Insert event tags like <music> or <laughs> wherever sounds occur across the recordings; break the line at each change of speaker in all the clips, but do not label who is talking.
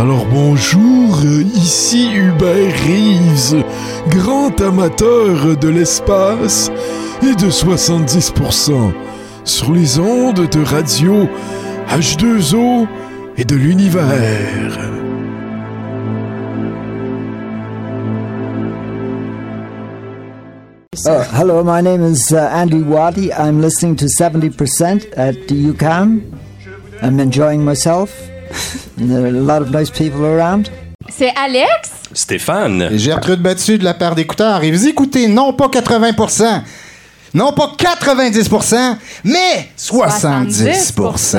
Alors bonjour, ici Hubert Reeves, grand amateur de l'espace et de 70% sur les ondes de radio H2O et de l'univers.
Uh, hello, my name is uh, Andy Waddy. I'm listening to 70% at UCAM. I'm enjoying myself. <laughs> And there are a lot of nice people around.
C'est Alex?
Stéphane.
Gertrude Battu de la part d'écouteurs. Et vous écoutez non pas 80%, non pas 90%, mais 70%.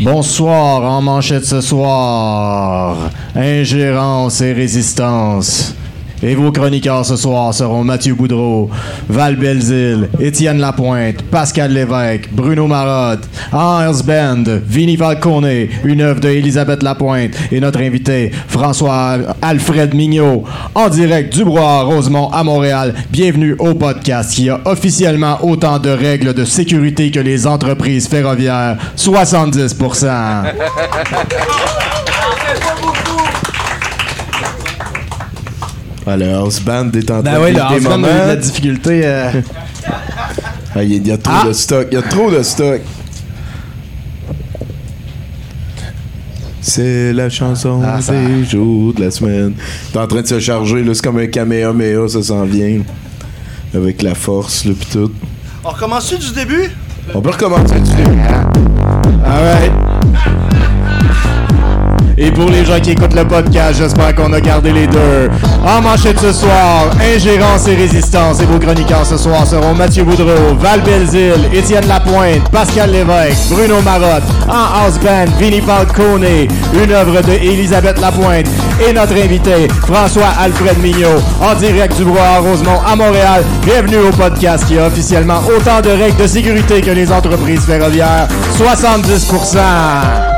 Bonsoir, en manchette ce soir. Ingérence et résistance. Et vos chroniqueurs ce soir seront Mathieu Boudreau, Val Belzile, Étienne Lapointe, Pascal Lévesque, Bruno Marotte, Hans Band, Vinnie Falcone, une œuvre de Elisabeth Lapointe et notre invité François Alfred Mignot, en direct du Bois Rosemont à Montréal. Bienvenue au podcast qui a officiellement autant de règles de sécurité que les entreprises ferroviaires, 70%. <laughs>
Ah, le house band est en train
Ben
de
le
vivre des
House Band a eu de la difficulté. euh, <laughs>
Ah, il y a- il y a trop
Ah.
de stock. Il y a trop de stock. C'est la chanson
Ah, ça-
des jours de la semaine. T'es en train de se charger, là. C'est comme un Kamehameha, ça s'en vient. Avec la force, là, pis tout.
On recommence du début?
On peut recommencer du début.
Alright. Et pour les gens qui écoutent le podcast, j'espère qu'on a gardé les deux. En manchette ce soir, ingérence et résistance. Et vos chroniqueurs ce soir seront Mathieu Boudreau, Val Belzile, Étienne Lapointe, Pascal Lévesque, Bruno Marotte, en house band, Vinnie Falcone, une œuvre de Elisabeth Lapointe et notre invité, François Alfred Mignot, en direct du Bois Rosemont à Montréal. Bienvenue au podcast qui a officiellement autant de règles de sécurité que les entreprises ferroviaires. 70%.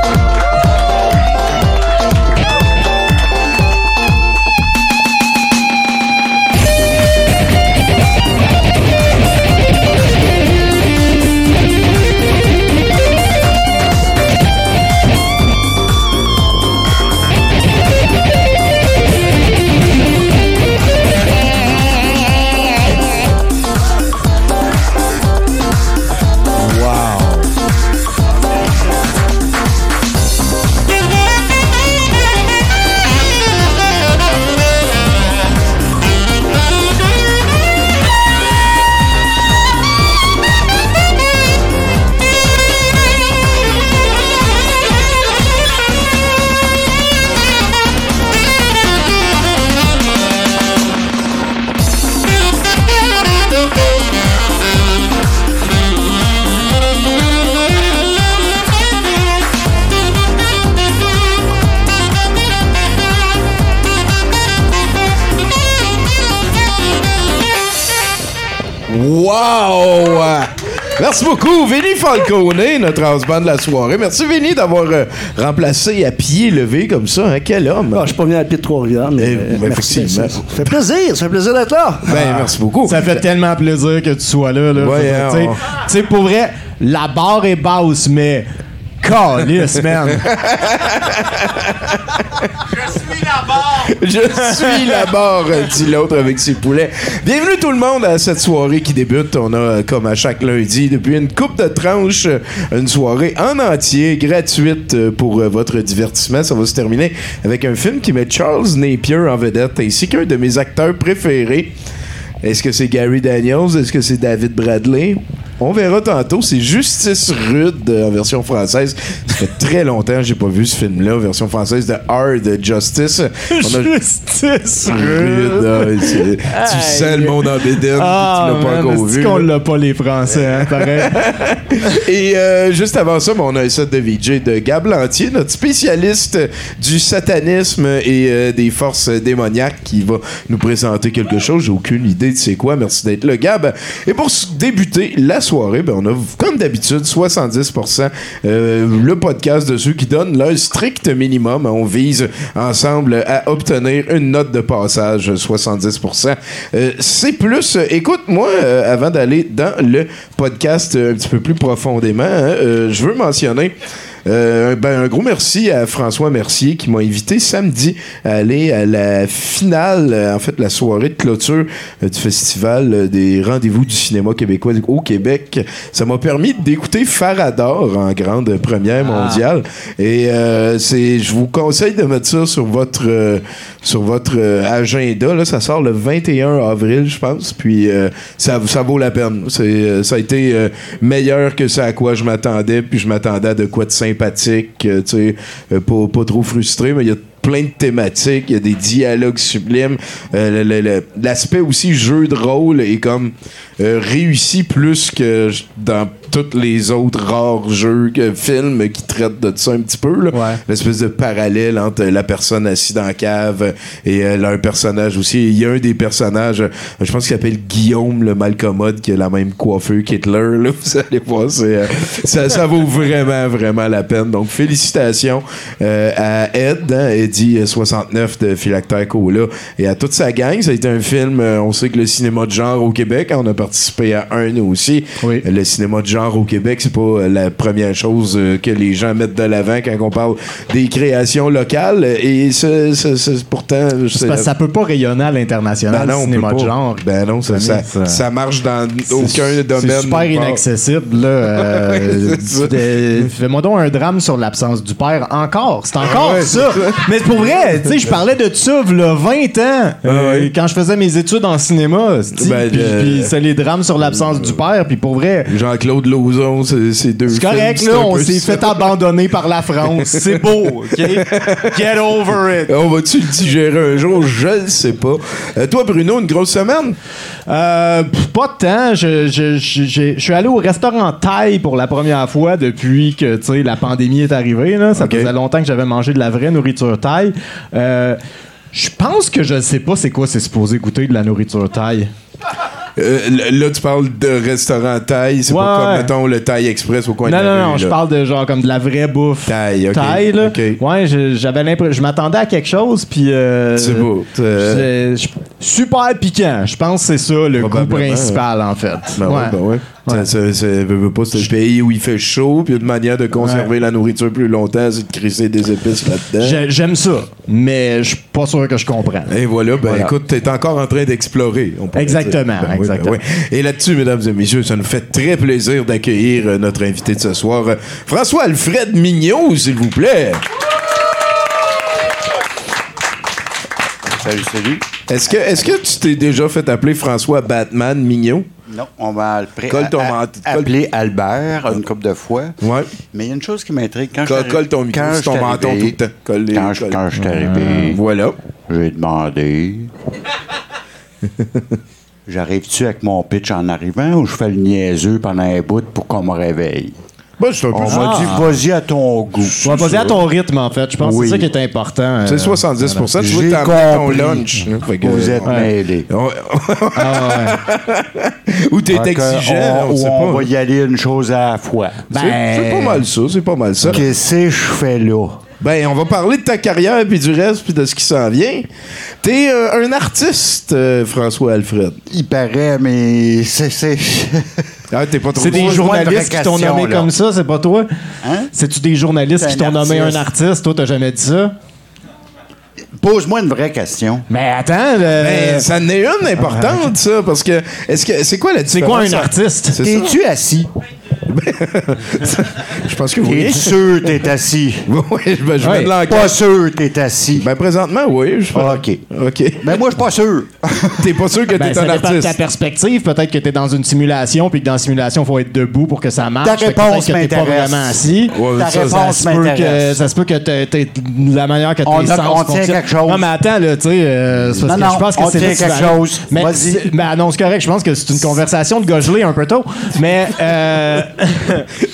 Beaucoup, Vinny Falcone, notre house band de la soirée. Merci, Vinny, d'avoir euh, remplacé à pied levé comme ça. Hein? Quel homme!
Ah, je suis pas venu à pied de Trois-Rivières, mais.
Eh,
euh,
ben,
merci,
effectivement.
Ça fait plaisir, ça fait plaisir d'être là.
Ben, merci beaucoup.
Ça fait tellement plaisir que tu sois là. là.
Ouais,
Tu sais-
on-
Tu sais, pour vrai, la barre est basse, mais. Calice, man!
Je suis la barre, dit l'autre avec ses poulets. Bienvenue tout le monde à cette soirée qui débute. On a, comme à chaque lundi, depuis une coupe de tranches, une soirée en entier, gratuite euh, pour euh, votre divertissement. Ça va se terminer avec un film qui met Charles Napier en vedette, ainsi qu'un de mes acteurs préférés. Est-ce que c'est Gary Daniels? Est-ce que c'est David Bradley? On verra tantôt. C'est Justice Rude euh, en version française. Ça fait très longtemps que j'ai pas vu ce film-là, en version française de Hard Justice. <laughs> On a-
Justice
Rude, ah, tu sens le monde en bédaine,
Ah,
tu l'as pas encore vu.
qu'on l'a pas, les Français, hein, pareil? <laughs>
Et euh, juste avant ça, ben, on a un set de VJ de Gab Lantier, notre spécialiste du satanisme et euh, des forces démoniaques qui va nous présenter quelque chose. J'ai aucune idée de c'est quoi. Merci d'être là, Gab. Et pour débuter la soirée, ben, on a, comme d'habitude, 70% euh, le podcast de ceux qui donnent leur strict minimum. On vise ensemble à obtenir une note de passage, 70%. Euh, c'est plus. écoute, moi, euh, avant d'aller dans le podcast un petit peu plus profondément, hein, je veux mentionner. Euh, ben, un gros merci à François Mercier qui m'a invité samedi à aller à la finale, euh, en fait, la soirée de clôture euh, du festival des rendez-vous du cinéma québécois au Québec. Ça m'a permis d'écouter Farador en grande première mondiale. Et euh, c'est, je vous conseille de mettre ça sur votre, euh, sur votre agenda. Là, ça sort le 21 avril, je pense. Puis euh, ça, ça vaut la peine. C'est, ça a été euh, meilleur que ce à quoi je m'attendais. Puis je m'attendais à de quoi de sympathique, euh, tu sais, euh, pas, pas trop frustré, mais il y a plein de thématiques, il y a des dialogues sublimes. Euh, L'aspect aussi jeu de rôle est comme réussi plus que dans tous les autres rares jeux, films qui traitent de ça un petit peu. là.
Ouais.
L'espèce de parallèle entre la personne assise dans la cave et euh, leur personnage aussi. Il y a un des personnages, euh, je pense qu'il s'appelle Guillaume le malcommode, qui a la même coiffeur qu'Hitler. là. <laughs> Vous allez voir, c'est, euh, ça, ça vaut vraiment, vraiment la peine. Donc, félicitations euh, à Ed, hein, Eddie euh, 69 de Philactère Cola, et à toute sa gang. Ça a été un film, euh, on sait que le cinéma de genre au Québec, on a participé à un nous aussi.
Oui.
Euh, Le cinéma de genre au Québec, c'est pas euh, la première chose euh, que les gens mettent de l'avant quand on parle des créations locales. Et c'est, c'est- c'est- pourtant,
ça peut pas rayonner à l'international,
ben non,
le cinéma de genre.
Ben non, ça, ça,
Ça-
ça marche dans aucun domaine.
C'est super inaccessible, là. <laughs> Euh,
C'est ça.
de- Fais-moi donc un drame sur l'absence du père. Encore. C'est encore
Ah ouais,
ça. Mais pour vrai, tu sais, je parlais de ça, là, 20 ans. euh,
ouais.
Quand je faisais mes études en cinéma.
Ben,
puis, les drames sur l'absence du père. Puis pour vrai,
Jean-Claude Lauzon, c'est c'est deux
c'est correct,
films,
là. On s'est fait abandonner par la France. C'est beau, OK? Get over it.
On va-tu le digérer un jour? Je le sais pas. Euh, toi, Bruno, une grosse semaine?
Euh, pas de temps. Je, je, je, je suis allé au restaurant Thaï pour la première fois depuis que tu sais, la pandémie est arrivée. Là. Ça
Ok.
faisait longtemps que j'avais mangé de la vraie nourriture Thaï. Euh, je pense que je sais pas c'est quoi c'est supposé goûter de la nourriture Thaï.
Euh, là, tu parles de restaurant Thaï. C'est
Ouais,
pas comme,
ouais.
mettons, le Thaï Express au coin
Non,
de la
non,
rue,
non, je parle de genre comme de la vraie bouffe.
Thaï, ok.
Thaï, là. Ouais, j'avais l'impression. Je m'attendais à quelque chose, puis. euh,
C'est beau. Euh,
super piquant. Je pense que c'est ça le goût principal, en fait.
Ben ouais, ben ouais. Ça, ça, ça veut, veut pas, c'est un pays où il fait chaud, puis une manière de conserver la nourriture plus longtemps, c'est de crisser des épices là-dedans.
J'ai- J'aime ça, mais je suis pas sûr que je comprends.
Et voilà, ben
Voilà.
écoute, t'es encore en train d'explorer.
Exactement.
Ben oui, ben
exactement.
oui. Et là-dessus, mesdames et messieurs, ça nous fait très plaisir d'accueillir euh, notre invité de ce soir, euh, François Alfred Mignot, s'il vous plaît.
Salut, salut.
Est-ce que, est-ce que tu t'es déjà fait appeler François Batman Mignot?
Non, on appelé,
Colle ton
a- a-
mant- colle-
appelé Albert une couple de fois.
Ouais.
Mais il y a une chose qui m'intrigue. Quand
Colle,
je
colle ton micro
quand
ton menton tout le temps. Colle les-
quand, je, quand je suis arrivé,
Voilà.
j'ai demandé <laughs> J'arrive-tu avec mon pitch en arrivant ou je fais le niaiseux pendant un bout pour qu'on me réveille?
Ben, c'est un peu
On
ça.
m'a dit, vas-y à ton goût.
On va poser à ton rythme, en fait. Je pense
Oui.
que c'est ça qui est important. euh,
C'est 70 Tu vois,
J'ai
t'as amené ton
compris.
lunch. hein, fait que-
Vous êtes
Ouais.
mêlés.
On-
Ah, ouais. <laughs>
Ou t'es
Fait que
exigeant, on,
on,
sait
on
pas.
va y aller une chose à la fois.
C'est- C'est pas mal ça, c'est pas mal ça.
Qu'est-ce que je fais là?
Ben, on va parler de ta carrière, puis du reste, puis de ce qui s'en vient. T'es euh, un artiste, euh, François Alfred.
Il paraît, mais c'est. c'est-
Ah, t'es pas trop
C'est des journalistes qui t'ont nommé
là.
comme ça, c'est pas toi?
Hein?
C'est-tu des journalistes qui t'ont nommé un
artiste.
artiste? Toi, t'as jamais dit ça?
Pose-moi une vraie question.
Mais attends, le-
Ben, ça en est une importante, ça, parce que est-ce que c'est quoi la
c'est
différence?
quoi un artiste?
C'est.
T'es-tu assis? <laughs>
Je pense que
T'es
oui.
sûr que t'es assis? <laughs>
oui, ben, je
Ouais.
mets de l'enquête.
Pas sûr que t'es assis.
Ben, présentement, oui. Je...
OK.
OK.
Mais moi, je suis pas sûr. <laughs>
T'es pas sûr que
Ben,
t'es un
de ta
artiste.
perspective. Peut-être que tu es dans une simulation, puis que dans la simulation, il faut être debout pour que ça marche.
Ta réponse
t'es pas
m'intéresse.
vraiment assis.
Ouais,
Ta
ça,
réponse
Ça se, peut que,
m'intéresse.
ça se peut que t'aies la manière que tes sens
on tient
fonctionnent.
Quelque chose.
Non, mais attends, là, tu sais, euh, c'est parce
Non,
que
non,
je pense que c'est
quelque chose.
Mais, ben, non, c'est correct. Je pense que c'est une conversation de gars gelés un peu tôt. Mais, euh,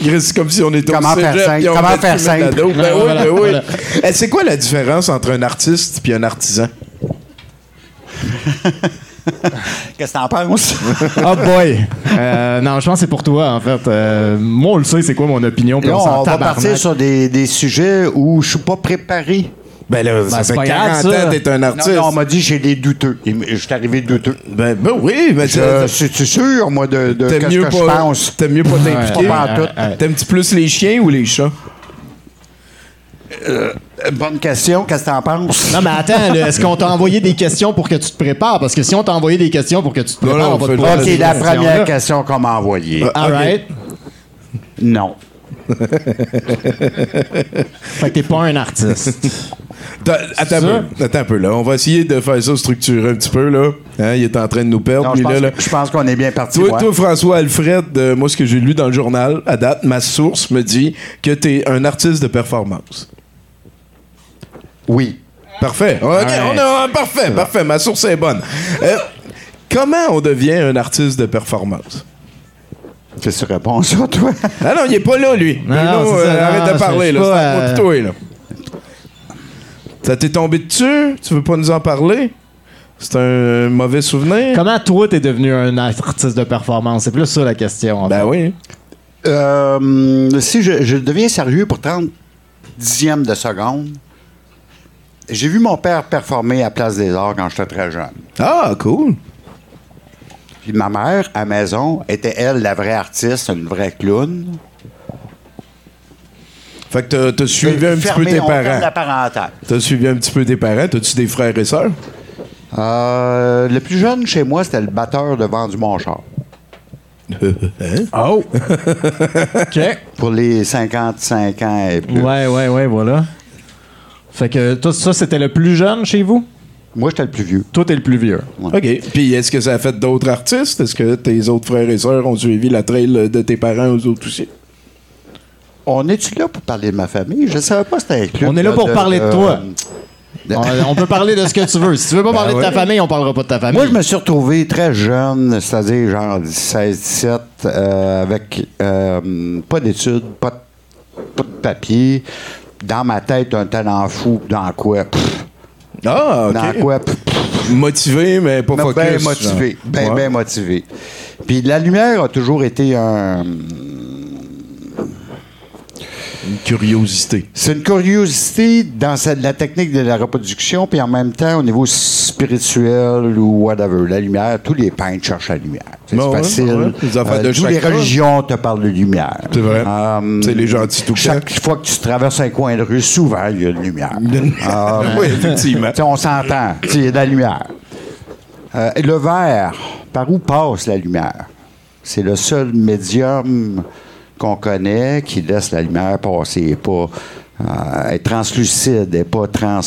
<laughs>
C'est comme si on était
Comment
au
faire simple? Comment faire simple?
Ben oui,
voilà,
ben oui.
voilà.
Eh, C'est quoi la différence entre un artiste et un artisan? <laughs>
Qu'est-ce que t'en penses?
oh <laughs> boy. Euh, non, je pense que c'est pour toi, en fait. Euh, moi, on le sait, c'est quoi mon opinion.
Là,
on
on va partir sur des, des sujets où je suis pas préparé.
Ben là, ça
c'est
fait
pas
40
grave, ça.
ans que t'es un artiste.
non, on m'a dit j'ai des douteux. Je suis arrivé douteux.
Ben, ben oui, mais
Je
c'est-
sûr, moi, de, de
t'aimes
qu'est-ce
mieux
que je
pas,
pense.
t'aimes mieux pas t'impliquer.
Ouais.
T'aimes-tu plus les chiens ou les chats?
Euh, Bonne question. Qu'est-ce que t'en penses?
Non, mais attends, là, est-ce qu'on t'a envoyé des questions pour que tu te prépares? Parce que si on t'a envoyé des questions pour que tu te prépares,
non,
on va te poser
Ok,
la première question qu'on m'a envoyée.
All right.
Non.
Fait que t'es pas un artiste.
Attends un, peu, attends un peu, là. On va essayer de faire ça structuré un petit peu, là. Hein, il est en train de nous perdre,
Non, je, pense,
là, là.
je pense qu'on est bien parti.
Toi,
ouais.
toi, François Alfred, euh, moi, ce que j'ai lu dans le journal, à date, ma source me dit que t'es un artiste de performance.
Oui.
Parfait. On a, parfait, parfait. Ma source est bonne. Euh, comment on devient un artiste de performance?
Qu'est-ce que tu réponds ça, toi?
Ah non, il est pas là, lui.
Non,
Bruno,
non, c'est ça,
euh,
non,
arrête de parler, là. C'est
pas,
à
euh,
toi, là. Ça t'est tombé dessus? Tu veux pas nous en parler? C'est un mauvais souvenir?
Comment toi, t'es devenu un artiste de performance? C'est plus ça la question. en
Ben
fait.
oui.
Euh, si je, je deviens sérieux pour 30 dixièmes de seconde, j'ai vu mon père performer à Place des Arts quand j'étais très jeune.
Ah, cool.
Puis ma mère, à maison, était, elle, la vraie artiste, une vraie clown.
Fait que t'as- suivi un petit peu tes parents. T'as suivi un petit peu tes parents. T'as-tu des frères et sœurs?
Euh, le plus jeune chez moi, c'était le batteur devant du Montchar. <laughs>
Oh! <laughs> OK.
Pour les 55 ans et plus.
Ouais, ouais, ouais, voilà. Fait que toi, ça, c'était le plus jeune chez vous?
Moi, j'étais le plus vieux.
Toi, t'es le plus vieux.
OK. Puis est-ce que ça a fait d'autres artistes? Est-ce que tes autres frères et sœurs ont suivi la trail de tes parents aux autres aussi?
On est-tu là pour parler de ma famille? Je ne savais pas que c'était un club.
On est là pour parler de toi.
de-
On, on peut parler de ce que tu veux. Si tu veux pas <laughs> parler de ta famille, on parlera pas de ta famille.
Moi, je me suis retrouvé très jeune, c'est-à-dire genre 16-17, euh, avec euh, pas d'études, pas de, pas de papier. Dans ma tête, un talent fou. Dans quoi? Pff,
Ah, OK.
Dans quoi? Pff, pff,
Motivé, mais pas focus.
Bien motivé. Bien,
Ouais.
bien motivé. Puis la lumière a toujours été un.
Une curiosité.
C'est une curiosité dans la technique de la reproduction, puis en même temps, au niveau spirituel ou whatever, la lumière, tous les peintres cherchent la lumière. C'est
Bon, ouais,
facile.
ouais. Les de
toutes les religions te parlent de lumière.
C'est vrai.
Euh,
C'est les gentils tout
Chaque fois que tu traverses un coin de rue, souvent, il y a une lumière. <laughs>
Oui, effectivement.
Tu sais, on s'entend. Il y a de la lumière. Euh, et le verre, par où passe la lumière? C'est le seul médium qu'on connaît qui laisse la lumière passer, et pas euh, être translucide, et pas trans.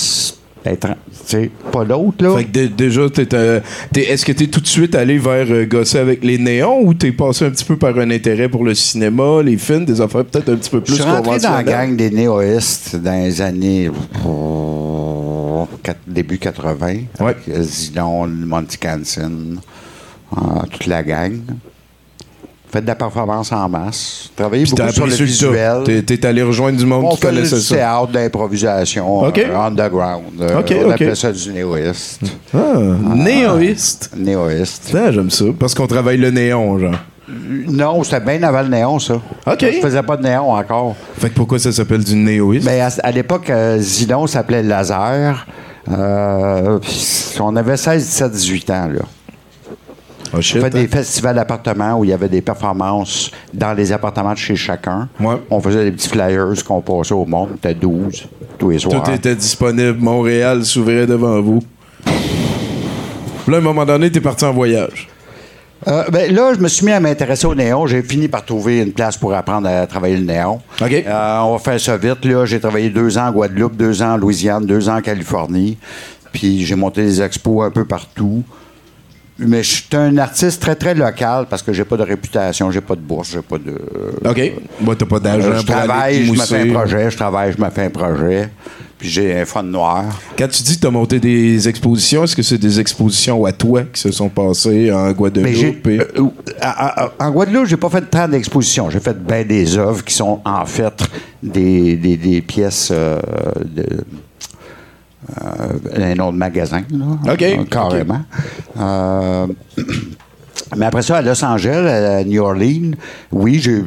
être pas l'autre, là.
Fait que dé- déjà, t'es, euh, est-ce que t'es tout de suite allé vers euh, gosser avec les néons ou t'es passé un petit peu par un intérêt pour le cinéma, les films, des affaires peut-être un petit peu
Je
plus
suis rentré dans la gang des néoïstes dans les années oh, quatre- début 80.
Ouais.
Avec Zidon, Monty Canson, euh, toute la gang. Fait de la performance en masse. Travaillé beaucoup sur le visuel.
T'es, t'es allé rejoindre du monde
On
qui connaissait ça.
théâtre d'improvisation
OK.
euh, underground. Euh, on
OK.
appelait ça du néoïste.
Ah, néoïste.
Néoïste.
Ah, j'aime ça. Parce qu'on travaille le néon, genre.
Non, c'était bien avant le néon, ça.
OK.
Je faisais pas de néon encore.
Fait que pourquoi ça s'appelle du néoïste?
Ben, à, à l'époque, euh, Zidon s'appelait Laser. Euh, on avait 16, 17, 18 ans, là.
Oh
On fait
hein?
des festivals d'appartements où il y avait des performances dans les appartements de chez chacun.
Ouais.
On faisait des petits flyers qu'on passait au monde. C'était 12 tous les soirs.
Tout était disponible. Montréal s'ouvrait devant vous. Là, à un moment donné, t'es parti en voyage.
Euh, ben, là, je me suis mis à m'intéresser au néon. J'ai fini par trouver une place pour apprendre à travailler le néon. Euh, on va faire ça vite. Là, j'ai travaillé deux ans en Guadeloupe, deux ans en Louisiane, deux ans en Californie. Puis j'ai monté des expos un peu partout. Mais je suis un artiste très, très local parce que j'ai pas de réputation, j'ai pas de bourse, j'ai pas de.
OK. Moi, t'as pas d'argent
Euh, je travaille, je me fais un projet, je travaille, je me fais un projet. Puis j'ai un fond noir.
Quand tu dis que tu as monté des expositions, est-ce que c'est des expositions à toi qui se sont passées en Guadeloupe? et-
euh, à- à- en Guadeloupe, j'ai pas fait tant d'expositions. J'ai fait bien des œuvres qui sont en fait des, des- des pièces euh, de. Euh, un nom de magasin, là. Carrément. Euh, <clears throat> mais après ça, à Los Angeles, à New Orleans, oui, j'ai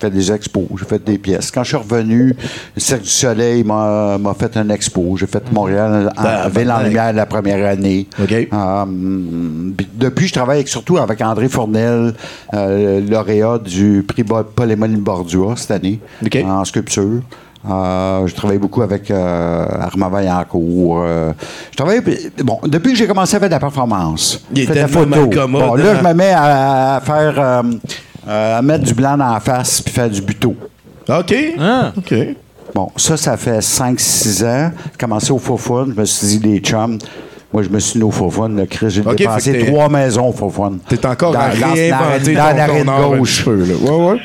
fait des expos, j'ai fait des pièces. Quand je suis revenu, le Cirque du Soleil m'a fait un expo. J'ai fait Montréal en
Ah,
Ville en
ben,
Lumière la première année. Euh, puis depuis, je travaille avec- surtout avec André Fournel, euh, lauréat du prix Paul-Émile Bordua cette année, en sculpture. Euh, je travaille beaucoup avec euh, Armand Vaillancourt. euh, je travaille. Bon, depuis que j'ai commencé à faire de la performance,
Il
fais de la photo. Bon, là,
hein?
je me mets à, à faire. euh, à mettre du blanc dans la face puis faire du buto.
OK.
Ah.
OK.
Bon, ça, ça fait 5-6 ans. J'ai commencé au faux fun. Je me suis dit, les chums. Moi, je me suis mis au faux fun. là, Chris, j'ai
OK, fait
dépensé trois maisons au faux fun.
T'es encore
Dans-
à
dans-
réinventer
dans, dans
ton, ton art un
gauche.
peu. Là. Ouais, ouais.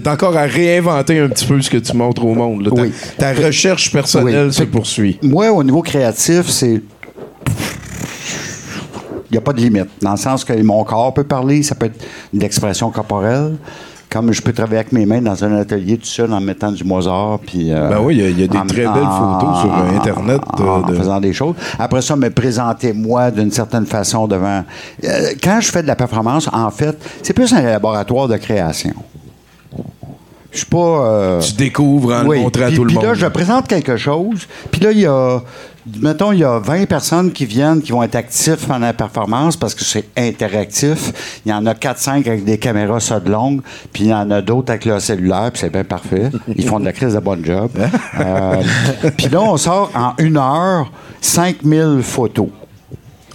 T'es encore à réinventer un petit peu ce que tu montres au monde. là.
Oui.
ta recherche personnelle
Oui.
se poursuit.
Moi, au niveau créatif, c'est. Il n'y a pas de limite. Dans le sens que mon corps peut parler, ça peut être de l'expression corporelle. Comme je peux travailler avec mes mains dans un atelier tout seul en mettant du Mozart. Puis, euh,
Ben oui, il y a- il y a des très belles photos sur, euh, Internet,
En,
euh,
en
de-
faisant des choses. Après ça, me présenter moi d'une certaine façon devant. Euh, quand je fais de la performance, en fait, c'est plus un laboratoire de création. Je suis pas. euh,
Tu découvres en
oui.
le montrant à
Puis-
tout le
puis
monde.
là, je présente quelque chose. Puis là, il y a, mettons, il y a 20 personnes qui viennent, qui vont être actifs pendant la performance parce que c'est interactif. Il y en a 4-5 avec des caméras ça de longue, puis il y en a d'autres avec leur cellulaire, puis c'est bien parfait. Ils font de la crise de bon job. <laughs> Euh, puis là, on sort en une heure 5000 photos.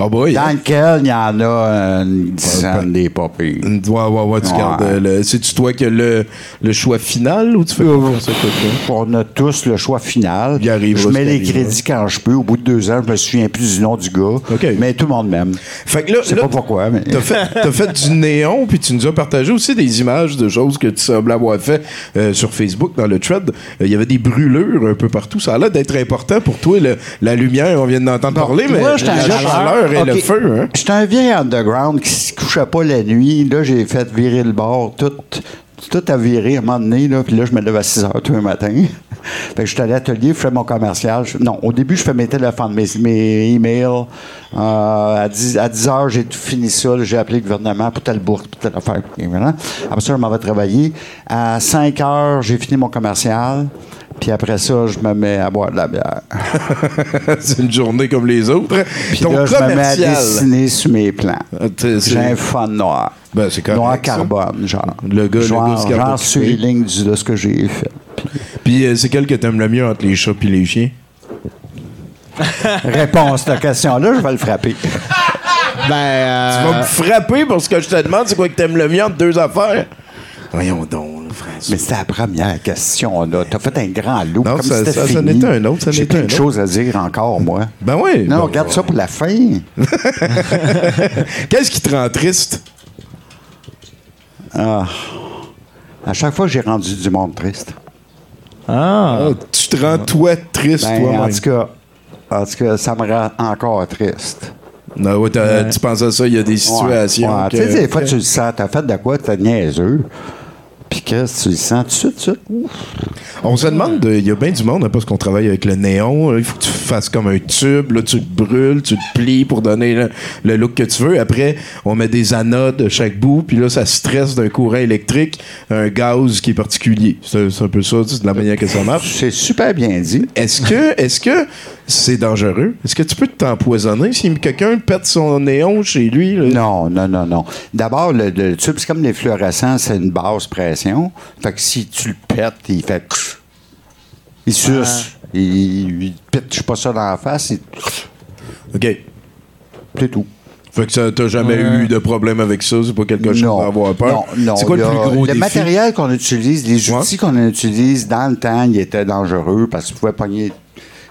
Ah boy.
Dans lequel il y en a une dizaine des pas pires.
Ouais, ouais, ouais, tu
Ouais.
gardes, le- C'est-tu toi qui as le, le choix final ou tu fais à quelqu'un?
On a tous le choix final.
Il arrivera
je mets les crédits quand je peux. Au bout de deux ans, je me souviens plus du nom du gars. Mais tout le monde m'aime.
Fait que là,
Je sais
là,
pas pourquoi, mais.
T'as fait, t'as fait du néon, puis tu nous as partagé aussi des images de choses que tu sembles avoir fait euh, sur Facebook, dans le thread. Euh, Il y avait des brûlures un peu partout. Ça a l'air d'être important pour toi, le- la lumière, on vient d'entendre parler, mais
Moi,
la chaleur et le
OK.
feu. Hein?
J'étais un vieil underground qui se couchait pas la nuit. Là, j'ai fait virer le bord. Tout, tout a viré à un moment donné. Là, puis là, je me lève à 6 heures tous les matins. <laughs> fait que j'étais à l'atelier, je fais mon commercial. Je- non, au début, je fais mes téléphones, mes, mes emails. Euh, à, 10, à 10 heures, j'ai tout fini ça. J'ai appelé le gouvernement pour telle bourse, pour telle affaire. Après ça, je m'en vais travailler. À 5 heures, j'ai fini mon commercial. Puis après ça, je me mets à boire de la bière. <laughs>
c'est une journée comme les autres.
Puis
Ton
là, je me mets à
commercial.
dessiner sur mes plans.
Ah,
J'ai un fun noir.
Ben, c'est correct,
Noir
ça.
carbone, genre.
Le gars- le
genre,
gars se garde
genre
occupé.
sur les lignes du- de ce que j'ai fait. Puis,
euh, c'est quel que t'aimes le mieux entre les chats et les chiens? <laughs>
réponse à cette question-là, je vais le frapper. <laughs>
Ben, euh,
Tu vas me frapper pour ce que je te demande, c'est quoi que t'aimes le mieux entre deux affaires? Voyons donc, François.
Mais c'était la première question, là. T'as fait un grand loup.
Non,
comme
ça- ça- ça n'était un autre,
J'ai plein
un
de
autre.
choses à dire encore, moi.
Ben oui.
Non,
bon,
regarde
bon.
ça pour la fin. <laughs>
Qu'est-ce qui te rend triste?
Ah. À chaque fois, j'ai rendu du monde triste.
ah,
Ah, tu te rends toi triste
Ben,
toi-même.
en tout cas, en tout cas, ça me rend encore triste.
Non, ouais, t'as- Tu penses à ça, il y a des situations.
Ouais, ouais.
que-
Tu sais, des fois, tu le sens. T'as fait de quoi? T'es niaiseux. Puis que tu le sens tout de suite, tout de suite. Ouf.
On se demande, euh, il y a bien du monde, hein, parce qu'on travaille avec le néon, il faut que tu fasses comme un tube, là, tu te brûles, tu te plies pour donner le, le look que tu veux. Après, on met des anodes à chaque bout, puis là, ça stresse d'un courant électrique, un gaz qui est particulier. C'est un peu ça, de la manière que ça marche.
C'est super bien dit.
Est-ce que est-ce que c'est dangereux? Est-ce que tu peux t'empoisonner si quelqu'un pète son néon chez lui? là?
Non, non, non, non. D'abord, le, le tube, c'est comme les fluorescents, c'est une basse pression. Fait que si tu le pètes, il fait. Il suce. Il, il pitche pas ça dans la face. il-
OK.
C'est tout.
Fait que ça, t'as jamais eu de problème avec ça, c'est pas quelque chose
Non.
à avoir peur?
Non, non.
C'est quoi le plus gros
Le
défi?
matériel qu'on utilise, les
Ouais.
outils qu'on utilise dans le temps, ils étaient dangereux parce qu'ils pouvaient pogner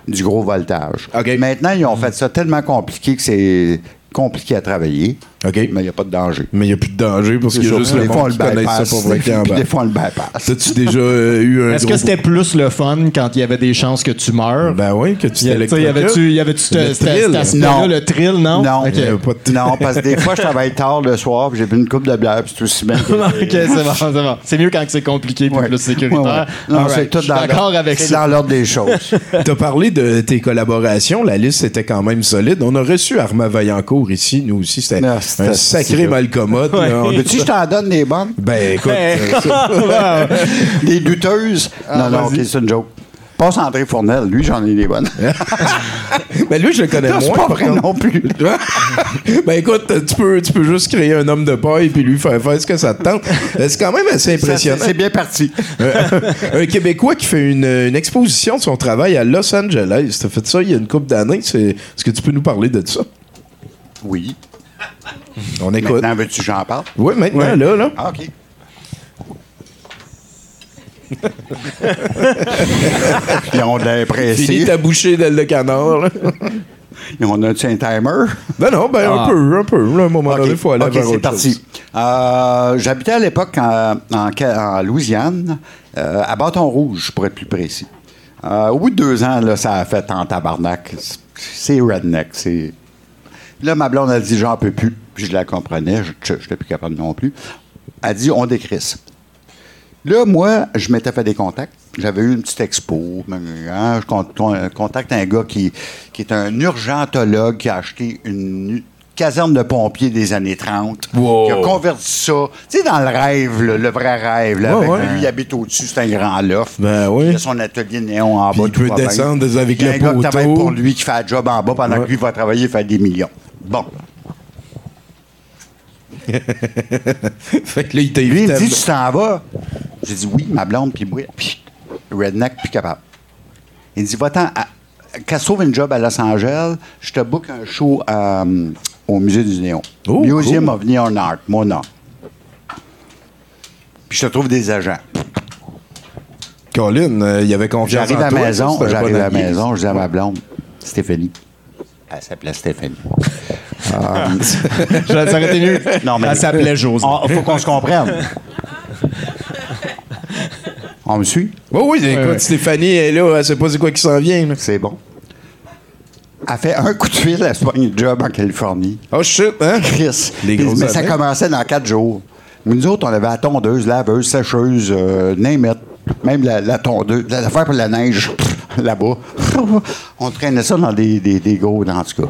du gros voltage.
OK.
Maintenant, ils ont fait ça tellement compliqué que c'est compliqué à travailler.
OK.
Mais il n'y a pas de danger.
Mais il n'y a plus de danger parce qu'il y a juste le
des fois, on
monde
le
qui connaît ça pour vrai <laughs>
Puis des fois, on le bypass.
T'as-tu déjà euh, eu un
Est-ce que c'était plus le fun quand il y avait des chances que tu meurs?
Ben oui, que tu
tu sais, y avait-tu y
Le thrill.
aspect-là,
Non.
le thrill, non?
Non.
OK.
Il y avait pas de-
Non, parce que des fois, je travaille tard le soir, puis j'ai bu une coupe de bière, puis c'est aussi bien. que- <laughs>
OK, c'est bon, c'est bon. C'est mieux quand c'est compliqué puis
Ouais.
plus sécuritaire.
Ouais, ouais. Non, c'est tout
Je suis
dans
avec
C'est
ça.
dans l'ordre des choses. <laughs>
T'as parlé de tes collaborations, la liste était quand même solide. On a reçu Armand Vaillancourt ici, nous aussi, c'était
Ah,
un sacré malcommode. là. On-
que je t'en donne des bonnes?
Ben écoute,
Ben,
euh, <laughs>
Des douteuses? non, non, OK, c'est une joke. Passe André Fournel, lui, j'en ai des bonnes. <laughs>
ben lui je le connais
Non, c'est
moins.
pas vrai non plus. <laughs>
ben écoute, tu peux, tu peux juste créer un homme de paille puis lui faire faire ce que ça te tente. Euh, C'est quand même assez impressionnant.
c'est bien parti.
un Québécois qui fait une, une exposition de son travail à Los Angeles. T'as fait ça il y a une couple d'années. C'est- Est-ce que tu peux nous parler de ça?
Oui. <laughs>
On écoute.
Maintenant, veux-tu que j'en parle?
Oui, maintenant, là, là.
Ah, OK. <laughs> Ils ont de
Fini
l'impression.
ta bouchée d'aile de canard. là.
Ils ont un timer.
Ben non, ben un peu, un peu. Là, à un moment donné, il faut aller
OK,
vers
c'est
autre
parti. Euh, J'habitais à l'époque en, en Ca- en Louisiane, euh, à Bâton Rouge, pour être plus précis. Euh, au bout de deux ans, là, ça a fait en tabarnak. C'est redneck. c'est- Là, ma blonde a dit j'en peux plus. Puis je la comprenais, je n'étais plus capable non plus. Elle dit on décrisse. Là, moi, je m'étais fait des contacts. J'avais eu une petite expo. hein, je con- con- contacte un gars qui, qui est un urgentologue qui a acheté une caserne de pompiers des années 30.
Wow.
Qui a converti ça. Tu sais, dans le rêve, là, le vrai rêve. Là,
Ouais,
avec
ouais.
lui, il habite au-dessus, c'est un grand loft.
Ben oui.
Il a son atelier néon en
Puis
bas.
il peut descendre avec
Il y a
le
un gars qui
poteau.
travaille pour lui qui fait un job en bas pendant
Ouais.
que lui va travailler et faire des millions. Bon. <laughs>
Fait que là, il t'a
Lui, il me dit, tu t'en vas? J'ai dit, oui, ma blonde, puis moi, puis redneck, puis capable. Il dit, va-t'en, à- qu'elle se trouve une job à Los Angeles, je te book un show euh, au Musée du Néon.
Oh,
Museum
cool.
of Neon Art, mon nom. Puis je te trouve des agents.
Colin, euh, il avait confiance
J'arrive
en
à
toi,
la maison, j'arrive à la maison, je dis à ma blonde, Stéphanie. Elle s'appelait Stéphanie. Euh,
Ça aurait été mieux.
Non, mais-
Elle s'appelait José.
Il faut qu'on se comprenne. On me suit?
Oui, oui, écoute,
ouais.
Stéphanie est là, elle sait pas c'est quoi qui s'en vient. là.
C'est bon. Elle fait un coup de fil, elle se pogne job en Californie.
Oh shit, hein?
Chris.
Les
Puis,
grosses
mais ça commençait dans quatre jours. Mais nous autres, on avait la tondeuse, laveuse, sécheuse, euh, name it. Même la, la tondeuse, la- l'affaire pour la neige, <laughs> là-bas. <laughs> on traînait ça dans des, des, des gros, en tout cas.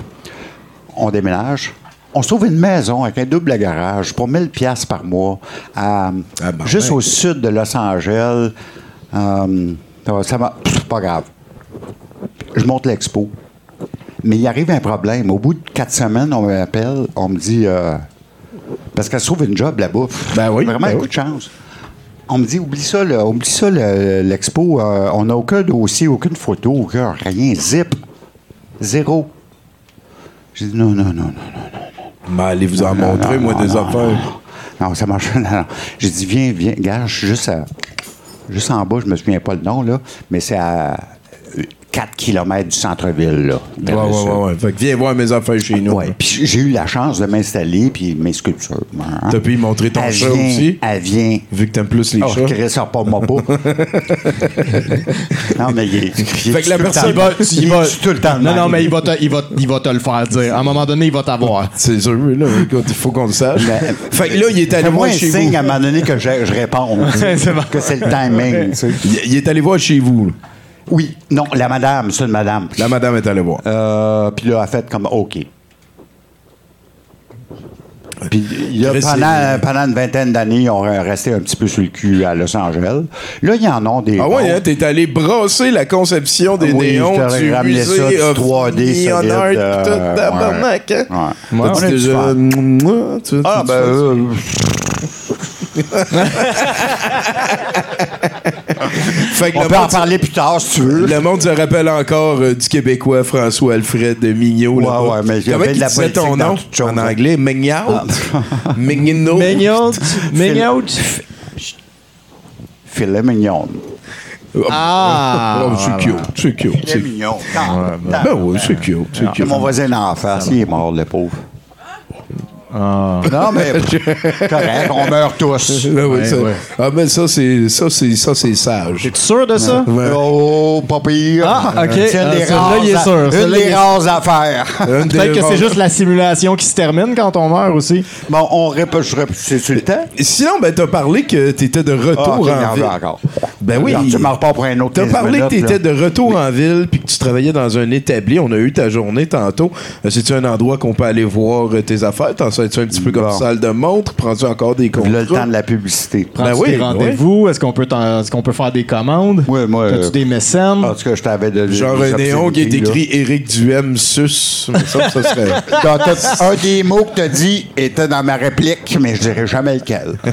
On déménage. On se trouve une maison avec un double garage pour 1000 pièces par mois, à-
Ah, ben,
juste
ben.
au sud de Los Angeles. Euh, ça pff, Pas grave. Je monte l'expo. Mais il arrive un problème. Au bout de quatre semaines, on m'appelle, on me dit. euh, parce qu'elle se trouve une job là-bas.
Ben oui,
Vraiment
ben
un
oui.
coup de chance. On me dit, oublie ça, là, oublie ça, le- l'expo. euh, on n'a aucun dossier, aucune photo, aucun rien. Zip. Zéro. J'ai dit, non, non, non, non, non.
Ben, allez vous en
non,
montrer,
non,
moi,
non,
des
non,
affaires.
Non, ça marche. <laughs> Non, non. J'ai dit, viens, viens, gars, je suis juste à. Juste en bas, je me souviens pas le nom, là, mais c'est à 4 km du centre-ville, là.
Ouais,
vers le
ouais,
sud.
ouais, ouais. Fait que viens voir mes affaires chez nous.
Ouais, puis j'ai eu la chance de m'installer, puis mes sculptures. hein.
T'as pu y montrer ton
Elle
chat
vient-
aussi?
Elle vient.
Vu que t'aimes plus les
Oh,
chats.
Chris, sort pas moi pas. <laughs> non, mais il est.
Fait que la personne-
va, tu- il va-
tout le temps
Non, non, mais il va, te, il, va, il va te le faire dire. À un moment donné, il va t'avoir.
C'est sûr, là. Écoute, il faut qu'on le sache.
Mais-
fait que là, il est allé voir
un
chez
signe
vous.
à un moment donné que je, je réponds.
C'est <laughs> bon.
Que c'est le timing.
Il, il est allé voir chez vous. là.
Oui, non, la madame, c'est une madame.
La madame est allée voir.
Euh, puis là, elle a fait comme OK. Puis il y a,
Chris,
pendant, pendant une vingtaine d'années, ils ont resté un petit peu sur le cul à Los Angeles. Là, il y en a des.
Ah ouais, hein, t'es allé brasser la conception des
Oui,
néons du
ramené ça
musée
du
of
3D
Neon
solide,
Art,
euh,
tout tabarnak, hein?
Ouais. On a du
déjà- tu-
Ah,
tu-
ben. euh, <laughs> <laughs> <laughs>
Fait que
On
le
peut en parler plus tard, si tu veux.
Le monde se rappelle encore euh, du Québécois François Alfred Mignot.
Ouais,
là-bas.
ouais, mais il
Comment
de la
disait ton nom en anglais? Mignot? <laughs> Mignot?
Mignot, mignot?
Filet mignon.
Ah!
Oh, c'est cute, c'est cute.
Filet
c'est-
mignon.
Ben oui, c'est cute, c'est
C'est
cute.
mon voisin d'en face, il est mort, le pauvre.
Ah.
Non, mais <laughs> correct, on meurt tous. <laughs>
Ben oui,
Ouais,
ça-
ouais.
Ah, mais ça, c'est ça, c'est ça, c'est sage.
T'es sûr de ça?
Ouais.
Oh, pas pire.
Ah, ok.
C'est une
Ah,
rares,
il est sûr.
Une des
est-
rares affaires. <laughs>
Peut-être que
rares-
c'est juste la simulation qui se termine quand on meurt aussi.
Bon, on répète, c'est sur le temps?
Sinon, ben, t'as parlé que t'étais de retour
Ah,
en ville.
encore.
Ben oui.
Non, tu m'en repars pour un autre
T'as
15
parlé que t'étais
là.
de retour en ville puis que tu travaillais dans un établi. On a eu ta journée tantôt. Euh, C'est-tu un endroit qu'on peut aller voir euh, tes affaires? T'en sais-tu un petit peu comme
Bon.
salle de montre? Prends-tu encore des contrats?
Là, le temps de la publicité.
Prends-tu
Ben oui,
des rendez-vous? Est-ce qu'on peut, t'en- est-ce qu'on peut faire des commandes?
Ouais, moi,
As-tu
euh,
des mécènes?
En tout cas, je t'avais de
Genre un néon qui est écrit Éric Duhem sus. Ça, ça serait... <laughs>
Un des mots que t'as dit était dans ma réplique, mais je dirais jamais lequel. <laughs>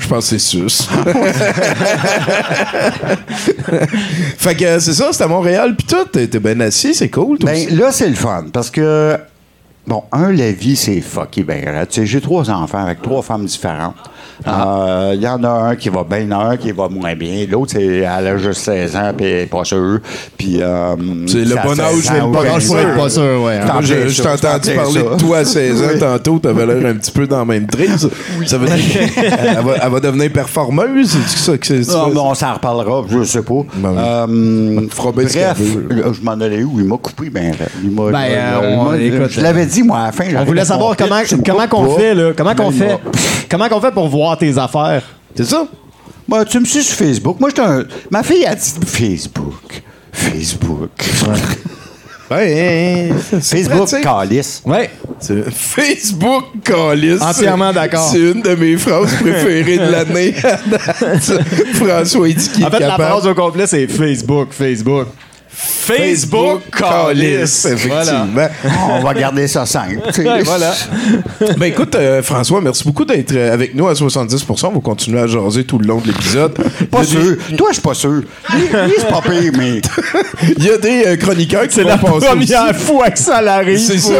Je pense que c'est sus. <laughs> fait que euh, c'est ça, c'est à Montréal puis tout. T'es bien assis, c'est cool. toi
Ben
aussi.
là, c'est le fun parce que, bon, un, la vie, c'est fucké ben raide. Tu sais, j'ai trois enfants avec trois femmes différentes. Euh, Il y en a un qui va bien, il y en a un qui va moins bien. L'autre, c'est, elle a juste 16 ans, puis elle n'est pas sûre. Puis, euh,
C'est le bon
16
âge, le bon
20
âge pour être
pas sûr, ouais, hein.
Moi, je, t'ai
ça,
entendu parler
ça.
de toi à 16 ans
Oui.
tantôt. T'avais l'air un petit peu dans la même triste. Ça veut dire qu'elle va, elle va devenir performeuse? C'est ça que c'est?
Non, mais on s'en reparlera, je sais pas.
Ben,
Euh,
fera bien
bref, je m'en allais où? Il m'a coupé, ben, il m'a,
Ben, euh, on- écoute,
je l'avais dit, moi, à la fin.
On voulait savoir comment, comment qu'on
pas.
fait, là. Comment qu'on fait? Comment qu'on fait pour voir tes affaires?
C'est ça?
Moi, tu me suis sur Facebook. Moi, j'étais un... Ma fille a dit Facebook. Facebook.
Ouais, hein, <laughs> c'est
Facebook, calice.
Ouais.
C'est- Facebook, calice.
Entièrement d'accord.
C'est une de mes phrases préférées de l'année. <laughs> François dit qu'il est
En fait, la phrase au complet, c'est Facebook, Facebook. Facebook, calice.
effectivement.
On va garder ça simple. <laughs>
voilà. <laughs>
Ben écoute, euh, François, merci beaucoup d'être euh, avec nous à 70 On va continuer à jaser tout le long de l'épisode. <laughs>
Pas sûr. Toi, je suis pas sûr. Lui, c'est pas pire, mais...
Il y a des euh, chroniqueurs qui
C'est
vont
la
passer
première
aussi.
fois que ça l'arrive.
C'est ça?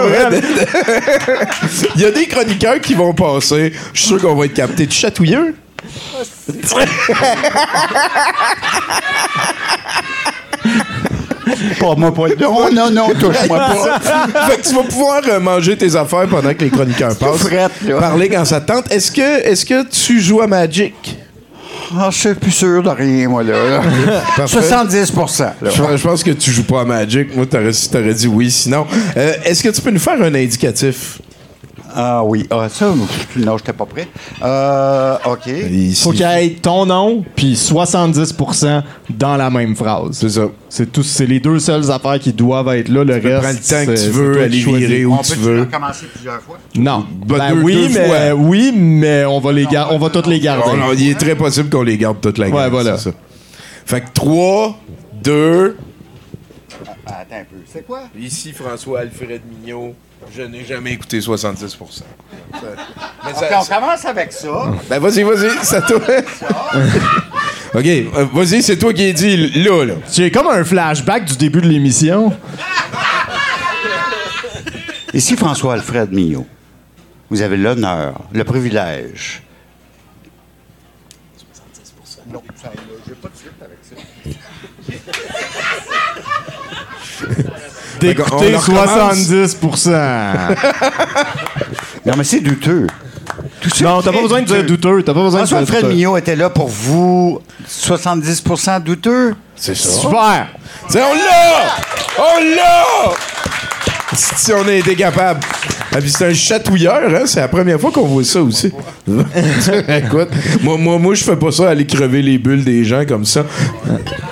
Il y a des chroniqueurs qui vont passer. Je suis sûr qu'on va être capté. Tu chatouilleux? <laughs>
Pas moi, pas... Non, non, non, touche-moi pas. <laughs>
fait que tu vas pouvoir euh, manger tes affaires pendant que les chroniqueurs passent.
frette, là.
Parler quand ça te tente. Est-ce que, est-ce que tu joues à Magic?
Ah, je suis plus sûr de rien, moi, là. <laughs>
Parfait.
70 là.
Je, je pense que tu joues pas à Magic. Moi, t'aurais, t'aurais dit oui. Sinon, Euh, est-ce que tu peux nous faire un indicatif?
Ah oui. Ah, ça, non, j'étais pas prêt. Euh, OK.
Ici.
Faut qu'il y ait ton nom puis 70% dans la même phrase.
C'est ça.
C'est tout, c'est les deux seules affaires qui doivent être là. Le
Tu
reste,
prends le temps que tu veux, aller virer où
On
tu
peut
veux.
recommencer plusieurs fois?
Non.
Ben,
Ben
deux-
oui,
deux
mais
fois.
oui, mais on va les on va toutes les garder.
Non, il est très possible qu'on les garde toute la
Ouais,
game.
voilà.
c'est ça. Fait que 3, 2.
Ah, Attends un peu. C'est quoi?
Ici, François Alfred Mignot. Je n'ai jamais écouté 70 <laughs> Ça- mais
OK,
ça-
on commence avec ça.
Ben vas-y, vas-y, ça toi. <laughs> OK, euh, vas-y, c'est toi qui es dit là, là.
J'ai comme un flashback du début de l'émission.
Ici François-Alfred Mignot. Vous avez l'honneur, le privilège. Non, ça, j'ai pas de suite avec ça. <laughs>
Recommence.
70%. <laughs>
Non, mais c'est douteux.
Non,
est
t'as pas besoin de dire
douteux.
T'as pas besoin de dire douteux.
Mignot était là pour vous 70% douteux?
C'est ça.
Super.
C'est on l'a! On l'a! Si on a été capable. Ah, puis c'est un chatouilleur, hein? C'est la première fois qu'on voit ça aussi. <laughs> Écoute, moi, moi, moi, je fais pas ça aller crever les bulles des gens comme ça. <laughs>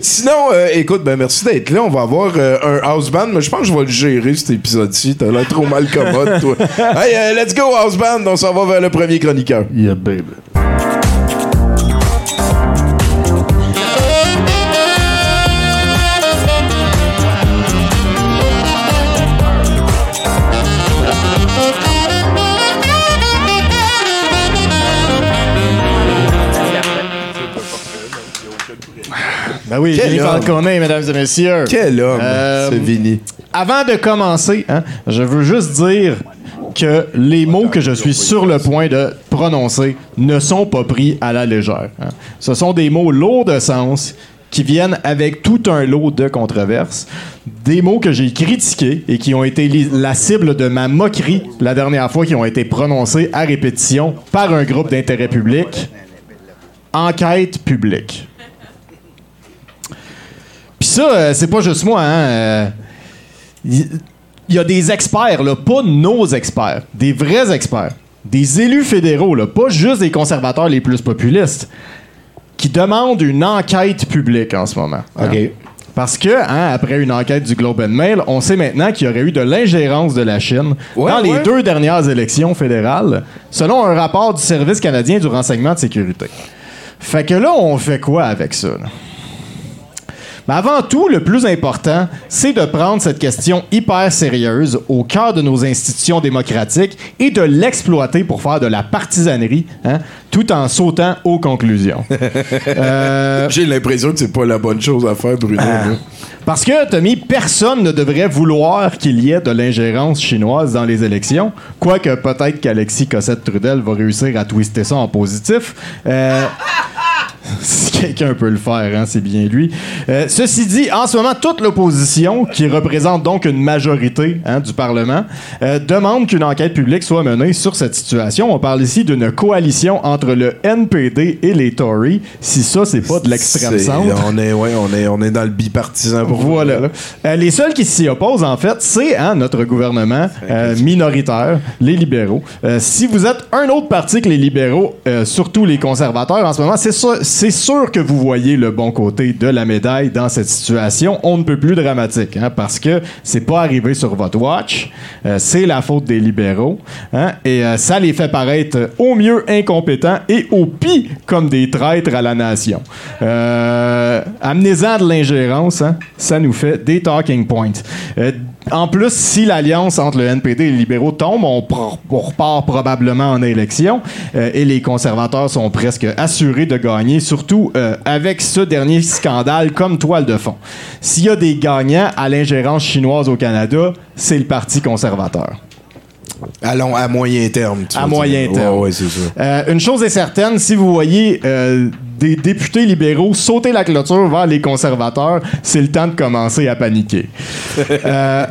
Sinon, euh, écoute, ben merci d'être là. On va avoir euh, un house band, mais je pense que je vais le gérer cet épisode-ci. T'as l'air trop mal commode, toi. <laughs> hey, euh, let's go, house band. On s'en va vers le premier chroniqueur.
Yeah, baby.
Ben oui,
Quel
Vinny
homme.
Falcone, mesdames et messieurs.
Quel homme,
Euh,
ce Vinny.
Avant de commencer, hein, je veux juste dire que les mots que je suis sur le point de prononcer ne sont pas pris à la légère. hein. Ce sont des mots lourds de sens qui viennent avec tout un lot de controverses. Des mots que j'ai critiqués et qui ont été li- la cible de ma moquerie la dernière fois, qui ont été prononcés à répétition par un groupe d'intérêt public. Enquête publique. Ça, euh, c'est pas juste moi, hein. euh, il il y, a des experts, là, pas nos experts, des vrais experts, des élus fédéraux, là, pas juste des conservateurs les plus populistes, qui demandent une enquête publique en ce moment. hein.
OK.
Parce que, hein, après une enquête du Globe and Mail, on sait maintenant qu'il y aurait eu de l'ingérence de la Chine
Ouais,
dans les
ouais.
deux dernières élections fédérales, selon un rapport du Service canadien du renseignement de sécurité. Fait que là, on fait quoi avec ça? là? Mais avant tout, le plus important, c'est de prendre cette question hyper sérieuse au cœur de nos institutions démocratiques et de l'exploiter pour faire de la partisanerie, hein, tout en sautant aux conclusions. <laughs> Euh,
J'ai l'impression que c'est pas la bonne chose à faire, Bruno.
Ah. parce que, Tommy, personne ne devrait vouloir qu'il y ait de l'ingérence chinoise dans les élections. Quoique peut-être qu'Alexis Cossette-Trudel va réussir à twister ça en positif. Euh, <laughs> quelqu'un peut le faire, hein, c'est bien lui. Euh, ceci dit, en ce moment, toute l'opposition, qui représente donc une majorité hein, du Parlement, euh, demande qu'une enquête publique soit menée sur cette situation. On parle ici d'une coalition entre le NPD et les Tories. Si ça, c'est pas de l'extrême centre.
On est, ouais, on est, on est dans le bipartisan pour
Voilà.
là.
Euh, les seuls qui s'y opposent, en fait, c'est hein, notre gouvernement minoritaire, les libéraux. Si vous êtes un autre parti que les libéraux, surtout les conservateurs en ce moment, c'est sûr, c'est sûr que vous voyez le bon côté de la médaille dans cette situation. On ne peut plus dramatique, hein, parce que c'est pas arrivé sur votre watch. Euh, c'est la faute des libéraux. hein, et euh, ça les fait paraître euh, au mieux incompétents et au pire comme des traîtres à la nation. Euh, Amenez-en de l'ingérence, hein, ça nous fait des talking points. En plus, si l'alliance entre le NPD et les libéraux tombe, on, repart probablement en élection euh, et les conservateurs sont presque assurés de gagner, surtout euh, avec ce dernier scandale comme toile de fond. S'il y a des gagnants à l'ingérence chinoise au Canada, c'est le Parti conservateur.
Allons à moyen terme. tu
À moyen
dire.
terme.
Ouais, ouais.
Euh, une chose est certaine, si vous voyez euh, des députés libéraux sauter la clôture vers les conservateurs, c'est le temps de commencer à paniquer. <laughs> Euh,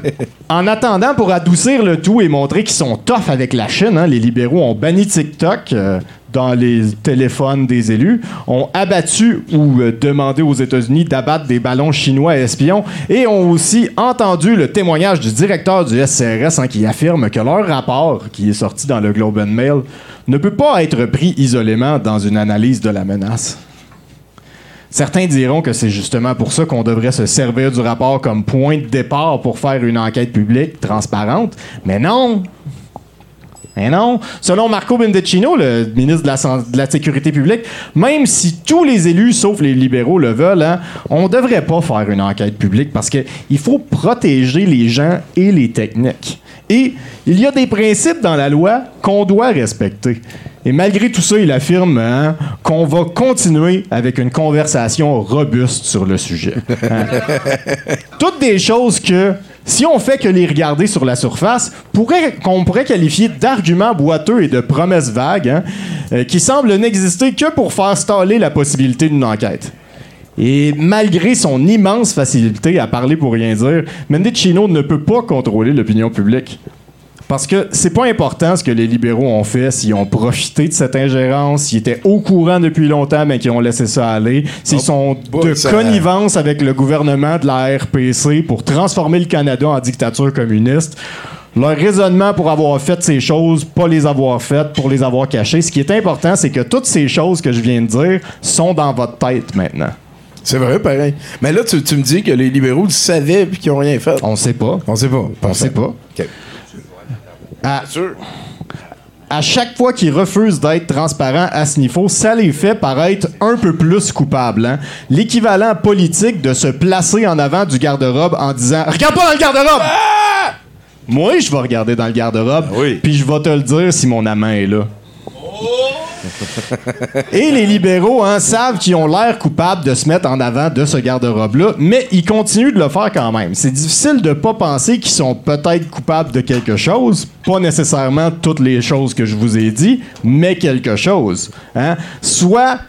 en attendant, pour adoucir le tout et montrer qu'ils sont tough avec la Chine, hein, les libéraux ont banni TikTok. euh, dans les téléphones des élus, ont abattu ou euh, demandé aux États-Unis d'abattre des ballons chinois espions et ont aussi entendu le témoignage du directeur du SCRS hein, qui affirme que leur rapport, qui est sorti dans le Globe and Mail, ne peut pas être pris isolément dans une analyse de la menace. Certains diront que c'est justement pour ça qu'on devrait se servir du rapport comme point de départ pour faire une enquête publique transparente, mais non, mais non. Selon Marco Bendicino, le ministre de la, San- de la Sécurité publique, même si tous les élus, sauf les libéraux, le veulent, hein, on ne devrait pas faire une enquête publique parce qu'il faut protéger les gens et les techniques. Et il y a des principes dans la loi qu'on doit respecter. Et malgré tout ça, il affirme hein, qu'on va continuer avec une conversation robuste sur le sujet. Hein. <laughs> Toutes des choses que, si on fait que les regarder sur la surface, pourrait- qu'on pourrait qualifier d'arguments boiteux et de promesses vagues, hein, euh, qui semblent n'exister que pour faire staller la possibilité d'une enquête. Et malgré son immense facilité à parler pour rien dire, Mendicino ne peut pas contrôler l'opinion publique. Parce que c'est pas important ce que les libéraux ont fait, s'ils ont profité de cette ingérence, s'ils étaient au courant depuis longtemps, mais qu'ils ont laissé ça aller, s'ils sont
boy,
de connivence avec le gouvernement de la RPC pour transformer le Canada en dictature communiste. Leur raisonnement pour avoir fait ces choses, pas les avoir faites, pour les avoir cachées. Ce qui est important, c'est que toutes ces choses que je viens de dire sont dans votre tête maintenant.
C'est vrai, pareil. Mais là, tu, tu me dis que les libéraux le savaient et qu'ils n'ont rien fait.
On sait pas.
On sait pas.
On sait pas. À, à chaque fois qu'ils refusent d'être transparents à ce niveau, ça les fait paraître un peu plus coupables. hein. L'équivalent politique de se placer en avant du garde-robe en disant Regarde pas dans le garde-robe! Moi, je vais regarder dans le garde-robe,
oui.
puis je vais te le dire si mon amant est là. <laughs> Et les libéraux hein, savent qu'ils ont l'air coupables de se mettre en avant de ce garde-robe-là, mais ils continuent de le faire quand même. C'est difficile de pas penser qu'ils sont peut-être coupables de quelque chose, pas nécessairement toutes les choses que je vous ai dit, mais quelque chose. Hein? Soit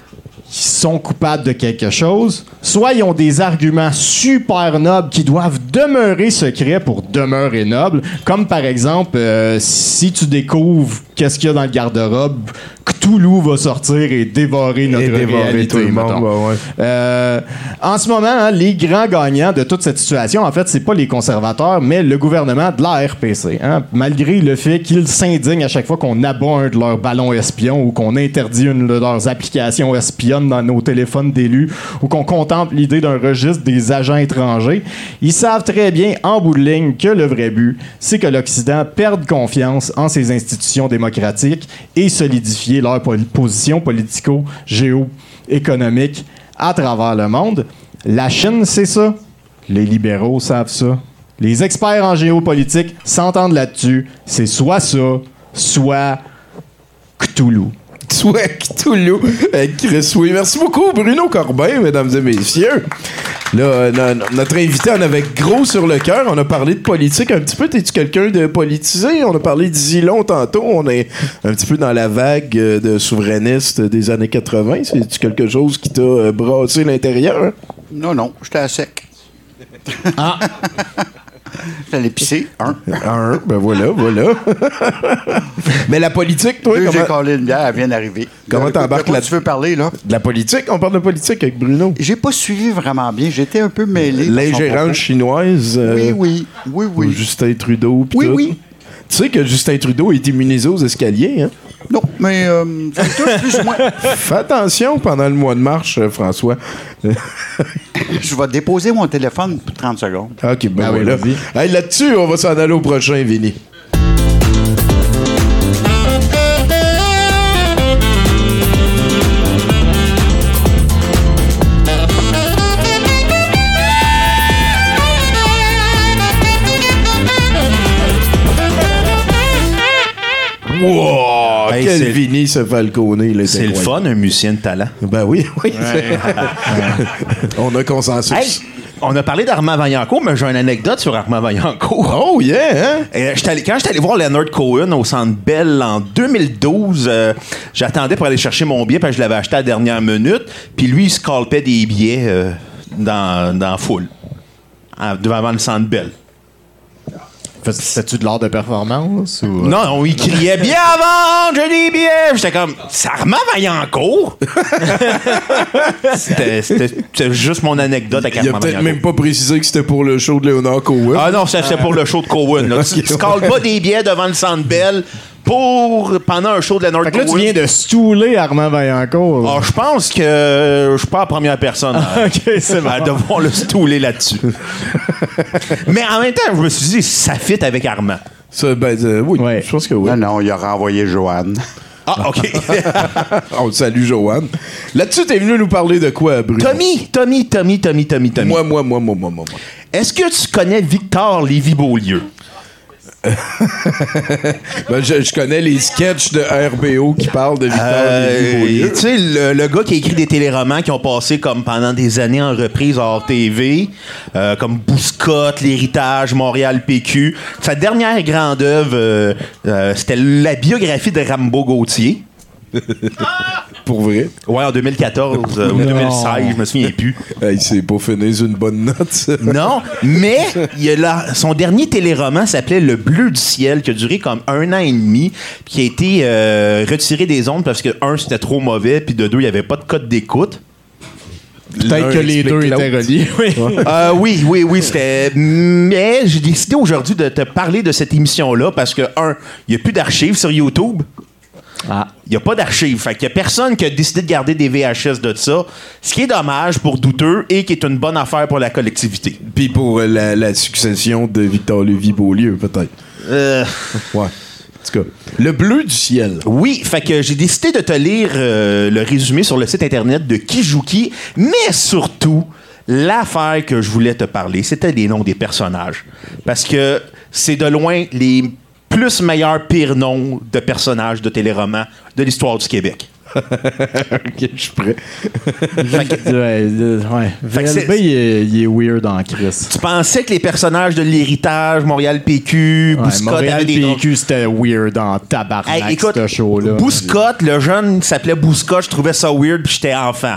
ils sont coupables de quelque chose, soit ils ont des arguments super nobles qui doivent demeurer secrets pour demeurer nobles, comme par exemple, euh, si tu découvres qu'est-ce qu'il y a dans le garde-robe, Cthulhu va sortir et dévorer notre
Et dévorer
réalité,
tout le monde,
mettons.
ouais, ouais.
Euh, en ce moment, hein, les grands gagnants de toute cette situation, en fait, c'est pas les conservateurs, mais le gouvernement de la RPC. hein. malgré le fait qu'ils s'indignent à chaque fois qu'on abat un de leurs ballons espions ou qu'on interdit une de leurs applications espionnes dans nos téléphones d'élus ou qu'on contemple l'idée d'un registre des agents étrangers, ils savent très bien, en bout de ligne, que le vrai but, c'est que l'Occident perde confiance en ses institutions démocratiques et solidifier leur position politico-géo-économique à travers le monde. La Chine, c'est ça. Les libéraux savent ça. Les experts en géopolitique s'entendent là-dessus. C'est soit ça, soit Cthulhu.
Soit Cthulhu. Euh, Chris, oui. Merci beaucoup, Bruno Corbin, mesdames et messieurs. Là, euh, no- no- notre invité en avait gros sur le cœur. On a parlé de politique un petit peu. T'es-tu quelqu'un de politisé? On a parlé d'Isilon tantôt. On est un petit peu dans la vague euh, de souverainistes des années 80. C'est-tu quelque chose qui t'a euh, brassé l'intérieur?
Non, non, j'étais à sec.
Ah. <laughs>
Allé pisser, un.
Un, ben voilà, voilà. <laughs> Mais la politique, toi,
Deux, j'ai
comment...
collé une bière, elle vient d'arriver.
Comment
De-
t'embarques
de quoi
là-
tu veux parler, là?
De la politique? On parle de politique avec Bruno.
J'ai pas suivi vraiment bien. J'étais un peu mêlé.
L'ingérence chinoise. euh,
Oui, oui. Oui, oui.
Justin Trudeau. pis
Oui,
tout.
oui.
Tu sais que Justin Trudeau est immunisé aux escaliers, hein?
Non, mais euh, plus ou moins. <laughs>
Fais attention pendant le mois de mars, euh, François. <laughs>
Je vais déposer mon téléphone pour 30 secondes.
ok, ben
Ah oui,
voilà.
vas-y.
Hey, Là-dessus, on va s'en aller au prochain, Vinny. Wow!
Hey,
quel
c'est-
Vinny,
le fun, un musicien de talent.
Ben oui, oui. <laughs> on a consensus.
Hey, on a parlé d'Armand Vaillancourt, mais j'ai une anecdote sur Armand Vaillancourt.
Oh yeah, hein?
Euh, allé- quand j'étais allé voir Leonard Cohen au Centre Bell en 2012, euh, j'attendais pour aller chercher mon billet parce que je l'avais acheté à la dernière minute. Puis lui, il scalpait des billets euh, dans, dans la foule, devant le Centre Bell.
C'était-tu de l'art de performance ou.
Non, non, il criait bien avant, j'ai des billets. J'étais comme, c'est Armand Vaillancourt. C'était- juste mon anecdote avec
Il a peut-être même pas précisé que c'était pour le show de Léonard Cohen.
Ah non, ça, c'était pour le show de Cohen. Là. Tu, tu <laughs> cales pas des billets devant le Centre Bell pour pendant un show de Leonard
Fait que là, tu viens de stouler Armand Vaillancourt.
Ah, je pense que je suis pas la première personne à, <laughs>
ok, c'est bon.
à devoir le stouler là-dessus. <laughs> Mais en même temps, je me suis dit, ça fit avec Armand.
Ça, ben, euh, oui,
Ouais.
je pense que oui.
Non, non, il a renvoyé Joanne.
Ah, OK. <laughs>
On te salue, Joanne. Là-dessus, t'es venu nous parler de quoi, Bruno?
Tommy, Tommy, Tommy, Tommy, Tommy, Tommy.
Moi, moi, moi, moi, moi, moi. moi.
Est-ce que tu connais Victor Lévy-Beaulieu? <laughs>
Ben, je, je connais les sketchs de RBO qui parlent de Victor
Euh, tu sais, le, le gars qui a écrit des téléromans qui ont passé comme pendant des années en reprise hors TV, euh, comme Bouscotte, L'Héritage, Montréal PQ. Sa dernière grande œuvre, euh, euh, c'était la biographie de Rambo Gauthier.
Pour vrai.
Ouais, en 2014 euh, ou 2016, je me souviens plus. <laughs>
Hey, c'est pas fini une bonne note, ça.
Non, mais <laughs> il a son dernier téléroman s'appelait Le Bleu du ciel, qui a duré comme un an et demi, puis qui a été euh, retiré des ondes parce que, un, c'était trop mauvais, puis de deux, il n'y avait pas de code d'écoute.
Peut-être que les deux étaient reliés. Oui.
Euh, <laughs> oui, oui, oui, c'était. Mais j'ai décidé aujourd'hui de te parler de cette émission-là parce que, un, il n'y a plus d'archives sur YouTube.
Ah.
Il n'y a pas d'archives. Fait qu'il n'y a personne qui a décidé de garder des VHS de ça. Ce qui est dommage pour douteux et qui est une bonne affaire pour la collectivité.
Puis pour euh, la, la succession de Victor Lévy-Beaulieu, peut-être.
Euh,
Ouais. En tout cas, le bleu du ciel.
oui, fait que j'ai décidé de te lire euh, le résumé sur le site internet de Kijuki, mais surtout, l'affaire que je voulais te parler, c'était les noms des personnages. Parce que c'est de loin les plus meilleurs pires noms de personnages de téléromans de l'histoire du Québec. <laughs>
ok, je suis prêt.
ouais, euh, ouais. Il est, il est weird en Chris.
Tu pensais que les personnages de l'héritage, Montréal PQ,
Ouais,
Bouscotte
Montréal
avaient des drôles-
PQ, c'était weird en tabarnak,
Hey, écoute,
ce show-là.
Bouscotte, le jeune s'appelait Bouscotte, je trouvais ça weird, puis j'étais enfant.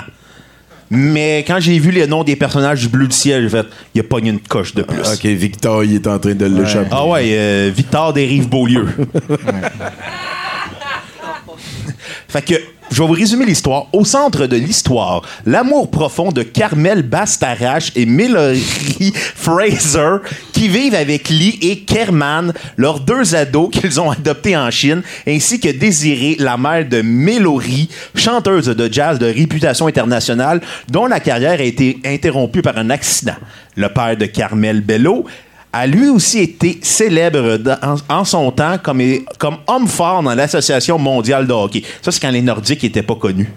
Mais quand j'ai vu les noms des personnages du Bleu du Ciel, j'ai fait, il a pogné une coche de plus.
Ok, Victor, il est en train de l'échapper.
Ah ouais, euh, Victor des Rives-Beaulieu. <laughs> fait que, je vais vous résumer l'histoire. Au centre de l'histoire, l'amour profond de Carmel Bastarache et Mallory <laughs> Fraser qui vivent avec Lee et Kerman, leurs deux ados qu'ils ont adoptés en Chine, ainsi que Désirée, la mère de Mallory, chanteuse de jazz de réputation internationale, dont la carrière a été interrompue par un accident. Le père de Carmel Bello a lui aussi été célèbre en, son temps comme, homme fort dans l'Association mondiale de hockey. Ça, c'est quand les Nordiques n'étaient pas connus.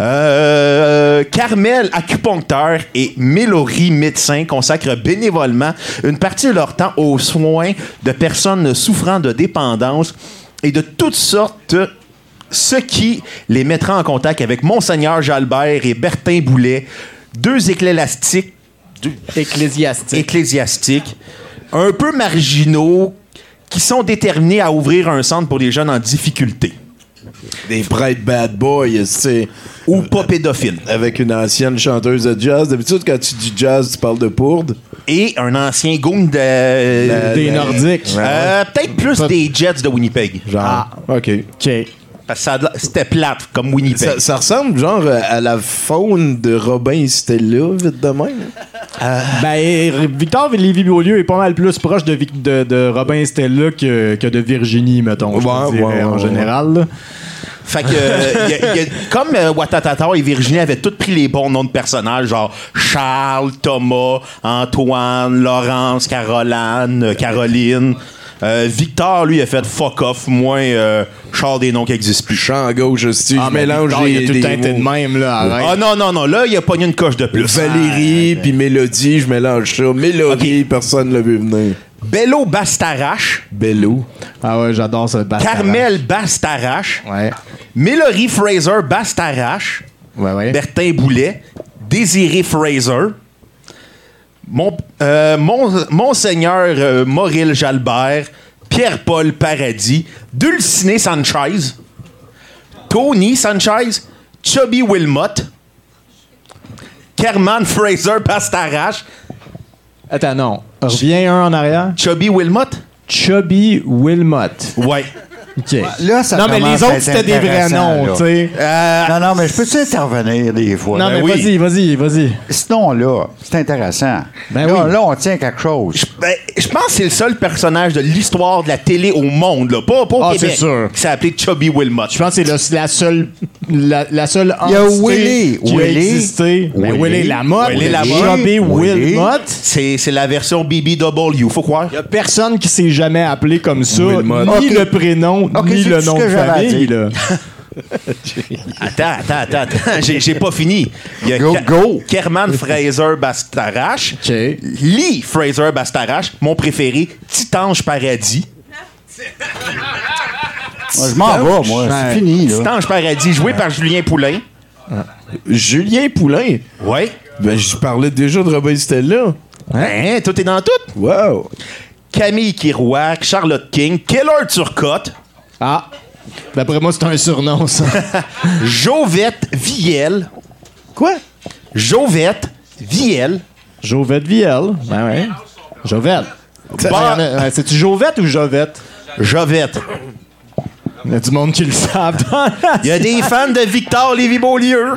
Euh, Carmel, acupuncteur, et Mélory, médecin, consacrent bénévolement une partie de leur temps aux soins de personnes souffrant de dépendance et de toutes sortes, ce qui les mettra en contact avec Monseigneur Jalbert et Bertin Boulet, deux éclastiques
Ecclésiastique.
ecclésiastiques, un peu marginaux, qui sont déterminés à ouvrir un centre pour les jeunes en difficulté.
Des prêtres bad boys, tu sais.
Ou pas pédophiles.
Avec une ancienne chanteuse de jazz. D'habitude, quand tu dis jazz, tu parles de pourde.
Et un ancien goon de...
Des Nordiques.
Euh, Peut-être plus des Jets de Winnipeg.
Genre.
Ah.
OK.
OK.
Parce que c'était plate, comme Winnipeg.
Ça, ça ressemble genre euh, à la faune de Robin Stella, vite de même.
Ben, Victor Lévy-Beaulieu est pas mal plus proche de, de, de Robin Stella que, que de Virginie, mettons, je
Ouais,
dirais,
ouais,
en
ouais,
général. là.
Fait que, euh, y a- y a- comme euh, Watatata et Virginie avaient tous pris les bons noms de personnages, genre Charles, Thomas, Antoine, Laurence, Caroline, euh, Caroline. Euh, Victor, lui, a fait fuck off, moins euh, Charles des noms qui n'existent plus.
Champ gauche, si
Ah,
je mélange
Victor,
les,
il a tout le temps été de même, là, arrête.
Ah non, non, non, là, il a pogné une coche de plus.
Valérie puis Mélodie, je mélange ça. Mélodie, personne ne l'a vu venir.
Bello Bastarache,
Bello.
Ah ouais, j'adore ce bastard.
Carmel Bastarache,
Ouais.
Mélanie Fraser Bastarache,
Ouais, ouais.
Bertin Boulet, Désiré Fraser, Mon, euh, Mon- Monseigneur euh, Mauril Jalbert, Pierre-Paul Paradis, Dulciné Sanchez, Tony Sanchez, Chubby Wilmot, Kerman Fraser Bastarache,
Attends, non. Reviens un en arrière.
Chubby Wilmot?
Chubby Wilmot.
Ouais.
OK.
Là, ça
non, mais les autres, c'était des vrais noms, tu sais.
Euh,
Non, non, mais je peux-tu intervenir des fois?
Non,
Ben
mais
oui.
vas-y, vas-y, vas-y.
Sinon, là, c'est intéressant.
Ben
là,
oui.
là, on tient quelque chose.
Ben, je pense que c'est le seul personnage de l'histoire de la télé au monde, là. Pas, pas au
Ah,
Québec.
c'est sûr.
Qui s'est appelé Chubby Wilmot.
Je pense que c'est la seule la, la seule
Il y a Willy.
qui a
Willy.
existé. Ben,
Willy.
Willy Lamotte.
Willy Lamotte.
Chubby. Wilmot.
C'est, la version BBW, faut croire.
Il y a personne qui s'est jamais appelé comme ça,
Wilmot.
ni le prénom,
Ok,
ni le nom de famille. Là. <laughs>
Attends, attends, attends, attends. J'ai, j'ai pas fini. Il y a
Go,
Ka-
go.
Kerman Fraser Bastarache. Lee Fraser Bastarache, mon préféré, Titange Paradis. <laughs>
Je m'en vais, moi. C'est fini, là.
Titange Paradis, joué par Julien Poulain.
Julien Poulain?
Ouais.
Ben, je parlais déjà de Robin Stella.
Hein, tout est dans tout?
Wow.
Camille Kirouac, Charlotte King, Keller Turcotte,
Ah. D'après moi, c'est un surnom, ça. <laughs>
Jovette Viel.
Quoi?
Jovette Viel.
Jovette Viel. Ben ouais. Jovette.
Bah-
ouais, C'est-tu Jovette ou Jovette?
Jovette.
Il y a du monde qui le savent. <laughs>
Il y a des fans de Victor Lévy-Beaulieu.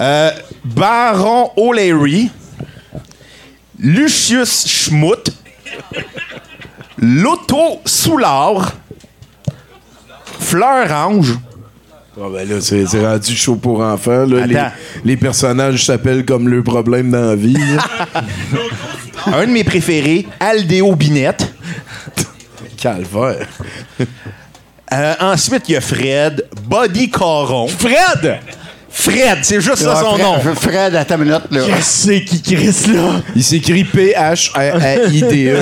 Euh, Baron O'Leary. Lucius Schmutt. Lotto Soulard. Fleur Ange.
Ah ben là, c'est c'est rendu chaud pour enfants. Là. Les, personnages s'appellent comme le problème dans la vie. <laughs>
Un de mes préférés, Aldéo Binette.
Calvaire.
Euh, ensuite, il y a Fred, Buddy Caron.
Fred!
Fred, c'est juste ça
Ah,
son nom.
Fred, à ta minute, là.
C'est qui Chris là?
Il s'écrit P-H-R-I-D-E.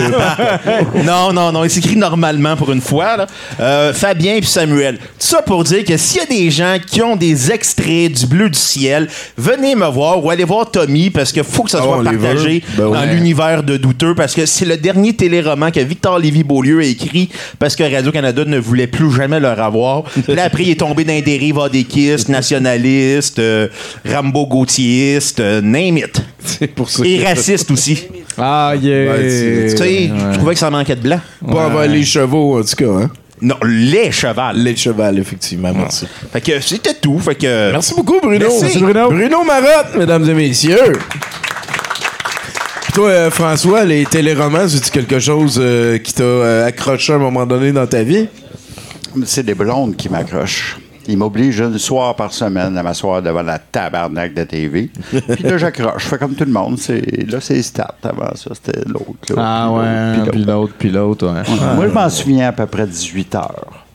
<laughs>
non, non, non, il s'écrit normalement pour une fois. Là. Euh, Fabien puis Samuel. Tout ça pour dire que s'il y a des gens qui ont des extraits du bleu du ciel, venez me voir ou allez voir Tommy parce qu'il faut que ça
Ah,
soit partagé.
Ben
dans
ouais.
l'univers de douteux parce que c'est le dernier téléroman que Victor Lévy-Beaulieu a écrit parce que Radio-Canada ne voulait plus jamais le revoir. Puis là, après, il est tombé dans les dérives adéquistes, nationalistes, euh, Rambo-gauthiistes, euh, name it. <laughs>
C'est pour ça.
Et raciste aussi.
Ah, yeah.
Ouais, c'est-
Tu sais, je trouvais que ça manquait de blanc.
Pas les chevaux, en tout cas. Hein?
Non, les chevals.
Les chevals, effectivement. Merci.
Fait que c'était tout. Fait que.
Merci beaucoup, Bruno.
Merci. Merci,
Bruno. Bruno Marotte, mesdames et messieurs. Puis toi, euh, François, les téléromans, c'est-tu quelque chose euh, qui t'a euh, accroché à un moment donné dans ta vie?
C'est des blondes qui m'accrochent. Ils m'obligent une soir par semaine à m'asseoir devant la tabarnak de TV. <laughs> Puis là, j'accroche. Je fais comme tout le monde. C'est, là, c'est stats. Avant ça, c'était l'autre.
Ah ouais,
puis l'autre.
l'autre, puis l'autre, ouais.
Moi, je m'en souviens à peu près 18 heures.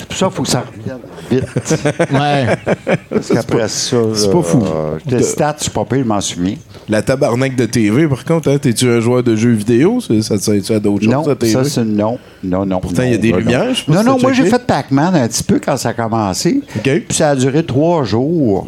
C'est pour ça qu'il faut que ça revienne vite. <laughs>
Ouais.
Parce qu'après ça,
c'est pas fou.
euh, le stats, je suis pas pire, je m'en souviens.
La tabarnak de TV, par contre, hein, t'es-tu un joueur de jeux vidéo? Ça te sert à d'autres choses, TV?
ça, c'est non. Non, non.
Pourtant, il y a des
non.
lumières, je pas
Non, non, moi, j'ai fait Pac-Man un petit peu quand ça a commencé.
OK.
Puis ça a duré trois jours.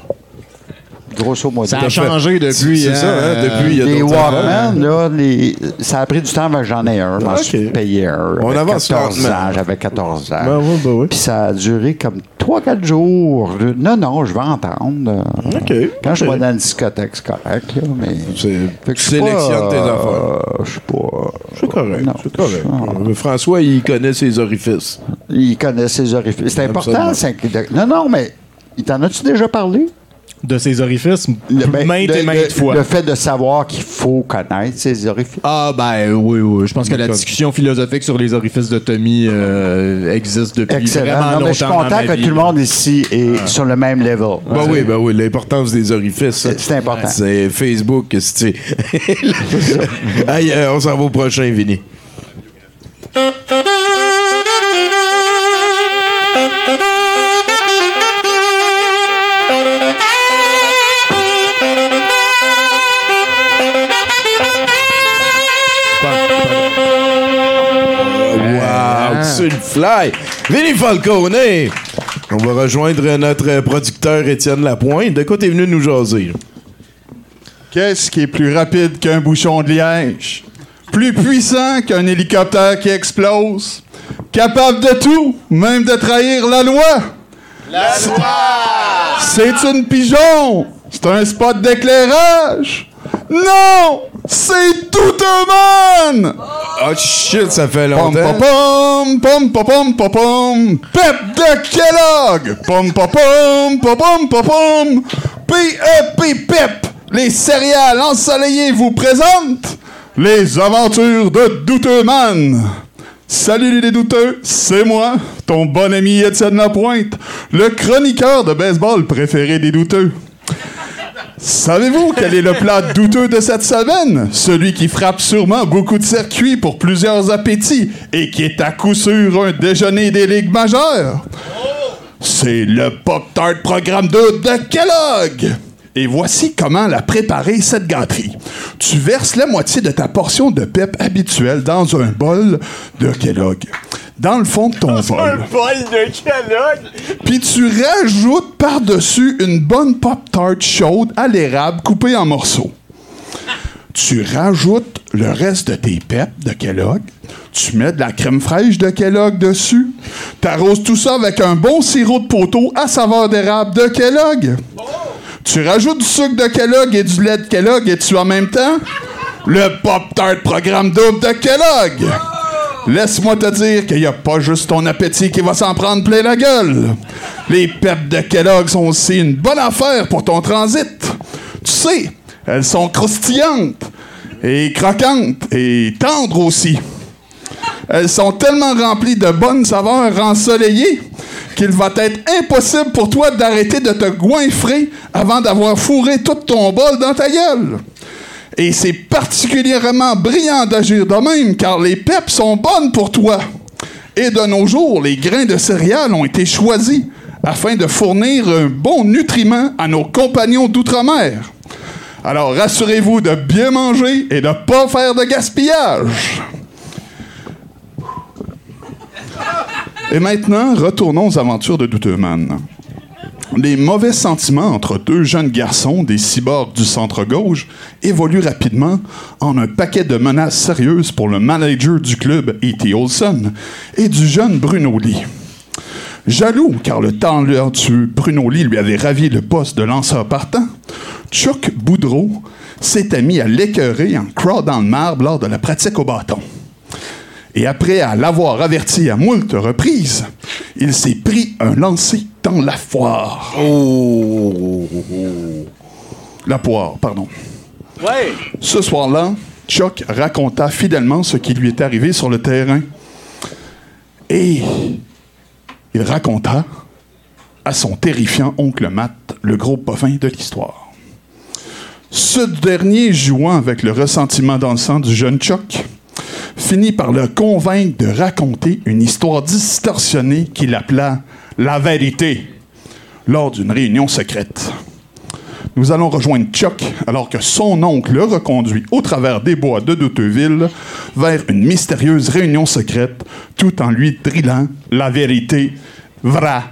Grosso modo.
Ça a changé depuis.
C'est ça, hein,
euh,
depuis, il y a
Les Walkman, là, les- ça a pris du temps que j'en ai un. Je m'en
Ok.
suis payé un.
On avance
14
lentement.
ans. J'avais 14 ans.
Ben oui, ben oui.
Puis ça a duré comme 3-4 jours. Non, non, je vais entendre.
OK.
Quand je vais dans une discothèque, c'est correct, là, mais...
Tu
je suis pas,
sélectionnes tes
euh,
affaires.
Je suis pas...
C'est correct, c'est correct. Euh, François, il connaît ses orifices.
Il connaît ses orifices. C'est important, c'est Non, non, mais... Il t'en as-tu déjà parlé?
De ses orifices,
Le- ben,
maintes
le-
et maintes
le-
fois.
Le fait de savoir qu'il faut connaître ses orifices.
Ah, ben oui, oui. Je pense que la discussion philosophique sur les orifices de Tommy euh, existe depuis
Excellent.
vraiment
Non,
longtemps.
je suis
dans
content
ma
que
vie,
tout le monde ici est sur le même level.
Ben oui, ben oui, l'importance des orifices. ça.
C'est- important.
C'est Facebook, c'est. Aïe, <laughs> euh, on s'en va au prochain, Vinny. Fly. Vinny Falcone. On va rejoindre notre producteur Étienne Lapointe. De quoi t'es venu nous jaser?
Qu'est-ce qui est plus rapide qu'un bouchon de liège? Plus puissant qu'un hélicoptère qui explose? Capable de tout, même de trahir la loi? La loi! C'est une pigeon! C'est un spot d'éclairage? Non! C'est Douteman!
Oh shit, ça fait longtemps.
pom pom pom pom pom pom Pep de Kellogg Pom pom pom pom pom pom P.E.P. Pep Les céréales ensoleillées vous présentent les aventures de Douteman Salut les douteux, c'est moi, ton bon ami Étienne Lapointe, le chroniqueur de baseball préféré des douteux. Savez-vous quel est le plat douteux de cette semaine? Celui qui frappe sûrement beaucoup de circuits pour plusieurs appétits et qui est à coup sûr un déjeuner des ligues majeures. C'est le Pop-Tart Programme 2 de Kellogg. Et voici comment la préparer, cette gâterie. Tu verses la moitié de ta portion de pep habituelle dans un bol de Kellogg. Dans le fond de ton bol.
bol de Kellogg!
Puis tu rajoutes par-dessus une bonne Pop-Tart chaude à l'érable coupée en morceaux. Tu rajoutes le reste de tes peps de Kellogg. Tu mets de la crème fraîche de Kellogg dessus. Tu arroses tout ça avec un bon sirop de poteau à saveur d'érable de Kellogg. Tu rajoutes du sucre de Kellogg et du lait de Kellogg et tu en même temps le Pop-Tart programme double de Kellogg. Laisse-moi te dire qu'il n'y a pas juste ton appétit qui va s'en prendre plein la gueule. Les peps de Kellogg sont aussi une bonne affaire pour ton transit. Tu sais, elles sont croustillantes et croquantes et tendres aussi. Elles sont tellement remplies de bonnes saveurs ensoleillées qu'il va être impossible pour toi d'arrêter de te goinfrer avant d'avoir fourré tout ton bol dans ta gueule. Et c'est particulièrement brillant d'agir de même car les peps sont bonnes pour toi. Et de nos jours, les grains de céréales ont été choisis afin de fournir un bon nutriment à nos compagnons d'outre-mer. Alors rassurez-vous de bien manger et de ne pas faire de gaspillage. Et maintenant, retournons aux aventures de Douteman. Les mauvais sentiments entre deux jeunes garçons des cyborgs du centre-gauche évoluent rapidement en un paquet de menaces sérieuses pour le manager du club, E.T. Olson, et du jeune Bruno Lee. Jaloux, car le talentueux Bruno Lee lui avait ravi le poste de lanceur partant, Chuck Boudreau s'était mis à l'écœurer en croix dans le marbre lors de la pratique au bâton. Et après à l'avoir averti à moult reprises, il s'est pris un lancer dans la foire. La poire, pardon.
Ouais.
Ce soir-là, Chuck raconta fidèlement ce qui lui est arrivé sur le terrain. Et il raconta à son terrifiant oncle Matt le gros bovin de l'histoire. Ce dernier, jouant avec le ressentiment dans le sang du jeune Chuck, finit par le convaincre de raconter une histoire distorsionnée qu'il appela la vérité lors d'une réunion secrète. Nous allons rejoindre Chuck alors que son oncle le reconduit au travers des bois de Douteville vers une mystérieuse réunion secrète tout en lui drillant la vérité vraie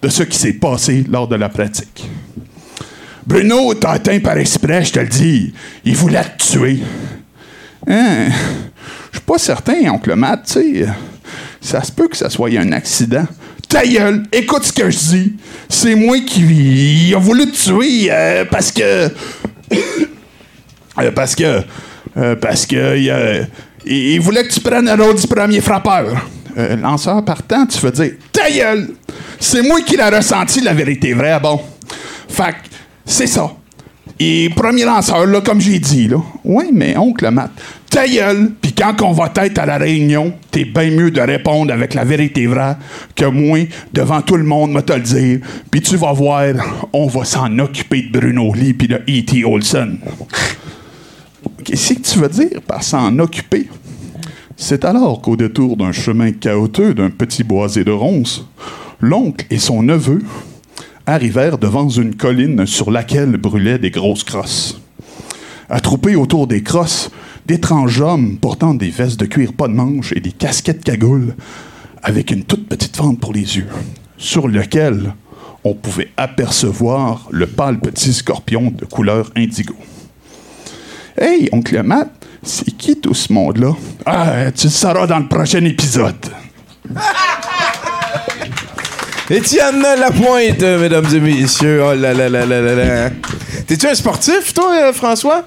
de ce qui s'est passé lors de la pratique. Bruno t'a atteint par exprès, je te le dis. Il voulait te tuer. Hein? Je suis pas certain, oncle Matt, tu sais. Ça se peut que ça soit un accident. Ta gueule, écoute ce que je dis. C'est moi qui a voulu te tuer euh, parce que. <coughs> Euh, parce que. euh, parce que. il, voulait que tu prennes le rôle du premier frappeur. Lanceur partant, tu veux dire Ta gueule! C'est moi qui l'ai ressenti, la vérité vraie, bon. Fait c'est ça. Et premier lanceur, là, comme j'ai dit, là. Oui, mais oncle Matt, ta gueule, puis quand on va être à la réunion, t'es bien mieux de répondre avec la vérité vraie que moi, devant tout le monde, me te le dire. Puis tu vas voir, on va s'en occuper de Bruno Lee puis de E.T. Olson. Qu'est-ce que tu veux dire par s'en occuper? C'est alors qu'au détour d'un chemin chaotique d'un petit boisé de ronces, l'oncle et son neveu arrivèrent devant une colline sur laquelle brûlaient des grosses crosses. Attroupés autour des crosses, d'étranges hommes portant des vestes de cuir pas de manche et des casquettes cagoules, avec une toute petite fente pour les yeux, sur lequel on pouvait apercevoir le pâle petit scorpion de couleur indigo. Hey, oncle Matt, c'est qui tout ce monde-là? Ah, tu le sauras dans le prochain épisode.
Étienne Lapointe, mesdames et messieurs. Oh là là là là là là. T'es-tu un sportif, toi, euh, François?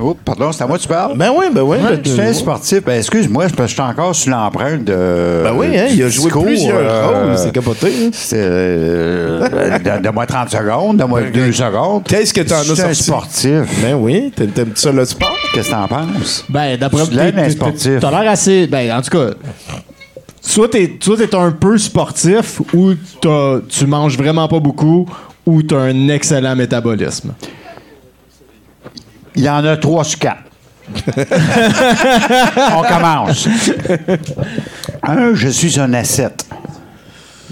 Oh, pardon, c'est à moi que tu parles?
Ben oui, ben oui.
Ouais,
ben,
je suis un sportif. Ben, excuse-moi, c'est parce que je suis encore sur l'empreinte de.
Ben oui, hein, il a joué
discours,
plusieurs
euh,
rôles, c'est capoté. hein.
C'est. Euh, de- Donne-moi 30 secondes, donne-moi 2 secondes.
Qu'est-ce que t'en as
Je suis un
sorti?
sportif.
Ben oui, t'aimes ça le sport?
Qu'est-ce que t'en penses?
Ben, d'après
Tu l'aimes,
t'es-
un sportif.
T'as l'air assez. Ben, en tout cas. Soit t'es, soit t'es un peu sportif, ou t'as- tu manges vraiment pas beaucoup, ou t'as un excellent métabolisme.
Il y en a 3 sur 4. <laughs> On commence. Un, je suis un ascète.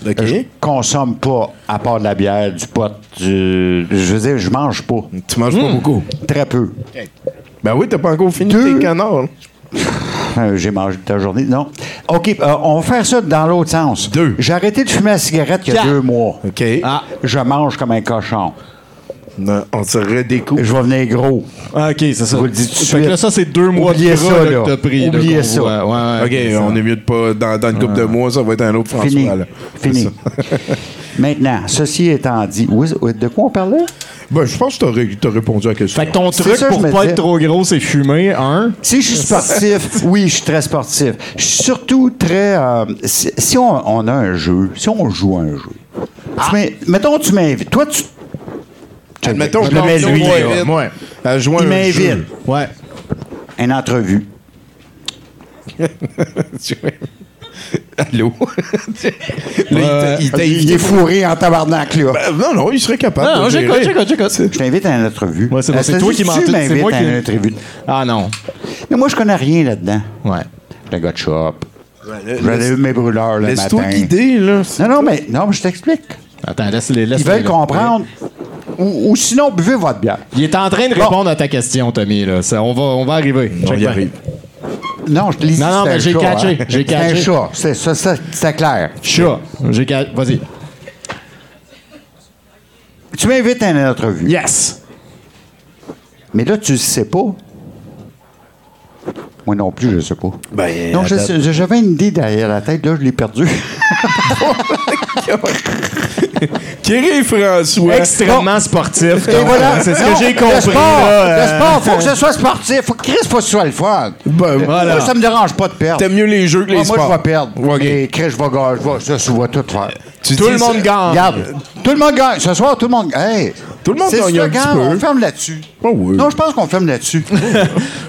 OK.
Je consomme pas, à part de la bière, du pot, du. Je veux dire, je mange pas.
Tu manges pas beaucoup.
Très peu.
Ben oui, t'as pas encore fini
Deux.
tes canards.
Euh, J'ai mangé toute la journée. Non. OK, euh, on va faire ça dans l'autre sens.
Deux.
J'ai arrêté de fumer la cigarette il y a
Quatre.
deux mois.
OK.
Ah,
Je mange comme un cochon.
Non, on se redécouvre.
Je vais venir gros.
ah, ok, c'est ça.
vous le dis tout de
Fait que là,
suite.
ça, c'est deux mois
Oubliez
de
ça,
gras, là,
là.
que t'as pris.
Oubliez ça.
voit. Ouais, ouais,
OK,
ça.
on est mieux de pas. Dans, dans une couple de mois, ça va être un autre François.
Fini.
là.
Fini. <laughs> Maintenant, ceci étant dit, de quoi on parlait?
Ben, je pense que t'as t'as répondu à la question.
Fait que ton truc
ça,
pour pas être trop gros, c'est fumer, un.
Si je suis sportif, <laughs> oui, je suis très sportif. Je suis surtout très. euh, si si on, on a un jeu, si on joue à un jeu, tu mets- mettons, tu m'invites. Toi, tu.
Admettons,
je
je
le mets lui, là.
Ouais.
à jouer
Il
un
m'invite.
jeu.
Ouais.
Une entrevue. <laughs> <laughs>
Allô? <laughs> Là, il invité
est fourré en tabarnak, là.
Ben, non, non, il serait capable.
Non, j'écoute, j'écoute, j'écoute.
Je t'invite à une entrevue.
Ouais, c'est bon,
Euh,
c'est toi qui
tu
m'en- c'est moi
à
qui-
une entrevue.
Ah non.
Mais moi, je connais rien là-dedans.
Ouais.
Le gars de shop. J'allais eu mes brûleurs le
Laisse-toi
matin.
guider, là.
Non, non, mais non, mais je t'explique.
Attends, laisse-les. laisse
Ils veulent comprendre. Ou, ou sinon, buvez votre bière.
Il est en train de
Bon.
répondre à ta question, Tommy. Là. Ça, on, va, on va arriver.
On y arrive.
Non, je te l'ai dit.
Non, non, mais j'ai
chat,
catché,
hein.
j'ai
C'est un
catché.
chat. C'est ça, ça, c'est clair.
Chat. J'ai ca- Vas-y.
Tu m'invites à une entrevue.
Yes.
Mais là, tu le sais pas. Moi non plus, je ne sais pas.
Ben,
sais- j'avais une idée derrière la tête, là, je l'ai perdue. <laughs> <laughs> <laughs>
Kerry François.
Extrêmement sportif.
Et voilà.
C'est ce
Non,
que j'ai
Le
compris.
sport,
là,
le
euh,
sport, faut que ce <laughs> soit sportif. Faut que Chris, faut que ce soit le fun.
Ben,
Voilà.
Moi, ça me dérange pas de perdre.
T'aimes mieux les jeux que les
moi, moi,
sports.
je vais perdre.
Ok.
Mais Chris, je vais gagner. Je vais- Ça, je vais tout faire.
Tu
Tout le monde gagne.
Regarde, tout le monde gagne. Ce soir, tout le monde gagne.
Tout le monde
C'est
gagne un
slogan,
petit peu.
On ferme là-dessus.
Oh oui.
Non, je pense qu'on ferme là-dessus. <laughs>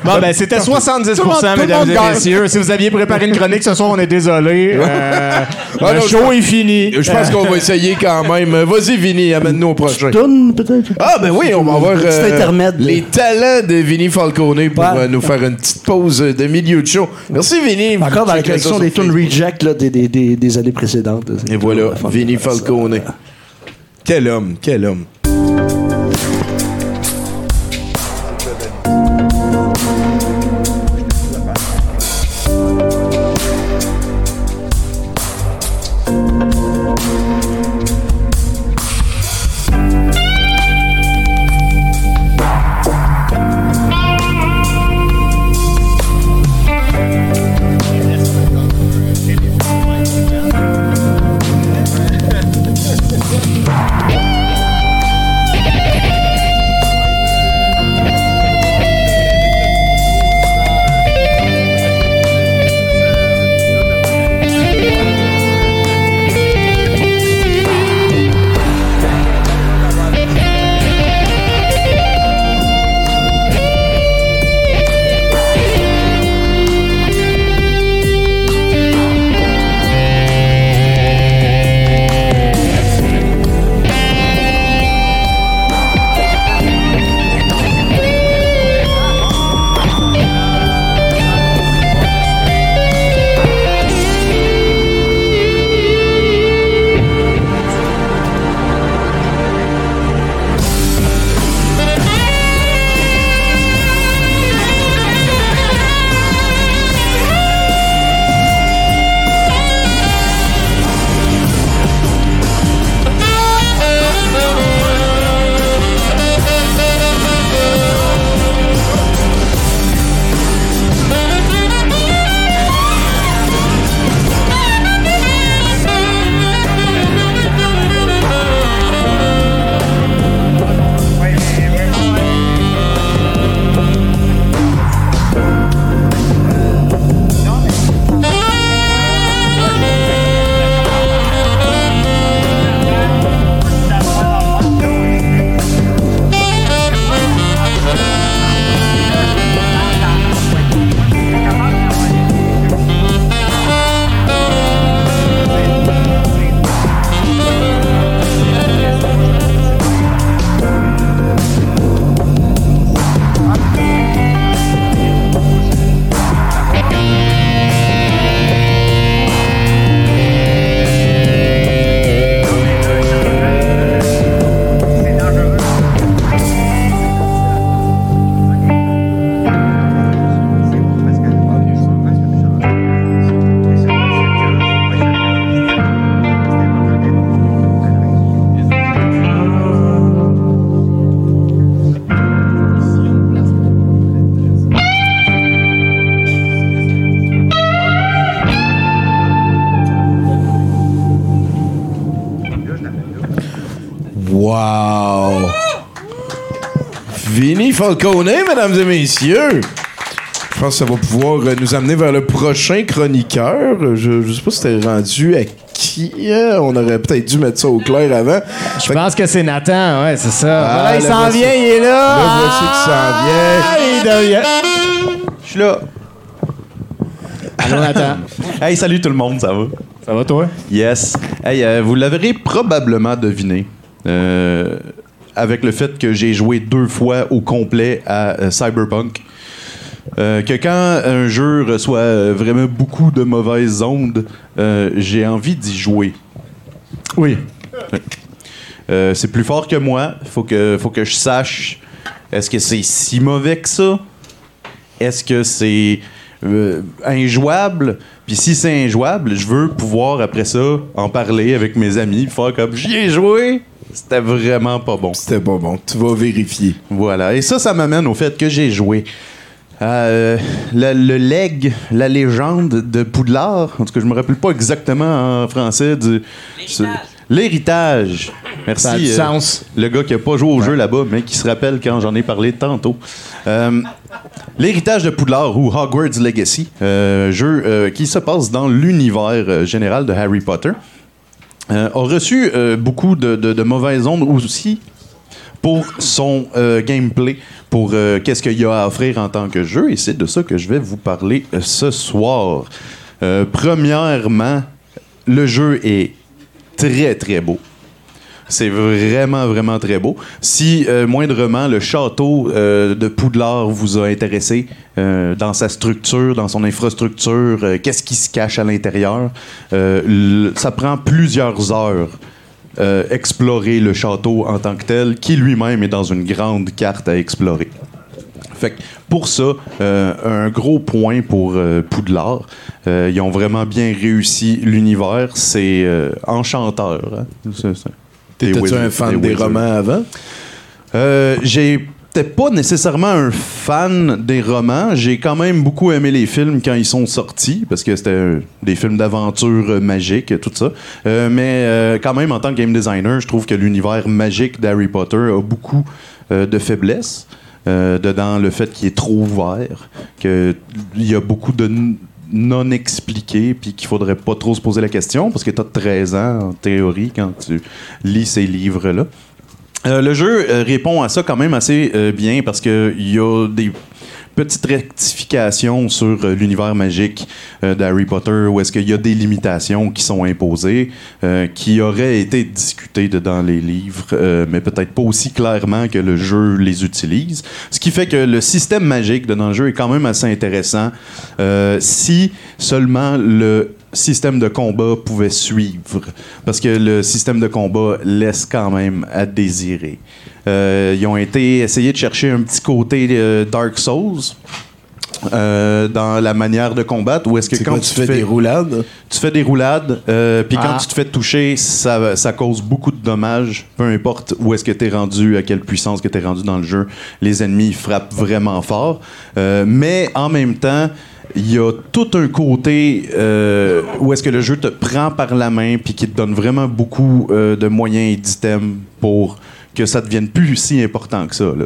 Bon, ben, c'était 70
Tout le monde- tout le
mesdames
monde
et
gagne.
messieurs. Si vous aviez préparé une chronique ce soir, on est désolé. <laughs> Euh,
Ah,
le
non,
show est fini.
Je pense qu'on va <laughs> essayer quand même. Vas-y, Vinny, amène-nous au prochain.
Peut-être.
Ah, ben oui, on va avoir
Petit
euh,
intermède.
les talents de Vinny Falcone pour
Ouais.
euh, nous faire une petite pause de milieu de show. Merci, Vinny.
Encore dans la
ça
collection
sur
des tunes
Facebook.
reject là, des, des, des, des années précédentes.
Et voilà, Vinny Falcone. Quel homme, quel homme. Vinny Falcone, mesdames et messieurs! Je pense que ça va pouvoir euh, nous amener vers le prochain chroniqueur. Je, je sais pas si c'était rendu à qui. euh, On aurait peut-être dû mettre ça au clair avant.
Je pense que c'est Nathan, ouais, c'est ça.
Ah,
voilà, il s'en vient, il est là.
Le voici qui s'en vient.
Ah, il devient-
Je suis là.
Allô, Nathan. <laughs>
Hey, salut tout le monde, ça va?
Ça va, toi?
Yes. Hey, euh, vous l'aurez probablement deviné. euh, avec le fait que j'ai joué deux fois au complet à euh, Cyberpunk. euh, que quand un jeu reçoit euh, vraiment beaucoup de mauvaises ondes, euh, j'ai envie d'y jouer.
Oui.
Euh, c'est plus fort que moi. Faut que, faut que je sache est-ce que c'est si mauvais que ça? Est-ce que c'est injouable? Puis si c'est injouable, je veux pouvoir après ça en parler avec mes amis, faire comme j'y ai joué. C'était vraiment pas bon.
C'était pas bon. Tu vas vérifier.
Voilà. Et ça, ça m'amène au fait que j'ai joué. Euh, le, le leg, la légende de Poudlard. En tout cas, je me rappelle pas exactement en français du. L'héritage. Merci.
Ça a du
euh,
sens.
le gars qui a pas joué au jeu là-bas, mais qui se rappelle quand j'en ai parlé tantôt. Euh, L'héritage de Poudlard ou Hogwarts Legacy, euh, jeu euh, qui se passe dans l'univers euh, général de Harry Potter, euh, a reçu euh, beaucoup de, de- mauvaises ondes aussi pour son euh, gameplay, pour qu'est-ce qu'il y a à offrir en tant que jeu, et c'est de ça que je vais vous parler ce soir. Premièrement, le jeu est très très beau. C'est vraiment, vraiment très beau. Si, euh, moindrement, le château euh, de Poudlard vous a intéressé euh, dans sa structure, dans son infrastructure, qu'est-ce qui se cache à l'intérieur, ça prend plusieurs heures explorer le château en tant que tel, qui lui-même est dans une grande carte à explorer. Fait que pour ça, un gros point pour Poudlard. Ils ont vraiment bien réussi l'univers. C'est enchanteur. hein. C'est- des
T'étais-tu un fan
des
romans avant?
Euh, J'étais pas nécessairement un fan des romans. J'ai quand même beaucoup aimé les films quand ils sont sortis, parce que c'était euh, des films d'aventure euh, magique, tout ça. Euh, mais euh, quand même, en tant que game designer, je trouve que l'univers magique d'Harry Potter a beaucoup euh, de faiblesses. Dedans, le fait qu'il est trop ouvert, qu'il y a beaucoup de non expliqués, puis qu'il faudrait pas trop se poser la question, parce que tu as 13 ans, en théorie, quand tu lis ces livres-là. Euh, le jeu euh, répond à ça quand même assez euh, bien parce qu'il y a des petites rectifications sur euh, l'univers magique euh, d'Harry Potter où est-ce qu'il y a des limitations qui sont imposées, euh, qui auraient été discutées dans les livres, mais peut-être pas aussi clairement que le jeu les utilise. Ce qui fait que le système magique dans le jeu est quand même assez intéressant si seulement le système de combat pouvait suivre. Parce que le système de combat laisse quand même à désirer. Euh, ils ont été essayer de chercher un petit côté euh, Dark Souls. euh, dans la manière de combattre où est-ce que quand
quoi,
tu,
tu fais des roulades?
tu fais des roulades euh, puis
Ah.
quand tu te fais toucher ça, ça cause beaucoup de dommages peu importe où est-ce que tu es rendu à quelle puissance que tu es rendu dans le jeu les ennemis frappent vraiment fort Euh, mais en même temps il y a tout un côté euh, où est-ce que le jeu te prend par la main puis qui te donne vraiment beaucoup euh, de moyens et d'items pour que ça devienne plus si important que ça. là.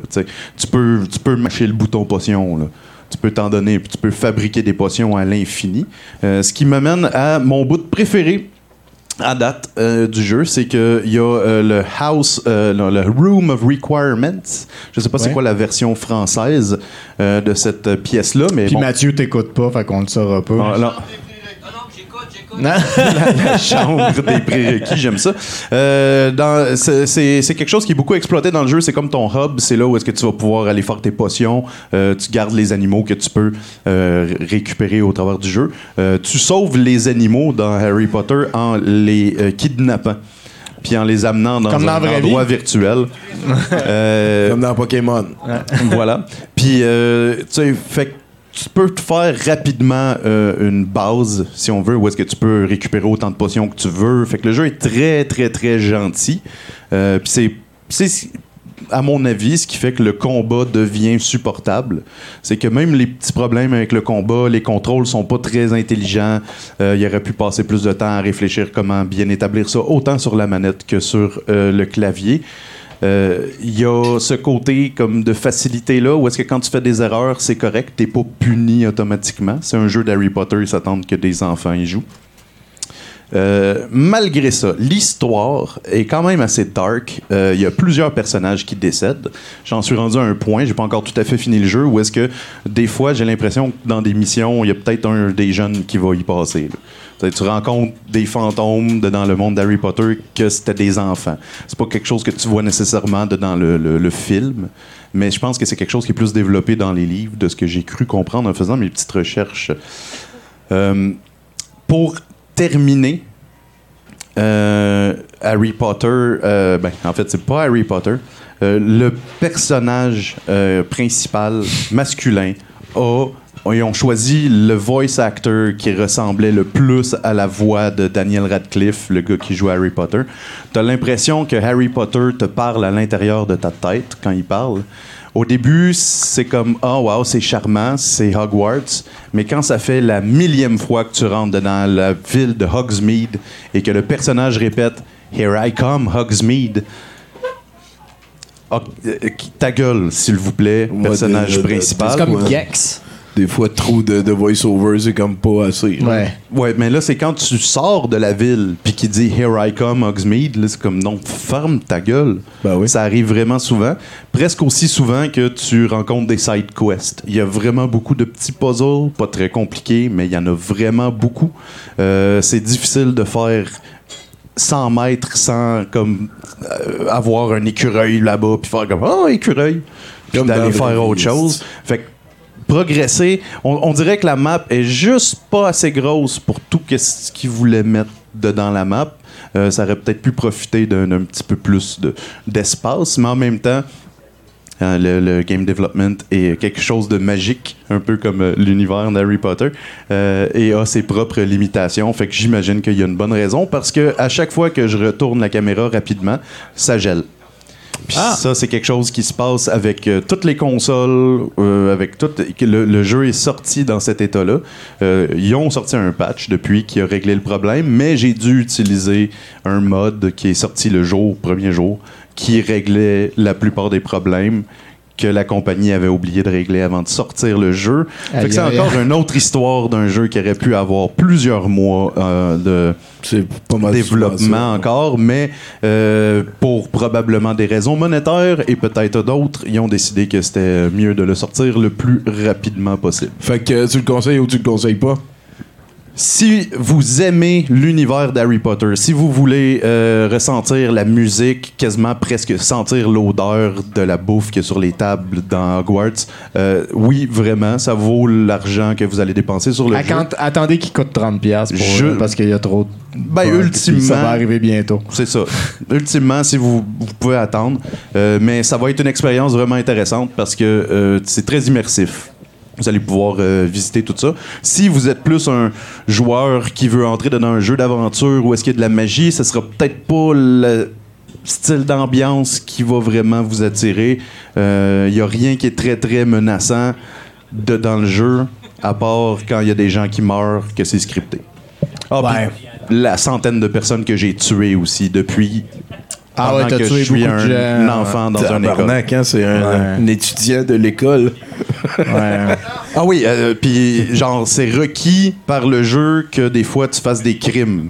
Tu peux, tu peux mâcher le bouton potion. Là. Tu peux t'en donner, puis tu peux fabriquer des potions à l'infini. Euh, ce qui m'amène à mon bout préféré à date euh, du jeu, c'est qu'il y a euh, le House, non, le Room of Requirements. Je sais pas c'est quoi la version française de cette pièce-là, mais
Puis
bon.
Mathieu t'écoute pas, fait qu'on le saura pas.
Ah, <laughs> Non. la chambre des prérequis, j'aime ça. Euh, dans- c'est- quelque chose qui est beaucoup exploité dans le jeu. C'est comme ton hub, c'est là où est-ce que tu vas pouvoir aller faire tes potions. Euh, tu gardes les animaux que tu peux euh, récupérer au travers du jeu. Euh, tu sauves les animaux dans Harry Potter en les euh, kidnappant. Puis en les amenant dans
dans
un
la vraie
endroit
vie.
virtuel. <laughs> Euh,
Comme dans Pokémon.
voilà. Puis, euh, tu sais, fait que tu peux te faire rapidement euh, une base, si on veut, où est-ce que tu peux récupérer autant de potions que tu veux. Fait que le jeu est très, très, très gentil. Euh, Puis c'est- à mon avis, ce qui fait que le combat devient supportable. C'est que même les petits problèmes avec le combat, les contrôles sont pas très intelligents. Euh, il aurait pu passer plus de temps à réfléchir comment bien établir ça, autant sur la manette que sur le clavier. Euh, Il y a ce côté comme de facilité là où est-ce que quand tu fais des erreurs, c'est correct, t'es pas puni automatiquement. C'est un jeu d'Harry Potter, ils s'attendent que des enfants y jouent. Euh, malgré ça, l'histoire est quand même assez dark. Euh, Il y a plusieurs personnages qui décèdent. J'en suis rendu à un point, j'ai pas encore tout à fait fini le jeu, où est-ce que des fois j'ai l'impression que dans des missions, il y a peut-être un des jeunes qui va y passer. Tu rencontres des fantômes dans le monde d'Harry Potter que c'était des enfants. C'est pas quelque chose que tu vois nécessairement dans le, film, mais je pense que c'est quelque chose qui est plus développé dans les livres, de ce que j'ai cru comprendre en faisant mes petites recherches. Euh, pour terminer, euh, Harry Potter, euh, ben, en fait, c'est pas Harry Potter. Le personnage principal masculin a. Ils ont choisi le voice actor qui ressemblait le plus à la voix de Daniel Radcliffe, le gars qui joue Harry Potter. T'as l'impression que Harry Potter te parle à l'intérieur de ta tête quand il parle. Au début, c'est comme oh wow, c'est charmant, c'est Hogwarts, mais quand ça fait la millième fois que tu rentres dans la ville de Hogsmeade et que le personnage répète Here I come, Hogsmeade. Euh, ta gueule, s'il vous plaît, personnage principal.
c'est comme Gex. Des fois, trop de, de voice-over, c'est comme pas assez. là.
Ouais, mais là, c'est quand tu sors de la ville puis qu'il dit Here I come, Hogsmeade, là, c'est comme non, ferme ta gueule. Ça arrive vraiment souvent. Presque aussi souvent que tu rencontres des side quests. Il y a vraiment beaucoup de petits puzzles, pas très compliqués, mais il y en a vraiment beaucoup. Euh, c'est difficile de faire 100 mètres sans comme euh, avoir un écureuil là-bas puis faire comme oh écureuil puis d'aller faire autre chose fait que progresser on, dirait que la map est juste pas assez grosse pour tout ce qu'ils voulaient mettre dedans la map Euh, ça aurait peut-être pu profiter d'un un petit peu plus de- d'espace mais en même temps euh, le, game development est quelque chose de magique, un peu comme euh, l'univers d'Harry Potter, et a ses propres limitations. Fait que j'imagine qu'il y a une bonne raison parce que à chaque fois que je retourne la caméra rapidement, ça gèle. Puis ça, c'est quelque chose qui se passe avec euh, toutes les consoles, euh, avec tout. Le, le jeu est sorti dans cet état-là. Euh, ils ont sorti un patch depuis qui a réglé le problème, mais j'ai dû utiliser un mode qui est sorti le jour, premier jour, qui réglait la plupart des problèmes que la compagnie avait oublié de régler avant de sortir le jeu. Fait que c'est encore une autre histoire d'un jeu qui aurait pu avoir plusieurs mois euh, de
mal
développement encore, mais euh, pour probablement des raisons monétaires et peut-être d'autres, ils ont décidé que c'était mieux de le sortir le plus rapidement possible.
Fait que tu le conseilles ou tu le conseilles pas?
Si vous aimez l'univers d'Harry Potter, si vous voulez euh, ressentir la musique, quasiment presque sentir l'odeur de la bouffe qu'il y a sur les tables dans Hogwarts, euh, oui, vraiment, ça vaut l'argent que vous allez dépenser sur le jeu.
Attend- Attendez qu'il coûte 30$ piastres pour,
Je-
euh, parce qu'il y a trop de.
Ben, ultimement.
Ça va arriver bientôt.
C'est ça. Ultimement, si vous, vous pouvez attendre. Mais ça va être une expérience vraiment intéressante parce que c'est très immersif. Vous allez pouvoir euh, visiter tout ça. Si vous êtes plus un joueur qui veut entrer dans un jeu d'aventure où est-ce qu'il y a de la magie, ce sera peut-être pas le style d'ambiance qui va vraiment vous attirer. Il n'y a rien qui est très, très menaçant de, dans le jeu, à part quand il y a des gens qui meurent, que c'est scripté. Ah, puis la centaine de personnes que j'ai tuées aussi depuis.
Ah ouais, t'as tué
je suis
beaucoup de
un
gens.
enfant dans un école.
Hein, c'est un, un étudiant de l'école. <laughs>
Ah oui, euh, puis genre, c'est requis par le jeu que des fois tu fasses des crimes.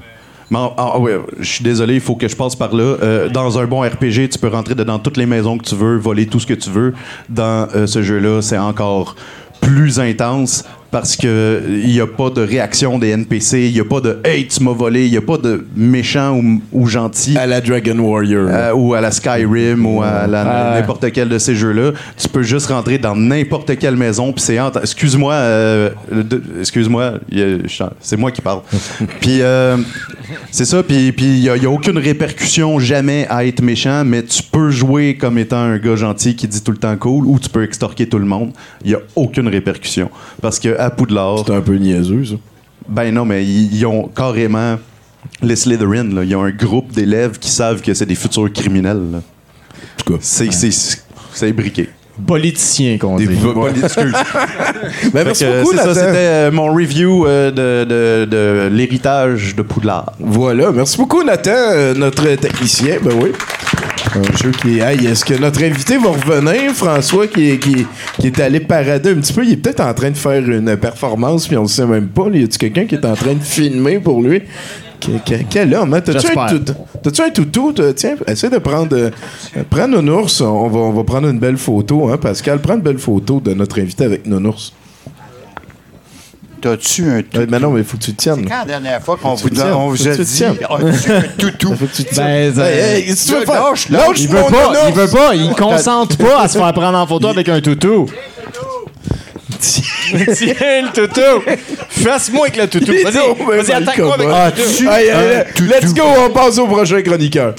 Mais en- ah ouais, je suis désolé, il faut que je passe par là. Euh, dans un bon RPG, tu peux rentrer dedans toutes les maisons que tu veux, voler tout ce que tu veux. Dans euh, ce jeu-là, c'est encore plus intense parce que il n'y a pas de réaction des NPC, il n'y a pas de Hey, tu m'as volé, il n'y a pas de méchant ou, ou gentil.
À la Dragon Warrior.
Euh, ou à la Skyrim ou à la-
Ouais.
n'importe quel de ces jeux-là. Tu peux juste rentrer dans n'importe quelle maison, puis c'est entre- Excuse-moi, euh, excuse-moi, c'est moi qui parle. <laughs> puis euh, c'est ça, puis puis il n'y a, a aucune répercussion jamais à être méchant, mais tu peux jouer comme étant un gars gentil qui dit tout le temps cool, ou tu peux extorquer tout le monde. Il n'y a aucune répercussion. Parce que à Poudlard...
C'est un peu niaiseux, ça.
Ben non, mais ils, ont carrément les Slytherin, là. Ils ont un groupe d'élèves qui savent que c'est des futurs criminels. là.
En tout cas.
C'est, c'est, c'est briqué.
Politicien qu'on dit.
Poli- excuse. <laughs>
Ben, merci
que,
beaucoup,
c'est ça,
Nathan.
c'était euh, mon review euh, de, de- de l'héritage de Poudlard.
Voilà, merci beaucoup Nathan, euh, notre technicien, ben oui. Un jeu qui est... Hey, est-ce que notre invité va revenir, François, qui, est- qui, qui est allé parader un petit peu? Il est peut-être en train de faire une performance, puis on le sait même pas. là. Y a-tu quelqu'un qui est en train de filmer pour lui? Que- que- quel homme, hein? T'as-tu un, tout- un toutou? Tiens, essaie de prendre... euh, prends Nounours. On va, on va prendre une belle photo, hein, Pascal? Prends une belle photo de notre invité avec Nounours.
T'as-tu un toutou?
mais non, mais faut que tu te tiennes.
Quand la dernière fois qu'on
Faut que
vous, on vous
tiennes.
a
Faut que tu
dit,
tiennes.
as-tu un toutou? <laughs>
Faut que tu te tiennes.
Ben, ça-
Hey, hey, si tu veux.
Lâche.
Lâche
il veut pas,
nounours.
il veut pas, il consente pas à se faire prendre en photo avec un toutou. <laughs> Tiens le toutou! Fasse-moi avec le toutou.
Il
Vas-y, vas-y, attaque-moi avec le toutou.
Toutou?
let's go, on passe au prochain chroniqueur.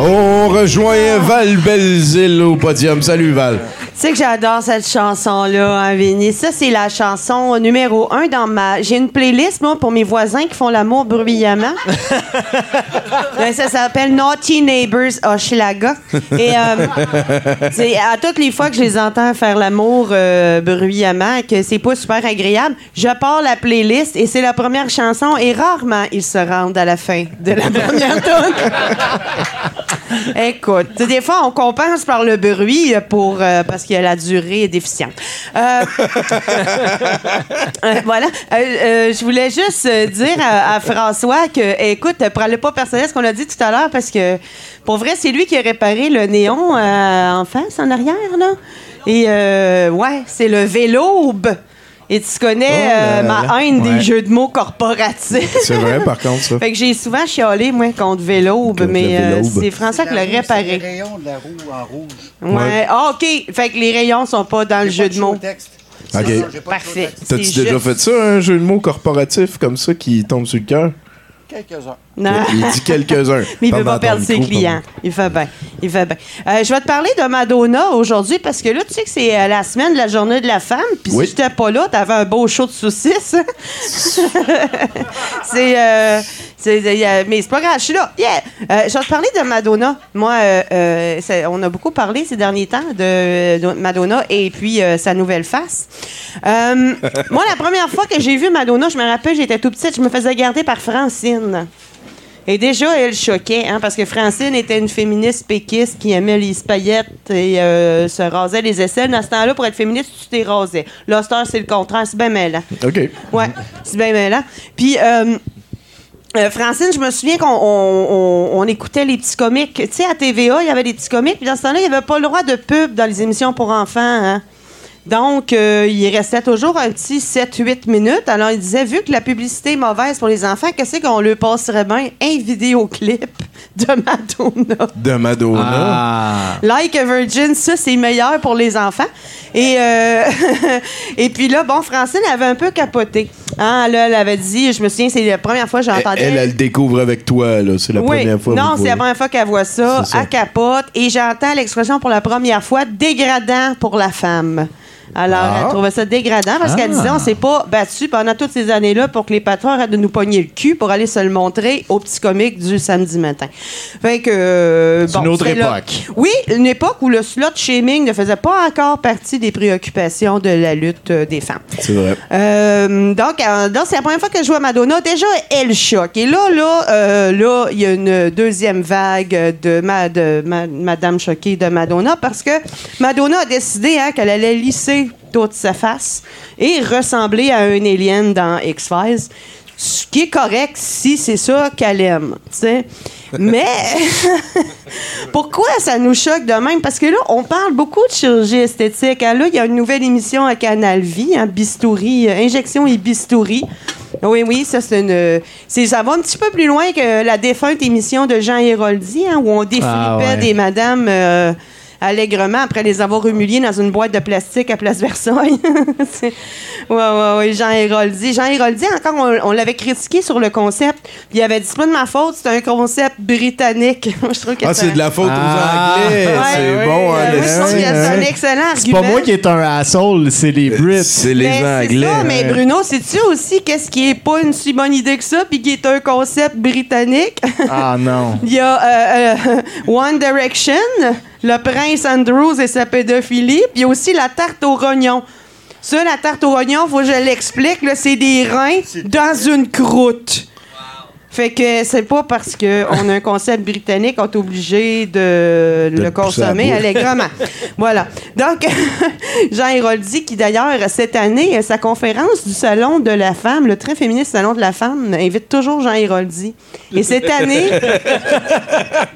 On rejoint Val Belzile au podium. Salut Val.
Tu sais que j'adore cette chanson-là, hein, Vinny. Ça, c'est la chanson numéro un dans ma. J'ai une playlist, moi, pour mes voisins qui font l'amour bruyamment. <laughs> Ben, ça s'appelle Naughty Neighbors Hochelaga. Et euh, c'est à toutes les fois que je les entends faire l'amour euh, bruyamment, que c'est pas super agréable, je pars la playlist et c'est la première chanson et rarement ils se rendent à la fin de la première tune. <laughs> Écoute, des fois, on compense par le bruit pour, euh, parce que la durée est déficiente. Euh, <laughs> euh, voilà. Euh, je voulais juste dire à, à François que, écoute, prends-le pas personnel ce qu'on a dit tout à l'heure parce que, pour vrai, c'est lui qui a réparé le néon en face, en arrière, là. Et, euh, ouais, c'est le vélobe. Et tu connais
Oh là
euh, ma
là.
haine
Ouais.
des jeux de mots corporatifs.
C'est vrai, par contre, ça. <laughs>
Fait que j'ai souvent chialé, moi, contre Vélobe,
Contre
mais
le
euh, c'est François qui l'a
C'est
réparé.
les rayons de la roue en rouge.
Ouais. Ah, OK. Fait que les rayons sont pas dans le jeu de mots.
texte.
OK.
Parfait.
T'as-tu
C'est
déjà
juste-
fait ça, un jeu de mots corporatif comme ça qui tombe sur le cœur?
Quelques-uns.
Non.
Il dit <laughs> quelques-uns.
Mais il
Parle
peut pas perdre ses clients. Il fait bien. Il fait bien. Euh, je vais te parler de Madonna aujourd'hui parce que là, tu sais que c'est euh, la semaine de la journée de la femme. Puis
Oui.
si j'étais pas là, t'avais un beau show de saucisses. <laughs> c'est. euh, c'est- euh, mais c'est pas grave, je suis là. Yeah! Je vais te parler de Madonna. Moi, on a beaucoup parlé ces derniers temps de, de Madonna et puis sa nouvelle face. <laughs> Moi, la première fois que j'ai vu Madonna, je me rappelle, j'étais tout petite, je me faisais garder par Francine. Et déjà, elle choquait, hein, parce que Francine était une féministe péquiste qui aimait les paillettes et euh, se rasait les aisselles. Dans ce temps-là, pour être féministe, tu t'es rasé. Heure, c'est le contraire. C'est bien mêlant.
OK.
Ouais, c'est bien mêlant. Puis, euh, euh, Francine, je me souviens qu'on on, on- on écoutait les petits comiques. Tu sais, à TVA, il y avait des petits comiques. Puis dans ce temps-là, il n'y avait pas le droit de pub dans les émissions pour enfants. hein. Donc, euh, il restait toujours un petit 7-8 minutes. Alors, il disait, vu que la publicité est mauvaise pour les enfants, qu'est-ce qu'on leur passerait bien? Un vidéoclip de Madonna.
De Madonna.
Ah.
Like a Virgin, ça, c'est meilleur pour les enfants. Et, euh, <laughs> et puis là, bon, Francine avait un peu capoté. Hein, là, elle avait dit, je me souviens, c'est la première fois que
Elle,
j'entendais.
elle, elle le découvre avec toi, là. C'est la
oui,
première fois.
non, c'est la première fois qu'elle voit ça. Elle capote. Et j'entends l'expression pour la première fois dégradant pour la femme. Alors,
Ah.
elle trouvait ça dégradant parce qu'elle
Ah.
disait on s'est pas battu pendant toutes ces années-là pour que les patrons arrêtent de nous pogner le cul pour aller se le montrer aux petits comiques du samedi matin. Fait que. euh, bon,
une autre
là-
époque.
Oui, une époque où le slot shaming ne faisait pas encore partie des préoccupations de la lutte euh, des femmes.
C'est vrai.
Euh, donc, donc, c'est la première fois que je vois Madonna. Déjà, elle choque. Et là, là, là, il y a une deuxième vague de, ma- de ma- Madame choquée de Madonna parce que Madonna a décidé hein, qu'elle allait lisser toute sa face et ressembler à un alien dans X-Files. Ce qui est correct si c'est ça qu'elle aime. Mais <laughs> pourquoi ça nous choque de même? Parce que là, on parle beaucoup de chirurgie esthétique. hein. Là, il y a une nouvelle émission à Canal Vie, hein, Bistouri, euh, Injection et Bistouri. Oui, oui, ça, c'est une. c'est- ça va un petit peu plus loin que la défunte émission de Jean Héroldi, hein, où on déflippait
Ah ouais.
des madames euh, allègrement après les avoir humiliées dans une boîte de plastique à Place Versailles. <laughs> C'est- ouais, ouais, ouais, Jean Héroldi. Jean Héroldi, encore, on, on l'avait critiqué sur le concept. Puis il avait dit c'est pas de ma faute, c'est un concept britannique. <laughs> Moi, je trouve que
Ah, c'est de la faute
Ah.
aux Anglais.
Ouais,
c'est
ouais,
bon, hein,
que c'est un
le-
excellent
C'est
argument.
pas moi qui est un asshole, c'est les Brits.
C'est les
Ben, c'est
Anglais.
ça, mais. Bruno, sais-tu aussi qu'est-ce qui est pas une si bonne idée que ça, puis qui est un concept britannique?
Ah non. <laughs>
Il y a euh, euh, One Direction, le prince Andrews et sa pédophilie, puis il y a aussi la tarte aux rognons. Ça, la tarte aux rognons, faut que je l'explique, c'est des reins dans une croûte. Fait que c'est pas parce qu'on a un concept britannique qu'on est obligé de,
De
le consommer allègrement. <laughs> voilà. Donc, <laughs> Jean Héroldi, qui d'ailleurs, cette année, sa conférence du Salon de la femme, le très féministe Salon de la femme, invite toujours Jean Héroldi. Et cette année, <laughs>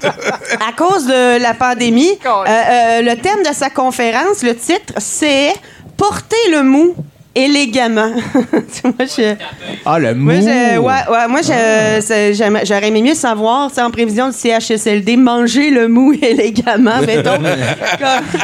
à cause de la pandémie, euh, euh, le thème de sa conférence, le titre, c'est Porter le mou élégamment. <laughs> moi, je,
Ah, le mou.
moi, je- ouais, ouais, moi, je- c'est- j'aimerais- j'aurais aimé mieux savoir, en prévision du CHSLD, manger le mou <laughs> élégamment, mettons, <laughs> comme,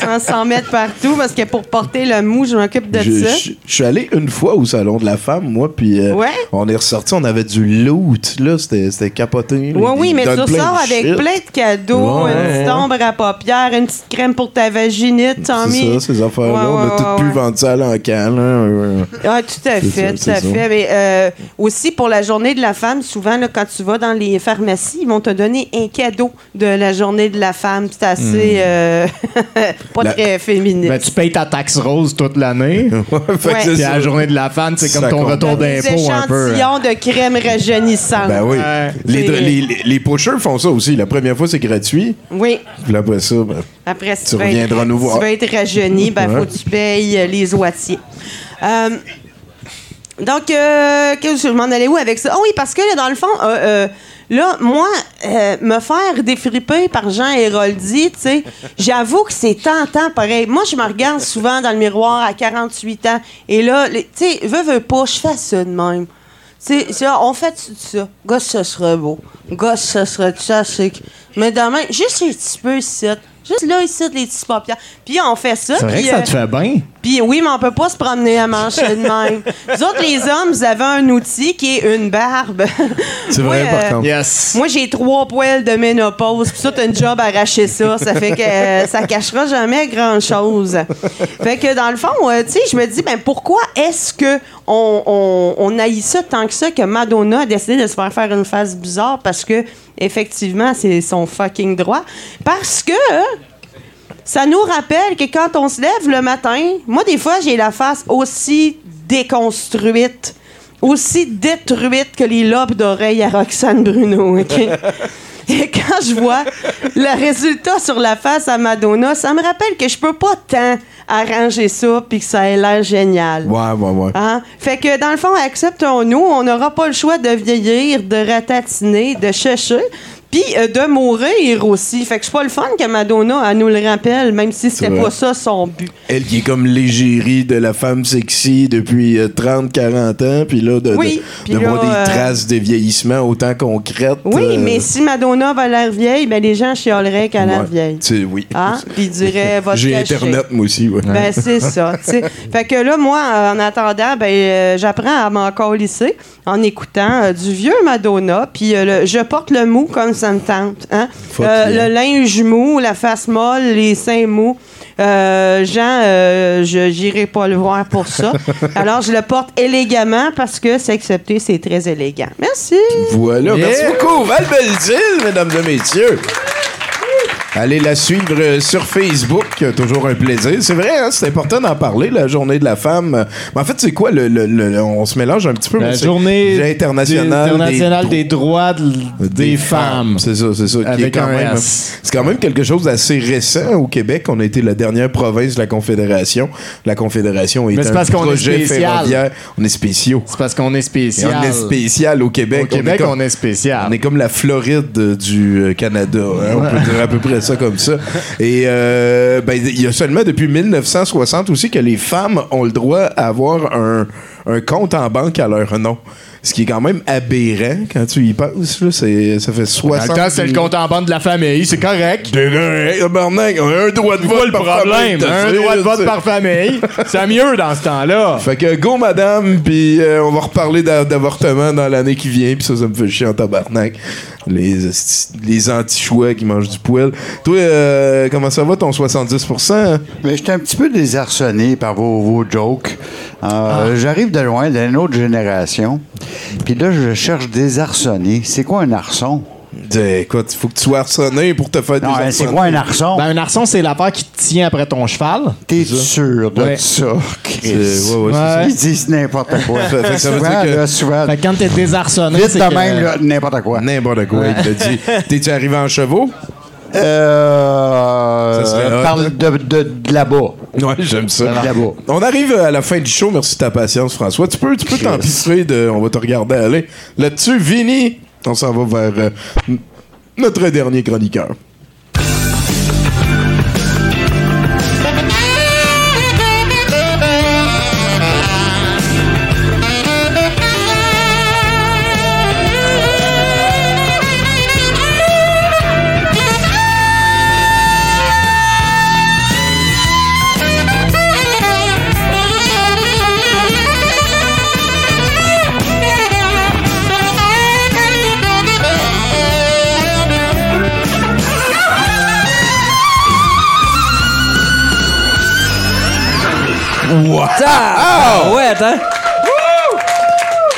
sans s'en mettre partout, parce que pour porter le mou, je m'occupe de
Je,
ça.
je- je suis allé une fois au salon de la femme, moi, puis euh,
Ouais.
on est ressorti, on avait du loot, là, c'était capoté. là.
Oui, mais tu ressors avec
shit.
plein de cadeaux,
Ouais,
une petite ombre à paupières, une petite crème pour ta vaginite, Tommy.
C'est ça, ces affaires-là. On a
ouais,
tout
ouais,
pu vendre ça à l'encan, là.
Ah, tout à fait,
ça,
tout à fait. Mais euh, aussi, pour la journée de la femme, souvent, là, quand tu vas dans les pharmacies, ils vont te donner un cadeau de la journée de la femme. C'est assez... euh, <laughs> pas
La-
très féministe.
Ben, tu payes ta taxe rose toute l'année. <laughs>
fait
Puis la journée de la femme, c'est comme
Ça
ton
compte.
retour d'impôt un peu. hein.
de crème rajeunissante.
Ben oui. Les, les, les, les pushers font ça aussi. La première fois, c'est gratuit.
Oui.
Puis là, après ça, ben,
Après,
Tu
veux
reviendras
être,
nous voir.
Tu vas être rajeuni, ben,
Ouais.
faut que tu payes euh, les oitiers. Euh, donc, euh, je m'en allais où avec ça? Ah oui, parce que là, dans le fond, euh, euh, là, moi, euh, me faire défriper par Jean Héroldi, tu sais, <laughs> j'avoue que c'est tentant pareil. Moi, je me regarde souvent dans le miroir à 48 ans, et là, tu sais, veux, veux pas, je fais ça de même. Tu sais, on fait ça. Gosse, ça serait beau. Gosse, ça serait ça, c'est. Mais demain, juste un petit peu ici. Juste là, ici, les petits paupières. Puis on fait ça.
C'est vrai que ça
euh,
te fait bien.
puis oui, mais on peut pas se promener à mancher de même. <laughs> Vous autres, les hommes, vous avez un outil qui est une barbe. <laughs>
c'est
Moi,
vrai, par
euh,
contre.
Yes.
Moi, j'ai trois poils de ménopause. Puis ça, t'as une job à arracher ça. Ça fait que euh, ça cachera jamais grand-chose. Fait que dans le fond, euh, tu sais, je me dis, ben pourquoi est-ce que on, on, on haït ça tant que ça que Madonna a décidé de se faire faire une face bizarre parce que, effectivement, c'est son fucking droit. Parce que... Ça nous rappelle que quand on se lève le matin, moi, des fois, j'ai la face aussi déconstruite, aussi détruite que les lobes d'oreilles à Roxane Bruno. <laughs> Et quand je vois le résultat sur la face à Madonna, ça me rappelle que je peux pas tant arranger ça puis que ça ait l'air génial.
Ouais, ouais, ouais.
Hein? Fait que dans le fond, acceptons-nous, on n'aura pas le choix de vieillir, de ratatiner, de chercher. Puis euh, de mourir aussi. Fait que c'est pas le fun que Madonna elle nous le rappelle, même si c'était pas ça son but.
Elle qui est comme l'égérie de la femme sexy depuis 30-40 ans, puis là, de,
Oui,
de, voir des
euh,
traces de vieillissement autant concrètes.
Oui,
euh,
mais si Madonna va l'air vieille, ben les gens chialeraient qu'elle a l'air
ouais.
vieille.
Tu sais, oui.
Hein? Puis ils diraient, <laughs> va
J'ai. Internet, moi aussi. Ouais.
Ben, c'est ça. <laughs> Fait que là, moi, euh, en attendant, ben, euh, j'apprends à m'en lycée en écoutant euh, du vieux Madonna. Puis euh, je porte le mou comme ça me tente. Hein? Euh. Le linge mou, la face molle, les seins mous. Euh, Jean, euh, je j'irai pas le voir pour ça. <laughs> Alors, je le porte élégamment parce que c'est accepté, c'est très élégant. Merci.
Voilà,
Yeah.
merci beaucoup. Val Belzile, mesdames et messieurs. Allez la suivre sur Facebook, toujours un plaisir. C'est vrai, hein, c'est important d'en parler, la journée de la femme. Mais en fait, c'est quoi, le, le- on se mélange un petit peu.
La journée
internationale,
internationale
des,
des, droits de- des, femmes.
C'est ça, c'est ça. est quand c'est quand même quelque chose d'assez récent au Québec. On a été la dernière province de la Confédération. La Confédération est
Mais
un
parce est
projet
spécial.
ferroviaire. On est spéciaux.
C'est parce qu'on est
Et
spécial.
on est spécial au Québec.
Au Québec,
comme-
on est spécial.
on est comme la Floride du euh, Canada. hein, on peut dire à peu près ça comme ça. Et euh, ben, il y a seulement depuis 1960 aussi que les femmes ont le droit à avoir un, un compte en banque à leur nom. Ce qui est quand même aberrant quand tu y penses. Là, c'est, ça fait
Dans
60
le temps, c'est le compte en banque de la famille, c'est correct.
Tabarnak, on a un droit de vote
le
par
problème?
famille,
Un droit de vote par famille. C'est mieux dans ce temps-là.
Fait que go madame, puis euh, on va reparler d'a- d'avortement dans l'année qui vient, puis ça, ça me fait chier en tabarnak. Les, les anti-choix qui mangent du poil. Toi, euh, comment ça va ton 70%?
Mais j'étais un petit peu désarçonné par vos, vos jokes. Euh,
Ah.
J'arrive de loin, d'une autre génération. Puis là, je cherche désarçonné. C'est quoi un arçon?
Dis, Écoute, il faut que tu sois arçonné pour te faire
Non,
des
hein, c'est quoi un arçon?
Ben, un arçon, c'est l'affaire qui te tient après ton cheval.
T'es sûr de
Ouais.
ça, Chris?
ouais.
Ils disent n'importe quoi.
Fait- fait que ça veut
souvent,
dire que-
là, souvent,
Fait que quand t'es désarçonné,
vite
c'est que-
même, là, n'importe quoi.
N'importe quoi, il t'a dit. <laughs> T'es-tu arrivé en chevaux?
Euh,
hot.
parle de, de, de là-bas.
Ouais, j'aime ça. On arrive à la fin du show. Merci de ta patience, François. Tu peux tu peux de. On va te regarder aller. Là-dessus, Vinny, on s'en va vers euh, notre dernier chroniqueur.
Ah ouais, attends.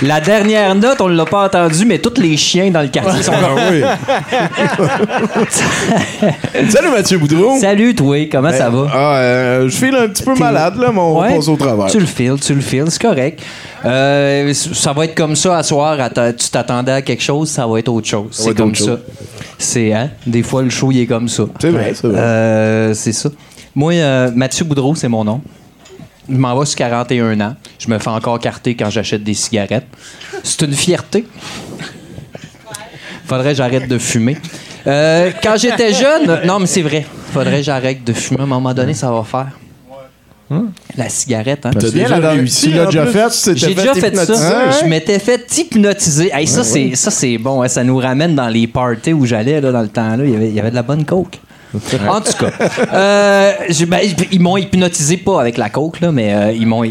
La dernière note, on l'a pas entendu, mais tous les chiens dans le quartier sont
Ah oui. <laughs> Salut Mathieu Boudreau.
Salut, toi, comment ça va?
Ah, euh, je file un petit peu malade, là, mais on
Ouais.
passe au travers.
Tu le files, tu le files, c'est correct. Euh, ça va être comme ça à soir. Atta- Tu t'attendais à quelque chose, ça va être autre chose.
va
C'est
être
comme
autre
ça.
chose.
C'est, hein? Des fois, le show, il est comme ça.
C'est vrai, c'est vrai.
Euh, c'est ça. Moi, euh, Mathieu Boudreau, c'est mon nom. Je m'en vais sur 41 ans. Je me fais encore carter quand j'achète des cigarettes. C'est une fierté. Faudrait que j'arrête de fumer. Euh, quand j'étais jeune, non, mais c'est vrai. Faudrait que j'arrête de fumer. À un moment donné, ça va faire. La cigarette, hein?
T'as déjà
la-
réussi.
tu l'as déjà fait?
J'ai déjà fait ça. Je m'étais fait hypnotiser. Hey, ça, c'est, ça, c'est bon. hein. Ça nous ramène dans les parties où j'allais là, dans le temps-là. Il y avait, il y avait de la bonne coke. En tout cas, euh, ben, ils m'ont hypnotisé pas avec la coke, là, mais euh, ils m'ont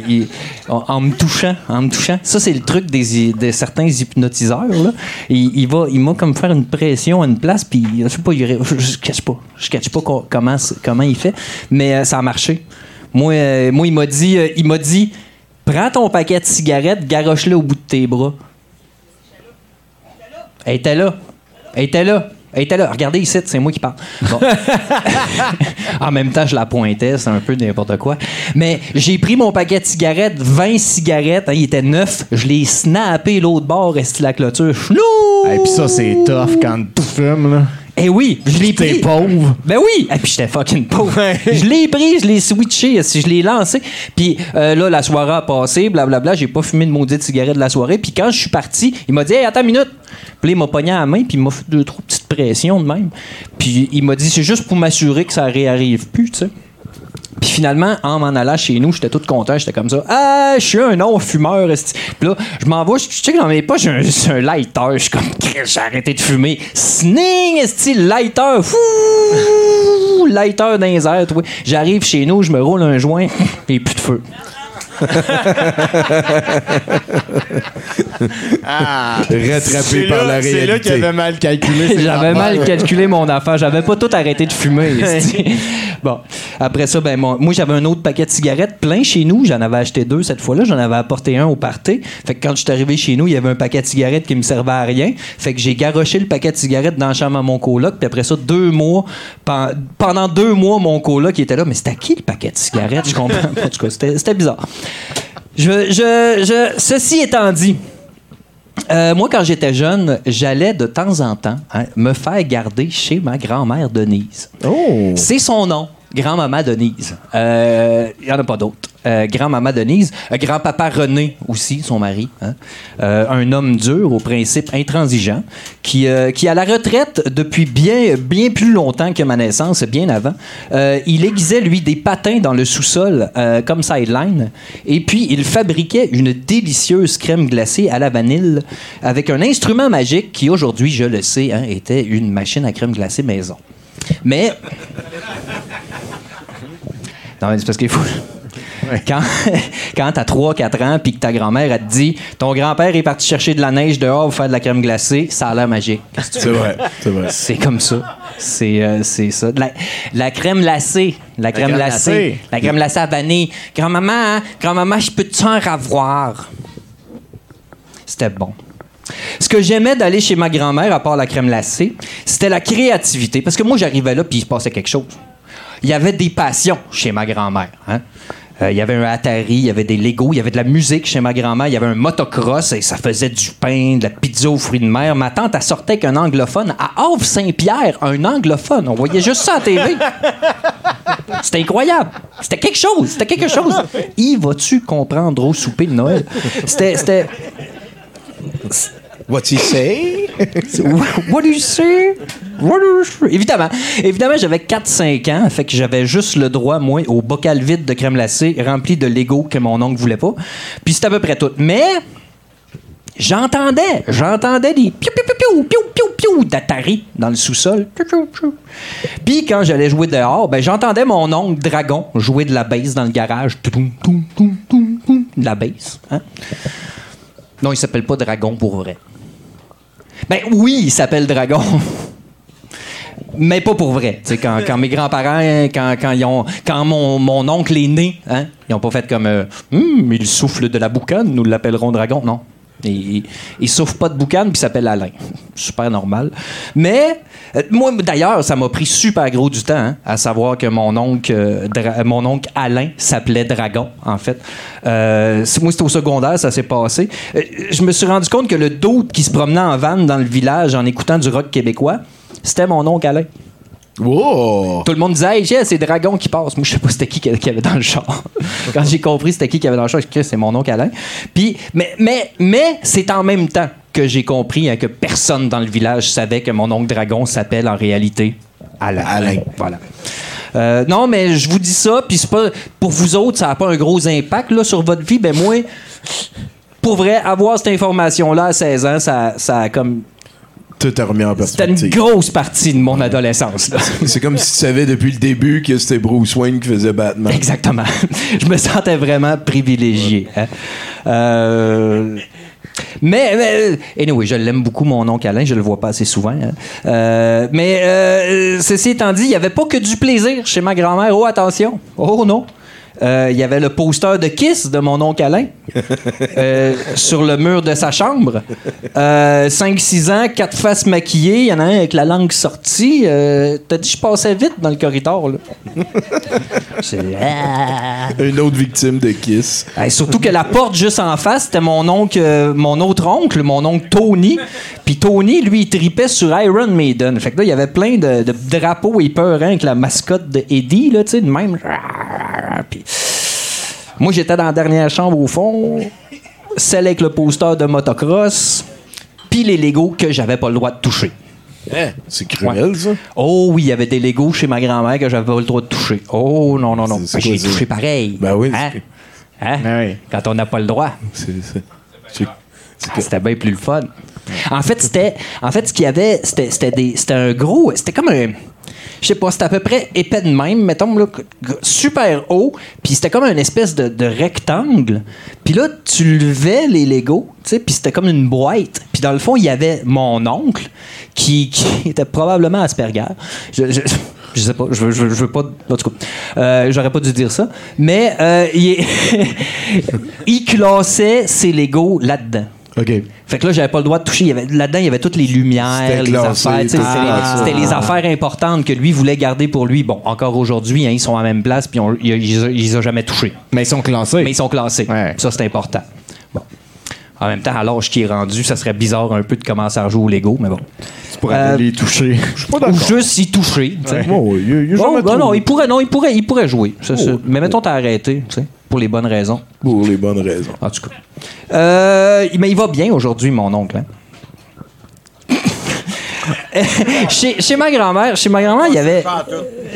en, me touchant, en me touchant. Ça c'est le truc des, de certains hypnotiseurs. Là. Il, va, il m'a comme faire une pression à une place, puis je sais pas, il je, cache pas, je cache pas co- comment comment il fait, mais euh, ça a marché. Moi, euh, moi il m'a dit, il m'a dit, prends ton paquet de cigarettes, garoche-le au bout de tes bras. Elle était là. Elle était là. Elle était là. Regardez ici, c'est moi qui parle. Bon. <laughs> en même temps, je la pointais, c'est un peu n'importe quoi. Mais j'ai pris mon paquet de cigarettes, 20 cigarettes, hein, il était neuf, je l'ai snappé l'autre bord, resté la clôture? Chlou!
Et puis ça, c'est tough quand tu fumes, là.
Eh oui, je l'ai pris.
pauvre.
Ben oui! Et puis j'étais fucking pauvre. je l'ai pris, je l'ai switché, si je l'ai lancé. Puis euh, là, la soirée a passé, blablabla. J'ai pas fumé de maudite cigarette de la soirée. Puis quand je suis parti, il m'a dit Hey, attends une minute. Puis là, il m'a pogné à la main, puis il m'a fait deux, trois petites pressions de même. Puis il m'a dit C'est juste pour m'assurer que ça réarrive plus, tu sais. Puis finalement, en m'en allant chez nous, j'étais tout content, j'étais comme ça. Ah, je suis un non-fumeur. Puis là, je m'en vais, je je check dans mes poches, j'ai un, lighter. Je suis comme, j'ai arrêté de fumer. Sning, style lighter. Fou, <laughs> lighter dans les airs. J'arrive chez nous, je me roule un joint, et plus de feu.
Rattrapé par la
C'est là qu'il
réalité.
avait mal calculé.
J'avais mal calculé mon affaire. J'avais pas tout arrêté de fumer. <laughs> bon, après ça, ben mon- moi j'avais un autre paquet de cigarettes plein chez nous. J'en avais acheté deux cette fois-là. J'en avais apporté un au party. Fait que quand je suis arrivé chez nous, il y avait un paquet de cigarettes qui me servait à rien. Fait que j'ai garoché le paquet de cigarettes dans la chambre à mon coloc. Puis après ça, deux mois, pen- pendant deux mois, mon coloc qui était là. Mais c'était à qui le paquet de cigarettes? Je comprends pas. En tout cas, c'était bizarre. Je, je, je, ceci étant dit. Euh, moi, quand j'étais jeune, j'allais de temps en temps hein, me faire garder chez ma grand-mère Denise.
Oh!
C'est son nom, grand-maman Denise. Euh, Il n'y en a pas d'autres. Euh, grand-maman Denise, euh, grand-papa René aussi, son mari. hein. Euh, un homme dur, au principe intransigeant, qui, qui à la retraite depuis bien, bien plus longtemps que ma naissance, bien avant. Il aiguisait, lui, des patins dans le sous-sol comme sideline. Et puis, il fabriquait une délicieuse crème glacée à la vanille avec un instrument magique qui, aujourd'hui, je le sais, hein, était une machine à crème glacée maison. Mais <laughs> non, mais c'est parce qu'il faut. Quand, <laughs> quand t'as 3-4 ans puis que ta grand-mère elle te dit ton grand-père est parti chercher de la neige dehors pour faire de la crème glacée, ça a l'air magique.
C'est vrai, c'est vrai.
C'est comme ça. C'est euh, ça. La, la crème glacée. La crème
crème
glacée.
glacée.
La crème glacée à vanille. Grand-maman, hein? grand-maman, je peux-tu en avoir? C'était bon. Ce que j'aimais d'aller chez ma grand-mère, à part la crème glacée, c'était la créativité. Parce que moi, j'arrivais là, puis il se passait quelque chose. Il y avait des passions chez ma grand-mère. hein. Euh, il y avait un Atari, il y avait des Legos, il y avait de la musique chez ma grand-mère, il y avait un motocross et ça faisait du pain, de la pizza aux fruits de mer. Ma tante, elle sortait avec un anglophone à Havre-Saint-Pierre, un anglophone. On voyait juste ça à TV. <laughs> C'était incroyable. C'était quelque chose. C'était quelque chose. <laughs> Y vas-tu comprendre au souper de Noël? C'était. c'était
What's <laughs> he say?
What do you say? What do you say? Évidemment. Évidemment, j'avais 4-5 ans, fait que j'avais juste le droit, moi, au bocal vide de crème glacée rempli de Lego que mon oncle voulait pas. Puis c'était à peu près tout. Mais j'entendais, j'entendais des piou piou piou piou piou piou d'Atari dans le sous-sol. Puis quand j'allais jouer dehors, ben j'entendais mon oncle Dragon jouer de la bass dans le garage. De la bass. Hein? Non, il s'appelle pas Dragon pour vrai. Ben oui, il s'appelle Dragon. Mais pas pour vrai. Quand, quand mes grands-parents, quand, quand, ils ont, quand mon, mon oncle est né, hein, ils ont pas fait comme euh, Hum, il souffle de la boucane, nous l'appellerons Dragon. Non. Il, il souffle pas de boucane puis s'appelle Alain. <laughs> Super normal. Mais euh, moi, d'ailleurs, ça m'a pris super gros du temps hein, à savoir que mon oncle, euh, Dra- mon oncle Alain s'appelait Dragon, en fait. Euh, moi, c'était au secondaire, ça s'est passé. Euh, je me suis rendu compte que le doute qui se promenait en van dans le village en écoutant du rock québécois, c'était mon oncle Alain. Tout le monde disait, hey, c'est Dragon qui passe. Moi, je sais pas c'était qui qui avait dans le char. <laughs> Quand j'ai compris c'était qui qui avait dans le char, Chris, c'est mon oncle Alain. Puis, mais, mais, mais c'est en même temps que j'ai compris hein, que personne dans le village savait que mon oncle Dragon s'appelle en réalité Alain. Voilà. Euh, non, mais je vous dis ça, puis c'est pas pour vous autres, ça n'a pas un gros impact là, sur votre vie. Ben moi, pour vrai, avoir cette information-là à 16 ans, ça, ça a comme
Tout remis en
c'était une
perspective.
grosse partie de mon adolescence. <laughs>
C'est comme si tu savais depuis le début que c'était Bruce Wayne qui faisait Batman.
Exactement. <laughs> je me sentais vraiment privilégié. hein. Euh, mais, mais, anyway, je l'aime beaucoup, mon oncle Alain. Je le vois pas assez souvent. hein. Euh, mais euh, ceci étant dit, il n'y avait pas que du plaisir chez ma grand-mère. Oh, attention. Oh non. Euh, Il y avait le poster de Kiss de mon oncle Alain euh, <laughs> sur le mur de sa chambre. 5-6 ans, quatre faces maquillées. Il y en a un avec la langue sortie. Euh, T'as dit je passais vite dans le corridor. Là. <laughs>
Une autre victime de Kiss.
Hey, surtout que la porte juste en face, c'était mon oncle, euh, mon autre oncle, mon oncle Tony. Puis Tony, lui, il tripait sur Iron Maiden. Fait que là, il y avait plein de, de drapeaux épeurants avec la mascotte de Eddie, là, tu sais, de même. Puis moi, j'étais dans la dernière chambre au fond, celle avec le poster de motocross, puis les Legos que j'avais pas le droit de toucher.
Hein? C'est cruel, ça?
Oh oui, il y avait des Legos chez ma grand-mère que j'avais pas le droit de toucher. Oh non, non, non. Ben, J'ai touché pareil.
Ben oui.
Hein? Hein?
Ben
Quand on n'a pas le droit.
C'est- c'est- c'est-
Ah, C'était bien plus le fun. En fait, c'était. En fait, ce qu'il y avait, c'était, c'était des. C'était un gros. C'était comme un. Je sais pas, c'était à peu près épais de même, mettons, super haut, puis c'était comme une espèce de, rectangle. Puis là, tu levais les Legos, tu sais, puis c'était comme une boîte. Puis dans le fond, il y avait mon oncle, qui, <laughs> était probablement Asperger. Je, je, sais pas, je veux pas. En tout cas, euh, j'aurais pas dû dire ça. Mais euh, il, <laughs> il classait ses Legos là-dedans.
OK.
Fait que là, j'avais pas le droit de toucher. Là-dedans, il y avait toutes les lumières, les affaires. C'était les, affaires importantes que lui voulait garder pour lui. Bon, encore aujourd'hui, hein, ils sont à la même place, puis on- il, il, il les a jamais touchés.
Mais ils sont classés.
Mais ils sont classés.
Ouais.
Ça, c'est important. Bon. En même temps, à l'âge qui est rendu, ça serait bizarre un peu de commencer à jouer au Lego, mais bon.
Tu pourrais
Euh,
les toucher. <laughs>
Ou juste y toucher. non,
trop-
il pourrait, non, il pourrait, il pourrait jouer. Ça, ça. Mais mettons, t'as arrêté, tu sais, pour les bonnes raisons.
Pour les bonnes raisons.
En tout cas. Euh, mais il va bien aujourd'hui, mon oncle. hein. <laughs> chez, chez ma grand-mère, chez ma grand-mère, il y avait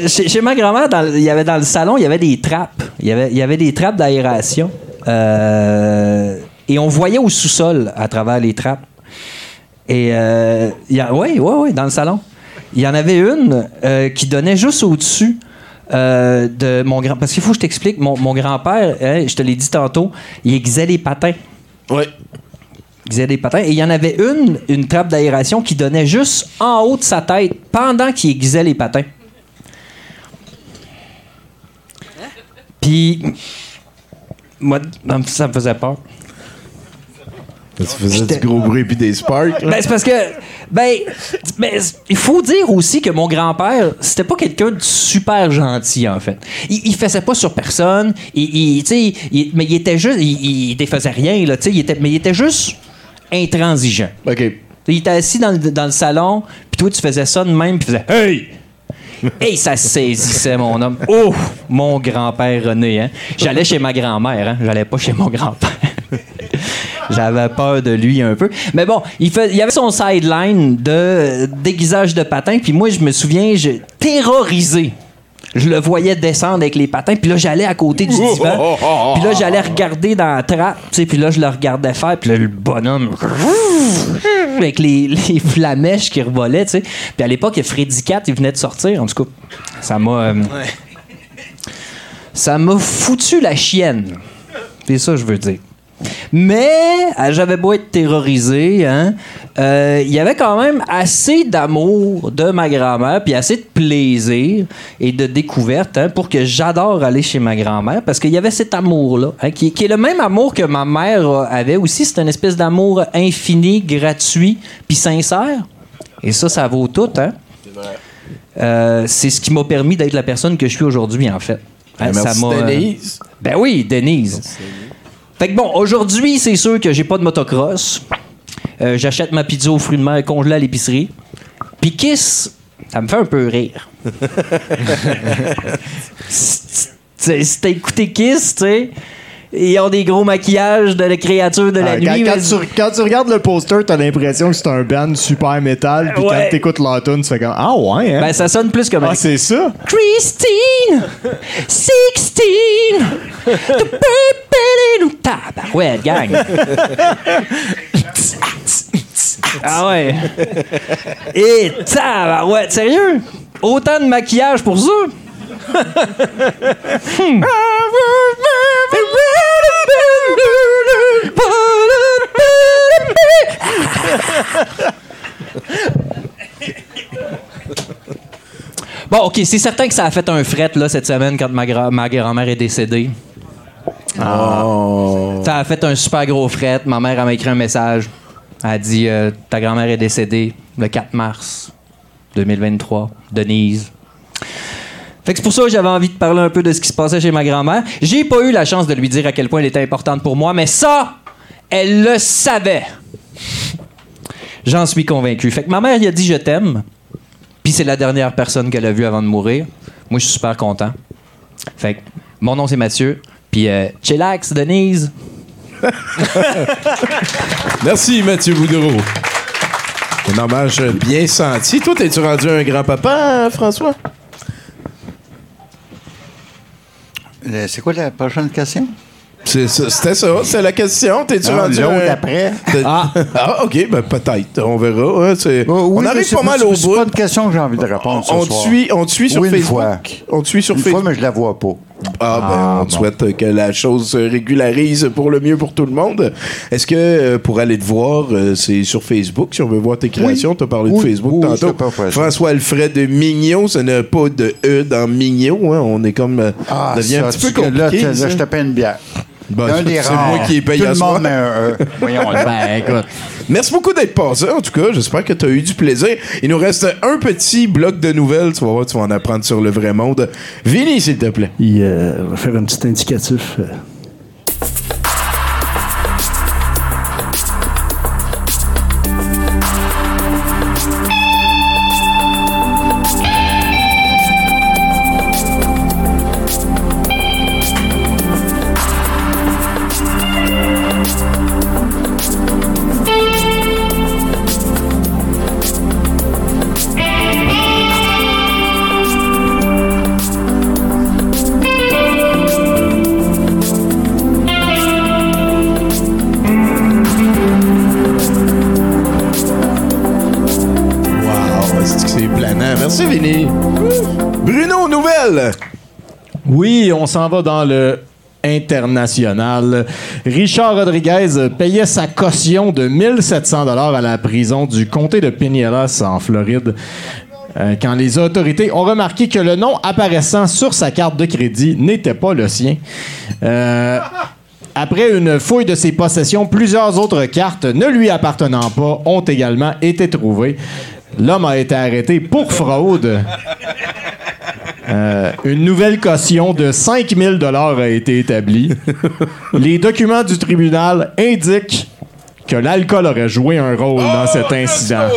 chez, chez ma grand-mère, dans le- il y avait dans le salon, il y avait des trappes. Il y avait, il y avait des trappes d'aération. Euh, et on voyait au sous-sol à travers les trappes. Et euh, il y a, ouais, ouais, ouais, dans le salon. Il y en avait une euh, qui donnait juste au-dessus euh, de mon grand. Parce qu'il faut que je t'explique, mon, mon grand-père, hein, je te l'ai dit tantôt, il aiguisait les patins.
Ouais.
Il aiguisait des patins. Et il y en avait une, une trappe d'aération qui donnait juste en haut de sa tête pendant qu'il aiguisait les patins. Puis, moi, ça me faisait peur.
Tu faisais du gros bruit puis des sparks. là.
Ben, c'est parce que. Ben, ben, il faut dire aussi que mon grand-père, c'était pas quelqu'un de super gentil, en fait. Il, il faisait pas sur personne. Il, il- tu sais, il- mais il était juste. Il, défaisait rien, là, tu sais. il était- Mais il était juste intransigeant.
OK.
Il était assis dans le, dans le salon, puis toi, tu faisais ça de même, puis faisais Hey! Et ça saisissait mon homme. <laughs> Oh, mon grand-père René. Hein? J'allais chez ma grand-mère, hein? j'allais pas chez mon grand-père. J'avais peur de lui un peu. Mais bon, il, fait, il y avait son sideline de déguisage de patin, puis moi, je me souviens, je terrorisé. Je le voyais descendre avec les patins, puis là, j'allais à côté du divan. Puis là, j'allais regarder dans la trappe, tu sais, puis là, je le regardais faire, puis là, le bonhomme avec les, les flamèches qui revolaient, tu sais. Puis à l'époque, Freddy Cat, il venait de sortir, en tout cas. Ça m'a... euh, Ça m'a foutu la chienne. C'est ça que je veux dire. Mais euh, j'avais beau être terrorisé, hein, euh, il y avait quand même assez d'amour de ma grand-mère, puis assez de plaisir et de découverte hein, pour que j'adore aller chez ma grand-mère, parce qu'il y avait cet amour-là, hein, qui, qui est le même amour que ma mère avait aussi. C'est une espèce d'amour infini, gratuit, puis sincère. Et ça, ça vaut tout. Hein? Euh, c'est ce qui m'a permis d'être la personne que je suis aujourd'hui, en fait. Hein, m'a, euh,
Denise.
ben oui, Denise. Fait que bon, aujourd'hui, c'est sûr que j'ai pas de motocross. Euh, J'achète ma pizza aux fruits de mer congelée à l'épicerie. Puis Kiss, ça me fait un peu rire. <laughs> <laughs> Si t'as écouté Kiss, tu sais, ils ont des gros maquillages de la créature de la
Ah,
nuit.
quand, tu, quand tu regardes le poster, t'as l'impression que c'est un band super métal, puis
Ouais.
quand t'écoutes leur tune, tu fais comme Ah ouais, hein?
Ben, ça sonne plus comme
Ah, c'est ça?
Christine, 16, the purple tabarouette, gang. ah ouais. Et tabarouette, sérieux? Autant de maquillage pour ça? Hmm. <laughs> Bon, OK, c'est certain que ça a fait un fret là, cette semaine quand ma, gra- ma grand-mère est décédée. Ça a fait un super gros fret. Ma mère elle m'a écrit un message. Elle a dit euh, Ta grand-mère est décédée le 4 mars 2023. Denise. Fait que c'est pour ça que j'avais envie de parler un peu de ce qui se passait chez ma grand-mère. J'ai pas eu la chance de lui dire à quel point elle était importante pour moi, mais ça, elle le savait. J'en suis convaincu. Fait que ma mère, il a dit je t'aime. Puis c'est la dernière personne qu'elle a vue avant de mourir. Moi, je suis super content. Fait que mon nom, c'est Mathieu. Puis euh, chillax, Denise. <laughs>
Merci, Mathieu Boudreau. Un hommage bien senti. Toi, t'es-tu rendu un grand-papa, François?
Euh, C'est quoi la prochaine question?
C'est ça- C'était ça, c'est la question. T'es-tu
Non,
rendu un-
après.
T'es- <laughs> Ah. ok, ben peut-être. On verra. hein, c'est-
Oh, oui,
on arrive
c'est
pas mal au
c'est
bout.
pas une question que j'ai envie de répondre
On te
soir.
suit, on te suit sur
Oui, une
Facebook.
fois.
On te suit sur
Une
Facebook.
fois, mais je la vois pas.
Ah, ben, on te souhaite que la chose se régularise pour le mieux pour tout le monde. Est-ce que euh, pour aller te voir, euh, c'est sur Facebook, si on veut voir tes créations, tu as parlé de
Oui.
Facebook
Oui,
tantôt.
c'est pas facile.
François Alfred Mignot, ce n'est pas de E dans Mignot. hein. On est comme. euh,
Ah,
devient
ça,
un petit peu
là,
compliqué.
tu-
ça.
là, je te paie une bière. Un des
c'est
rares.
moi qui ai payé
Tout
à
le
soir.
monde met un. <laughs> Voyons.
Ben, écoute.
Merci beaucoup d'être passé, en tout cas. J'espère que tu as eu du plaisir. Il nous reste un petit bloc de nouvelles. Tu vas voir, tu vas en apprendre sur le vrai monde. Vinny, s'il te plaît.
Il euh, va faire un petit indicatif.
Oui, on s'en va dans le international. Richard Rodriguez payait sa caution de 1700 dollars à la prison du comté de Pinellas en Floride. euh, quand les autorités ont remarqué que le nom apparaissant sur sa carte de crédit n'était pas le sien. Euh, Après une fouille de ses possessions, plusieurs autres cartes ne lui appartenant pas ont également été trouvées. L'homme a été arrêté pour fraude. Euh, une nouvelle caution de 5000 dollars a été établie. Les documents du tribunal indiquent que l'alcool aurait joué un rôle dans cet incident.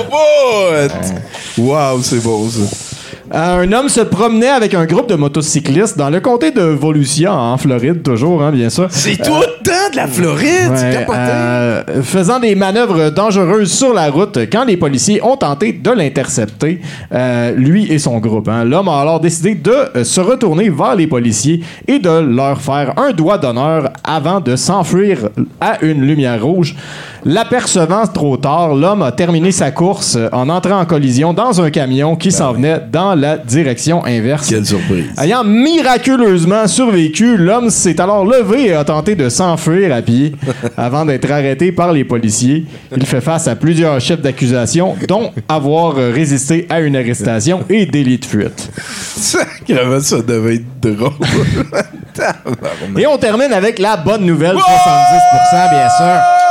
Wow, c'est beau ça.
Euh, un homme se promenait avec un groupe de motocyclistes dans le comté de Volusia, en Floride, toujours, hein, bien sûr.
C'est tout le temps de la Floride,
Ouais, euh, faisant des manœuvres dangereuses sur la route quand les policiers ont tenté de l'intercepter, euh, lui et son groupe. hein. L'homme a alors décidé de euh, se retourner vers les policiers et de leur faire un doigt d'honneur avant de s'enfuir à une lumière rouge. L'apercevant trop tard, l'homme a terminé sa course euh, en entrant en collision dans un camion qui s'en venait dans la direction inverse.
Quelle surprise.
Ayant miraculeusement survécu, l'homme s'est alors levé et a tenté de s'enfuir à pied <laughs> avant d'être arrêté par les policiers. Il fait face à plusieurs chefs d'accusation, dont avoir résisté à une arrestation et délit de fuite.
Sacrément, ça devait être drôle. <laughs>
Et on termine avec la bonne nouvelle, 70%, bien sûr.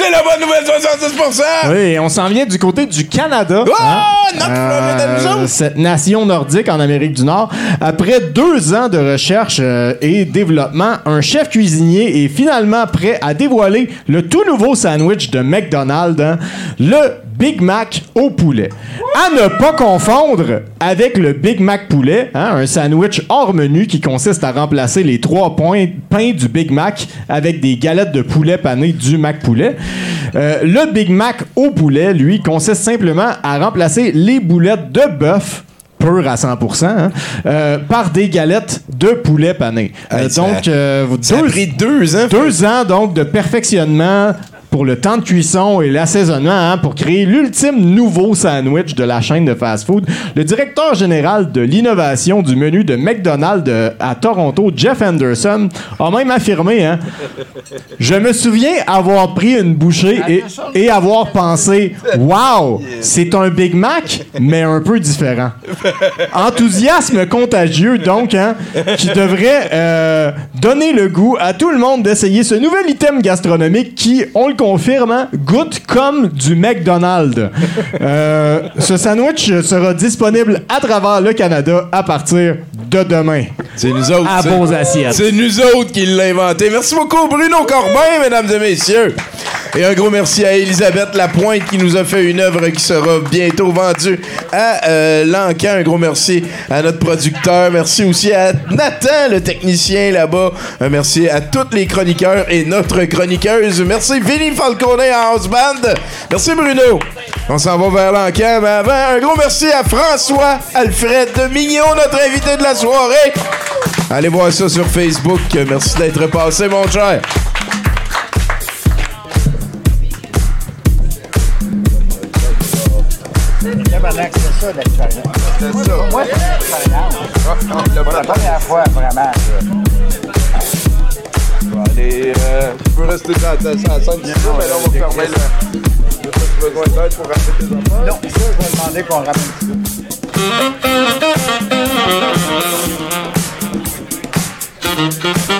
C'est la bonne nouvelle, 70%!
Oui, et on s'en vient du côté du Canada.
Oh,
hein?
notre
Euh, cette nation nordique en Amérique du Nord. Après deux ans de recherche euh, et développement, un chef cuisinier est finalement prêt à dévoiler le tout nouveau sandwich de McDonald's, hein, le Big Mac au poulet. À ne pas confondre avec le Big Mac poulet, hein, un sandwich hors menu qui consiste à remplacer les trois points pains du Big Mac avec des galettes de poulet pané du Mac poulet. Euh, le Big Mac au poulet, lui, consiste simplement à remplacer les boulettes de bœuf pur à 100%, hein, euh, par des galettes de poulet pané. Euh, donc, euh,
Ça a
deux-
pris deux ans.
deux ans donc de perfectionnement pour le temps de cuisson et l'assaisonnement hein, pour créer l'ultime nouveau sandwich de la chaîne de fast-food. Le directeur général de l'innovation du menu de McDonald's de- à Toronto, Jeff Anderson, a même affirmé hein, Je me souviens avoir pris une bouchée et, et avoir pensé Wow, c'est un Big Mac, mais un peu différent. Enthousiasme contagieux, donc, hein, qui devrait euh, donner le goût à tout le monde d'essayer ce nouvel item gastronomique qui, on le confirme, hein, goûte comme du McDonald's. Euh, <laughs> ce sandwich sera disponible à travers le Canada à partir de demain.
C'est nous autres.
À vos assiettes.
C'est nous autres qui l'avons inventé. Merci beaucoup, Bruno Corbin, mesdames et messieurs. Et un gros merci à Elisabeth Lapointe qui nous a fait une œuvre qui sera bientôt vendue à euh, Lancan. Un gros merci à notre producteur. Merci aussi à Nathan, le technicien là-bas. Un merci à tous les chroniqueurs et notre chroniqueuse. Merci Vinny Falcone en house band. Merci Bruno. On s'en va vers. Mais avant, un gros merci à François Alfred Mignon, notre invité de la soirée. Allez voir ça sur Facebook. Merci d'être passé, mon cher.
c'est ça. Moi, c'est la première fois, vraiment.
Allez, euh, tu peux rester dans ta scène mais là, on va fermer le. T'as besoin d'aide pour ramener tes enfants?
Non, ça, je vais demander qu'on ramène ça.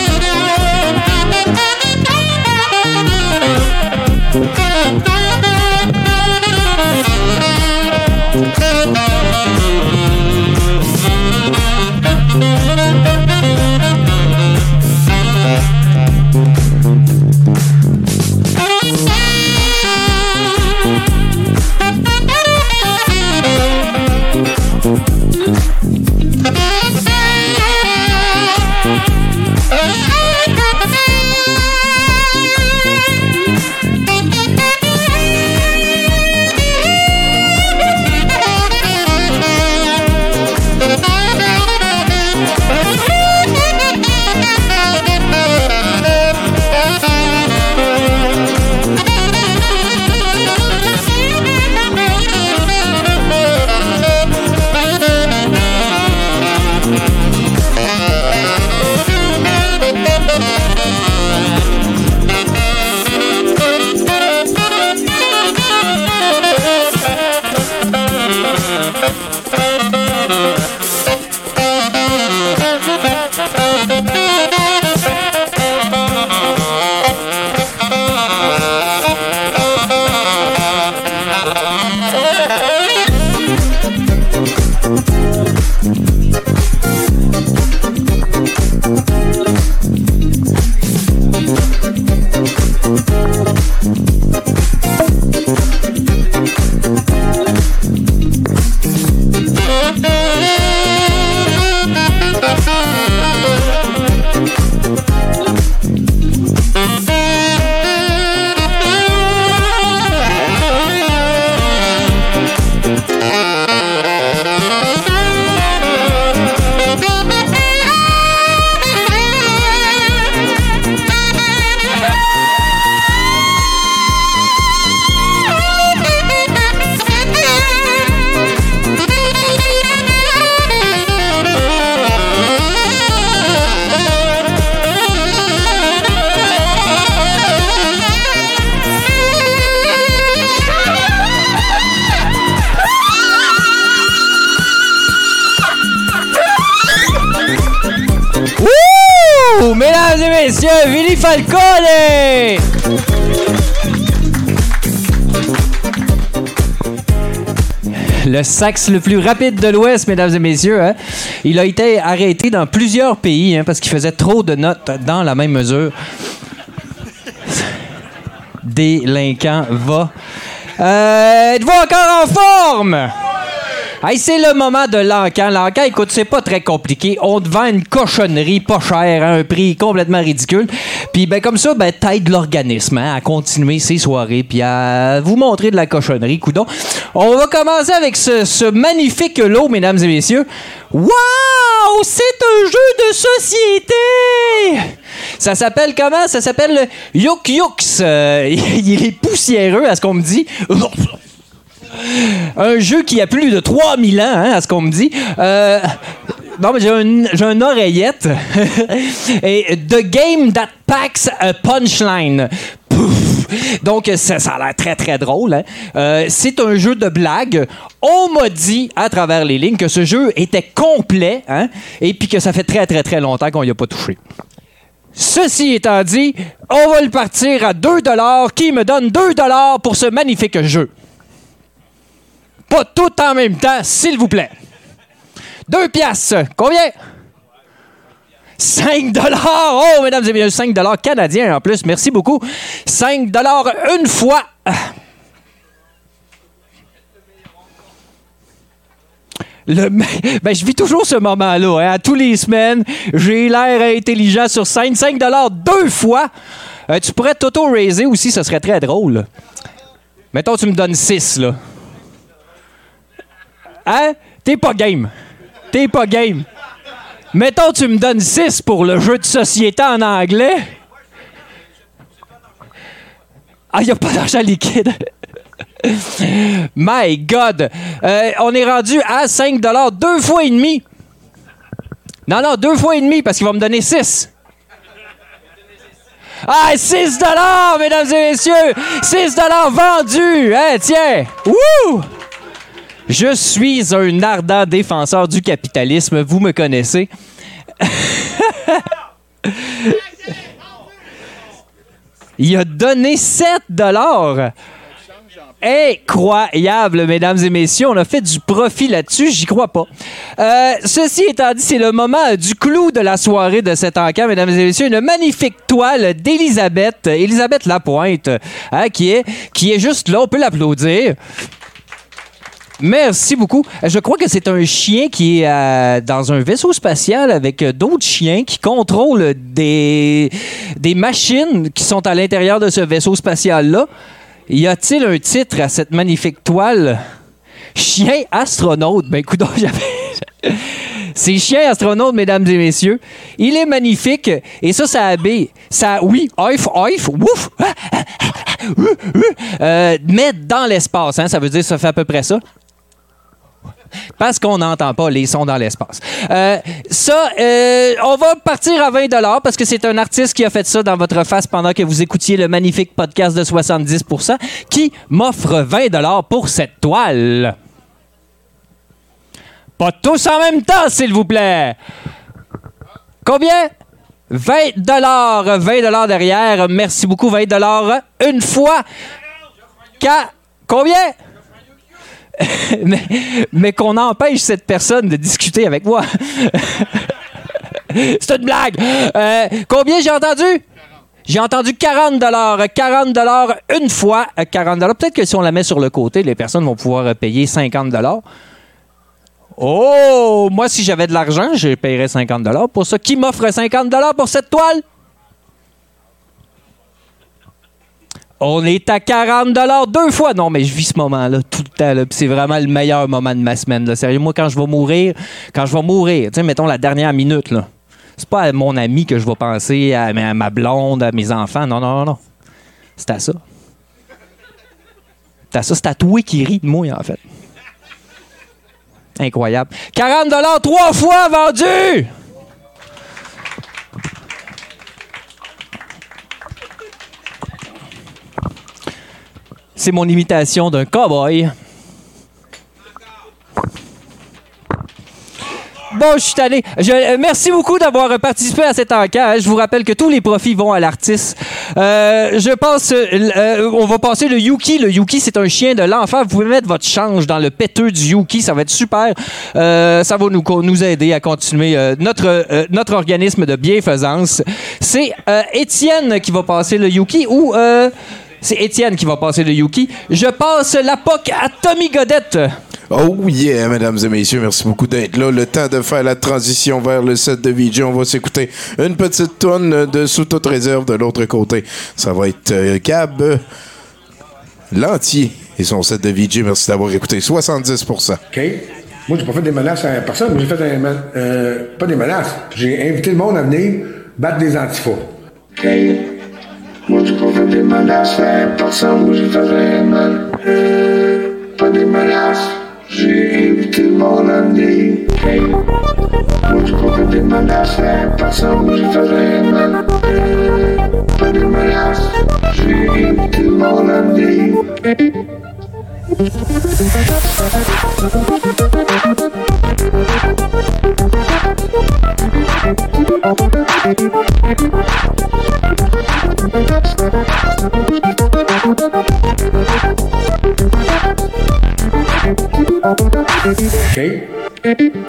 sax le plus rapide de l'Ouest, mesdames et messieurs. hein. Il a été arrêté dans plusieurs pays hein, parce qu'il faisait trop de notes dans la même mesure. Délinquant va. Euh, Êtes-vous encore en forme? Hey, c'est le moment de l'encan. L'encan, écoute, c'est pas très compliqué. On te vend une cochonnerie pas chère à un prix complètement ridicule. Puis ben comme ça, ben t'aides l'organisme hein, à continuer ses soirées puis à vous montrer de la cochonnerie, coudon. On va commencer avec ce, magnifique lot, mesdames et messieurs. Wow! C'est un jeu de société! Ça s'appelle comment? Ça s'appelle le Yuk Yuks. Euh, <laughs> il est poussiéreux, à ce qu'on me dit. Un jeu qui a plus de 3000 ans, hein, à ce qu'on me dit. Euh, non, mais j'ai un, j'ai une oreillette. <laughs> Et The Game That Packs a Punchline. Pouf. Donc, ça, ça a l'air très, très drôle. hein. Euh, c'est un jeu de blague. On m'a dit à travers les lignes que ce jeu était complet hein, et puis que ça fait très, très, très longtemps qu'on n'y a pas touché. Ceci étant dit, on va le partir à 2 Qui me donne 2 pour ce magnifique jeu? Pas tout en même temps, s'il vous plaît. 2 piastres. Combien? 5 dollars. Oh, mesdames et messieurs, 5 dollars canadiens en plus. Merci beaucoup. 5 dollars une fois. Le, <laughs> ben, je vis toujours ce moment-là. hein. À tous les semaines, j'ai l'air intelligent sur scène. 5 dollars deux fois. Euh, tu pourrais t'auto-raiser aussi, ce serait très drôle. Mettons, tu me donnes 6, là. Hein? T'es pas game. T'es pas game. Mettons, tu me donnes 6 pour le jeu de société en anglais. Ah, y a pas d'argent liquide. My God! Euh, on est rendu à 5 deux fois et demi. Non, non, deux fois et demi parce qu'il va me donner 6. Ah, 6 mesdames et messieurs! 6 vendus! Hein, tiens! Wouh! Je suis un ardent défenseur du capitalisme, vous me connaissez. <laughs> Il a donné 7 dollars. Incroyable, mesdames et messieurs. On a fait du profit là-dessus, j'y crois pas. Euh, ceci étant dit, c'est le moment du clou de la soirée de cet encamp, mesdames et messieurs. Une magnifique toile d'Elisabeth, Elisabeth Lapointe, hein, qui, est, qui est juste là. On peut l'applaudir. Merci beaucoup. Je crois que c'est un chien qui est euh, dans un vaisseau spatial avec euh, d'autres chiens qui contrôlent des, des machines qui sont à l'intérieur de ce vaisseau spatial-là. Y a-t-il un titre à cette magnifique toile? Chien astronaute. Ben, écoute, <laughs> j'avais. C'est chien astronaute, mesdames et messieurs. Il est magnifique. Et ça, ça habille. Ça, oui, oif, oif, ouf. Euh, mais dans l'espace, hein, ça veut dire ça fait à peu près ça. Parce qu'on n'entend pas les sons dans l'espace. Euh, ça, euh, on va partir à 20 parce que c'est un artiste qui a fait ça dans votre face pendant que vous écoutiez le magnifique podcast de 70% qui m'offre 20 pour cette toile. Pas tous en même temps, s'il vous plaît. Combien? 20 20 derrière. Merci beaucoup, 20 Une fois. Qu'à- Combien? <laughs> mais qu'on empêche cette personne de discuter avec moi. <laughs> C'est une blague. Euh, combien j'ai entendu? J'ai entendu 40 40 une fois. euh, 40 Peut-être que si on la met sur le côté, les personnes vont pouvoir euh, payer 50 Oh! Moi, si j'avais de l'argent, je paierais 50 pour ça. Qui m'offre 50 pour cette toile? On est à 40 deux fois. Non, mais je vis ce moment-là tout le temps. C'est vraiment le meilleur moment de ma semaine. Là. Sérieux, moi, quand je vais mourir, quand je vais mourir, mettons la dernière minute, là, c'est pas à mon ami que je vais penser, à ma, blonde, à mes enfants. Non, non, non, non. C'est à ça. C'est à ça. C'est à toi qui rit de moi, en fait. Incroyable. 40 trois fois vendu! C'est mon imitation d'un cowboy. bon, je suis. Je- euh, merci beaucoup d'avoir participé à cette enquête. Je vous rappelle que tous les profits vont à l'artiste. Euh, je pense, euh, on va passer le Yuki. Le Yuki, c'est un chien de l'enfant. Vous pouvez mettre votre change dans le péteux du Yuki. Ça va être super. Ça va nous, nous aider à continuer notre, notre organisme de bienfaisance. C'est Étienne qui va passer le Yuki ou... c'est Étienne qui va passer le Yuki. Je passe la POC à Tommy Godette.
Oh yeah, mesdames et messieurs, merci beaucoup d'être là. Le temps de faire la transition vers le set de VJ. On va s'écouter une petite tonne de sous toute réserve de l'autre côté. Ça va être euh, Cab euh, l'entier et son set de VJ. Merci d'avoir écouté 70%.
OK? Moi, j'ai pas fait des menaces à personne. Moi, j'ai fait un, euh, pas des menaces. J'ai invité le monde à venir battre des antifas. OK? Múltiplo demanda-se, possamos fazerman. Podemana-se, gente morandi. Múltiplo demanda-se, possamos fazerman. Podemana-se, gente morandi. Thank des menaces. J'ai invité le monde à venir. OK?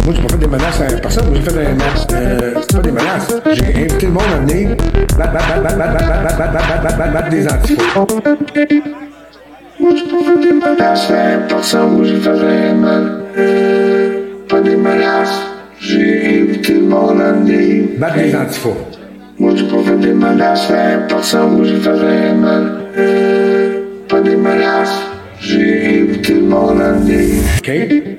Moi, j'ai pas fait des menaces à personne. Moi, j'ai fait euh, des menaces. Euh, c'est pas des menaces. J'ai invité le monde à venir battre, battre, battre, battre, battre, battre, battre, battre, battre, battre, battre des antifas. Moi, j'ai pas fait des menaces à personne. Moi, j'ai fait des menaces. Euh, pas des menaces. J'ai invité le monde à venir battre des antifas. Muitos por vender malhaço é passamos de fazer mal. Para malhaço, gente mora ali. Quem?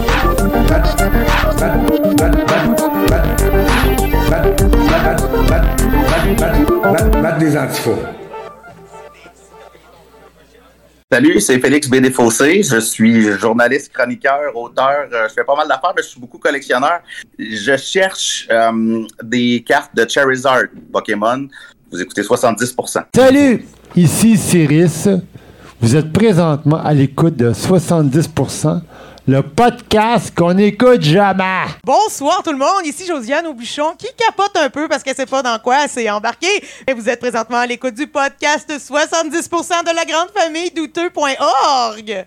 Salut, c'est Félix Bédéfossé. Je suis journaliste, chroniqueur, auteur. Euh, Je fais pas mal d'affaires, mais je suis beaucoup collectionneur. Je cherche euh, des cartes de Charizard Pokémon. Vous écoutez 70%.
Salut, ici Cyrus. Vous êtes présentement à l'écoute de 70%, le podcast qu'on n'écoute jamais.
Bonsoir tout le monde, ici Josiane Aubuchon qui capote un peu parce qu'elle sait pas dans quoi elle s'est embarquée. Et vous êtes présentement à l'écoute du podcast 70% de la grande famille douteux.org.